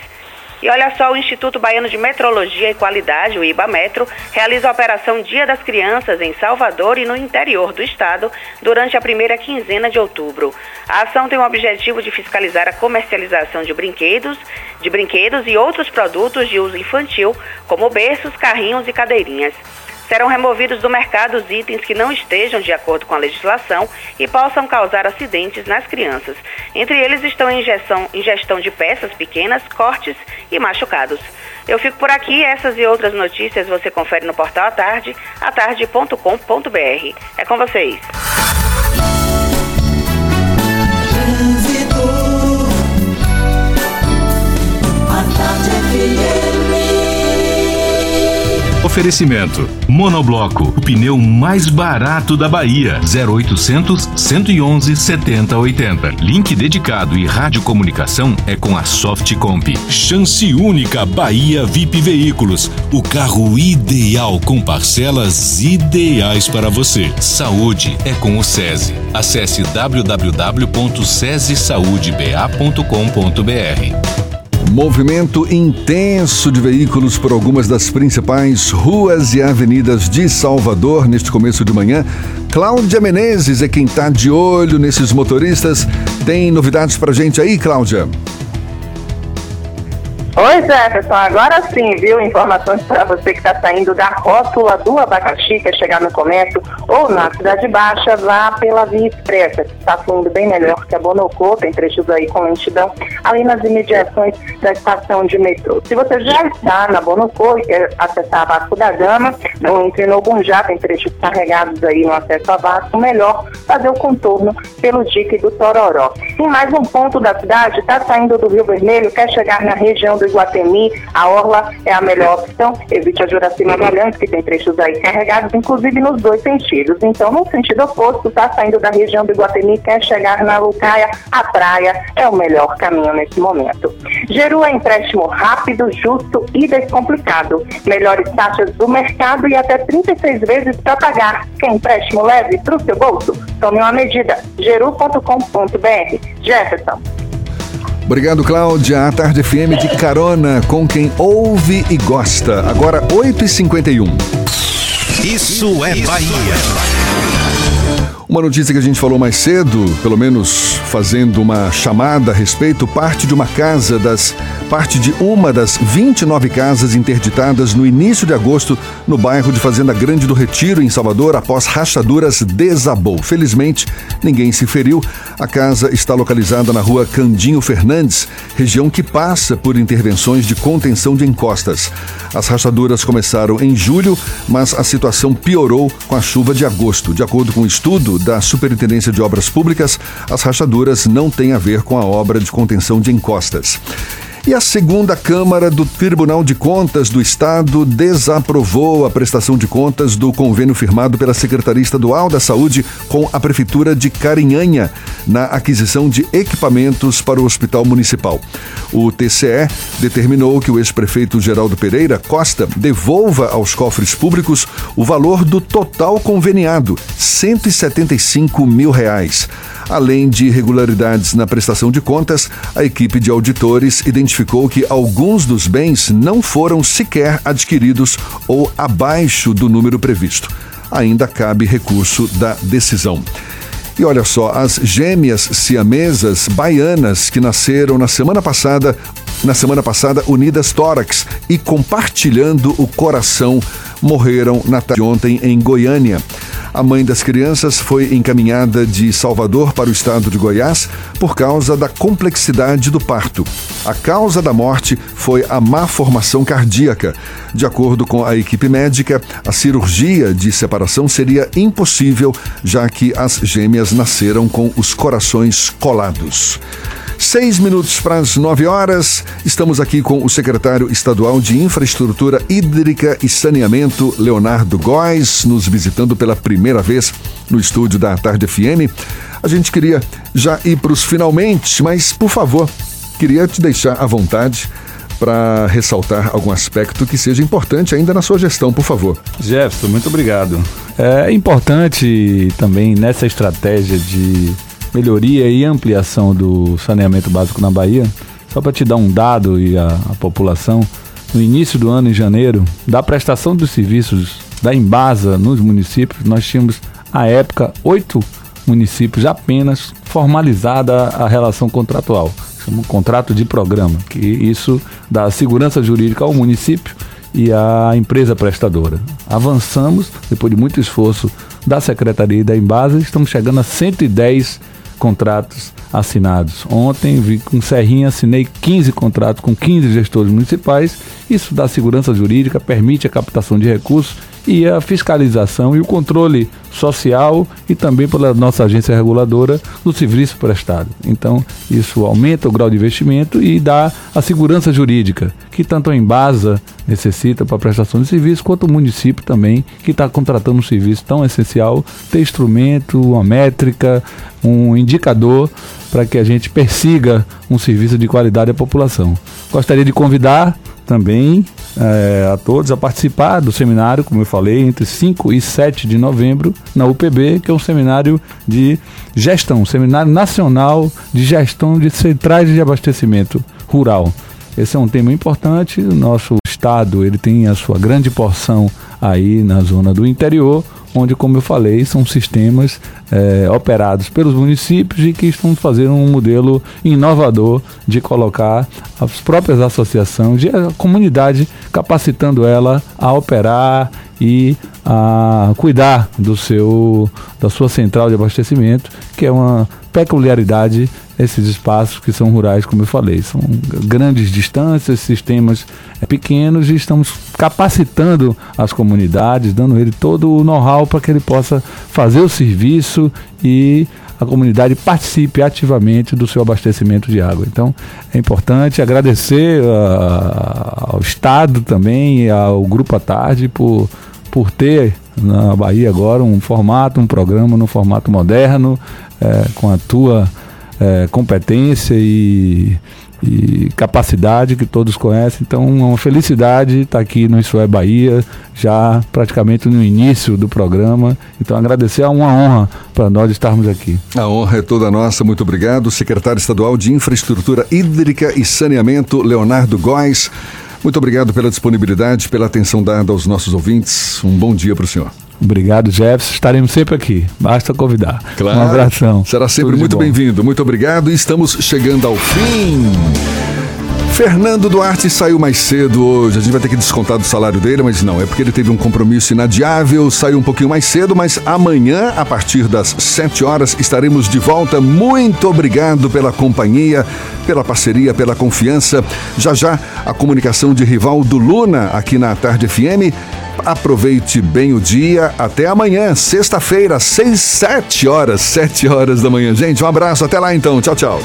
E olha só, o Instituto Baiano de Metrologia e Qualidade, o IBAMetro, realiza a Operação Dia das Crianças em Salvador e no interior do estado durante a primeira quinzena de outubro. A ação tem o objetivo de fiscalizar a comercialização de brinquedos, de brinquedos e outros produtos de uso infantil, como berços, carrinhos e cadeirinhas. Serão removidos do mercado os itens que não estejam de acordo com a legislação e possam causar acidentes nas crianças. Entre eles estão injeção, ingestão de peças pequenas, cortes e machucados. Eu fico por aqui, essas e outras notícias você confere no portal à tarde, atarde.com.br. É com vocês. Oferecimento: Monobloco, o pneu mais barato da Bahia. 0800 111 7080. Link dedicado e radiocomunicação é com a Softcomp. Chance única Bahia VIP Veículos. O carro ideal com parcelas ideais para você. Saúde é com o SESI. Acesse www.sesesaudiba.com.br. Movimento intenso de veículos por algumas das principais ruas e avenidas de Salvador neste começo de manhã. Cláudia Menezes é quem está de olho nesses motoristas. Tem novidades pra gente aí, Cláudia? Oi, Jefferson, agora sim, viu? Informações para você que está saindo da rótula do abacaxi, quer chegar no comércio ou na Cidade Baixa, vá pela Via Expressa, que está fluindo bem melhor que a Bonocô, tem trechos aí com lentidão, ali nas imediações da estação de metrô. Se você já está na Bonocô e quer acessar a Vasco da Gama, não entre no Gunjá, tem trechos carregados aí no acesso a Vasco, melhor fazer o contorno pelo dique do Tororó. Em mais um ponto da cidade, está saindo do Rio Vermelho, quer chegar na região do Iguatemi, a Orla é a melhor opção. Evite a Juraci Magalhães, que tem trechos aí carregados, inclusive nos dois sentidos. Então, no sentido oposto, está saindo da região do Iguatemi, quer chegar na Lucaia, a praia é o melhor caminho nesse momento. Geru é empréstimo rápido, justo e descomplicado. Melhores taxas do mercado e até 36 vezes para pagar. Quer empréstimo leve para o seu bolso? Tome uma medida. geru.com.br. Jefferson. Obrigado, Cláudia. A Tarde FM de carona com quem ouve e gosta. Agora, 8h51. Isso é Bahia. Uma notícia que a gente falou mais cedo, pelo menos fazendo uma chamada a respeito, parte de uma casa das parte de uma das 29 casas interditadas no início de agosto no bairro de Fazenda Grande do Retiro, em Salvador, após rachaduras desabou. Felizmente, ninguém se feriu. A casa está localizada na rua Candinho Fernandes, região que passa por intervenções de contenção de encostas. As rachaduras começaram em julho, mas a situação piorou com a chuva de agosto. De acordo com o um estudo da Superintendência de Obras Públicas, as rachaduras não têm a ver com a obra de contenção de encostas. E a segunda Câmara do Tribunal de Contas do Estado desaprovou a prestação de contas do convênio firmado pela Secretaria Estadual da Saúde com a Prefeitura de Carinhanha na aquisição de equipamentos para o Hospital Municipal. O TCE determinou que o ex-prefeito Geraldo Pereira Costa devolva aos cofres públicos o valor do total conveniado, 175 mil reais. Além de irregularidades na prestação de contas, a equipe de auditores identificou que alguns dos bens não foram sequer adquiridos ou abaixo do número previsto. Ainda cabe recurso da decisão. E olha só, as gêmeas siamesas baianas que nasceram na semana passada, na semana passada unidas tórax e compartilhando o coração, morreram na tarde de ontem em Goiânia. A mãe das crianças foi encaminhada de Salvador para o estado de Goiás por causa da complexidade do parto. A causa da morte foi a má formação cardíaca. De acordo com a equipe médica, a cirurgia de separação seria impossível, já que as gêmeas nasceram com os corações colados. Seis minutos para as nove horas, estamos aqui com o secretário estadual de Infraestrutura Hídrica e Saneamento, Leonardo Góes, nos visitando pela primeira vez no estúdio da Tarde FM. A gente queria já ir para os finalmente, mas, por favor, queria te deixar à vontade para ressaltar algum aspecto que seja importante ainda na sua gestão, por favor. Jefferson, muito obrigado. É importante também nessa estratégia de melhoria e ampliação do saneamento básico na Bahia, só para te dar um dado e a, a, população, no início do ano, em janeiro, da prestação dos serviços da Embasa nos municípios, nós tínhamos, à época, oito municípios apenas formalizada a relação contratual. Chama um contrato de programa, que isso dá segurança jurídica ao município e à empresa prestadora. Avançamos, depois de muito esforço da Secretaria e da Embasa, estamos chegando a 110 contratos assinados. Ontem, vi com Serrinha, assinei 15 contratos com 15 gestores municipais. Isso dá segurança jurídica, permite a captação de recursos e a fiscalização e o controle social e também pela nossa agência reguladora do serviço prestado. Então, isso aumenta o grau de investimento e dá a segurança jurídica, que tanto a Embasa necessita para a prestação de serviço, quanto o município também, que está contratando um serviço tão essencial, ter instrumento, uma métrica, um indicador para que a gente persiga um serviço de qualidade à população. Gostaria de convidar também é, a todos a participar do seminário, como eu falei, entre 5 e 7 de novembro, na UPB, que é um seminário de gestão, um seminário nacional de gestão de centrais de abastecimento rural. Esse é um tema importante. O nosso estado ele tem a sua grande porção aí na zona do interior, onde, como eu falei, são sistemas é, operados pelos municípios e que estão fazendo um modelo inovador de colocar as próprias associações e a comunidade capacitando ela a operar e a cuidar do seu da sua central de abastecimento, que é uma peculiaridade esses espaços que são rurais, como eu falei. São grandes distâncias, sistemas pequenos e estamos capacitando as comunidades, dando ele todo o know-how para que ele possa fazer o serviço e a comunidade participe ativamente do seu abastecimento de água. Então é importante agradecer uh, ao Estado também e ao Grupo à Tarde por, por ter na Bahia agora um formato, um programa no formato moderno, é, com a tua é, competência e, e, capacidade que todos conhecem. Então, uma felicidade estar aqui no Isso é Bahia, já praticamente no início do programa. Então, agradecer é uma honra para nós estarmos aqui. A honra é toda nossa, muito obrigado. Secretário Estadual de Infraestrutura Hídrica e Saneamento, Leonardo Góes. Muito obrigado pela disponibilidade, pela atenção dada aos nossos ouvintes. Um bom dia para o senhor. Obrigado, Jefferson. Estaremos sempre aqui. Basta convidar. Claro. Um abração. Será sempre Tudo muito bem-vindo. Muito obrigado. E estamos chegando ao fim. Fernando Duarte saiu mais cedo hoje. A gente vai ter que descontar do salário dele, mas não, é porque ele teve um compromisso inadiável, saiu um pouquinho mais cedo, mas amanhã, a partir das 7 horas, estaremos de volta. Muito obrigado pela companhia, pela parceria, pela confiança. Já já, a comunicação de rival do Luna aqui na Tarde FM. Aproveite bem o dia. Até amanhã, sexta-feira, 6, 7 horas, 7 horas da manhã. Gente, um abraço. Até lá então. Tchau, tchau.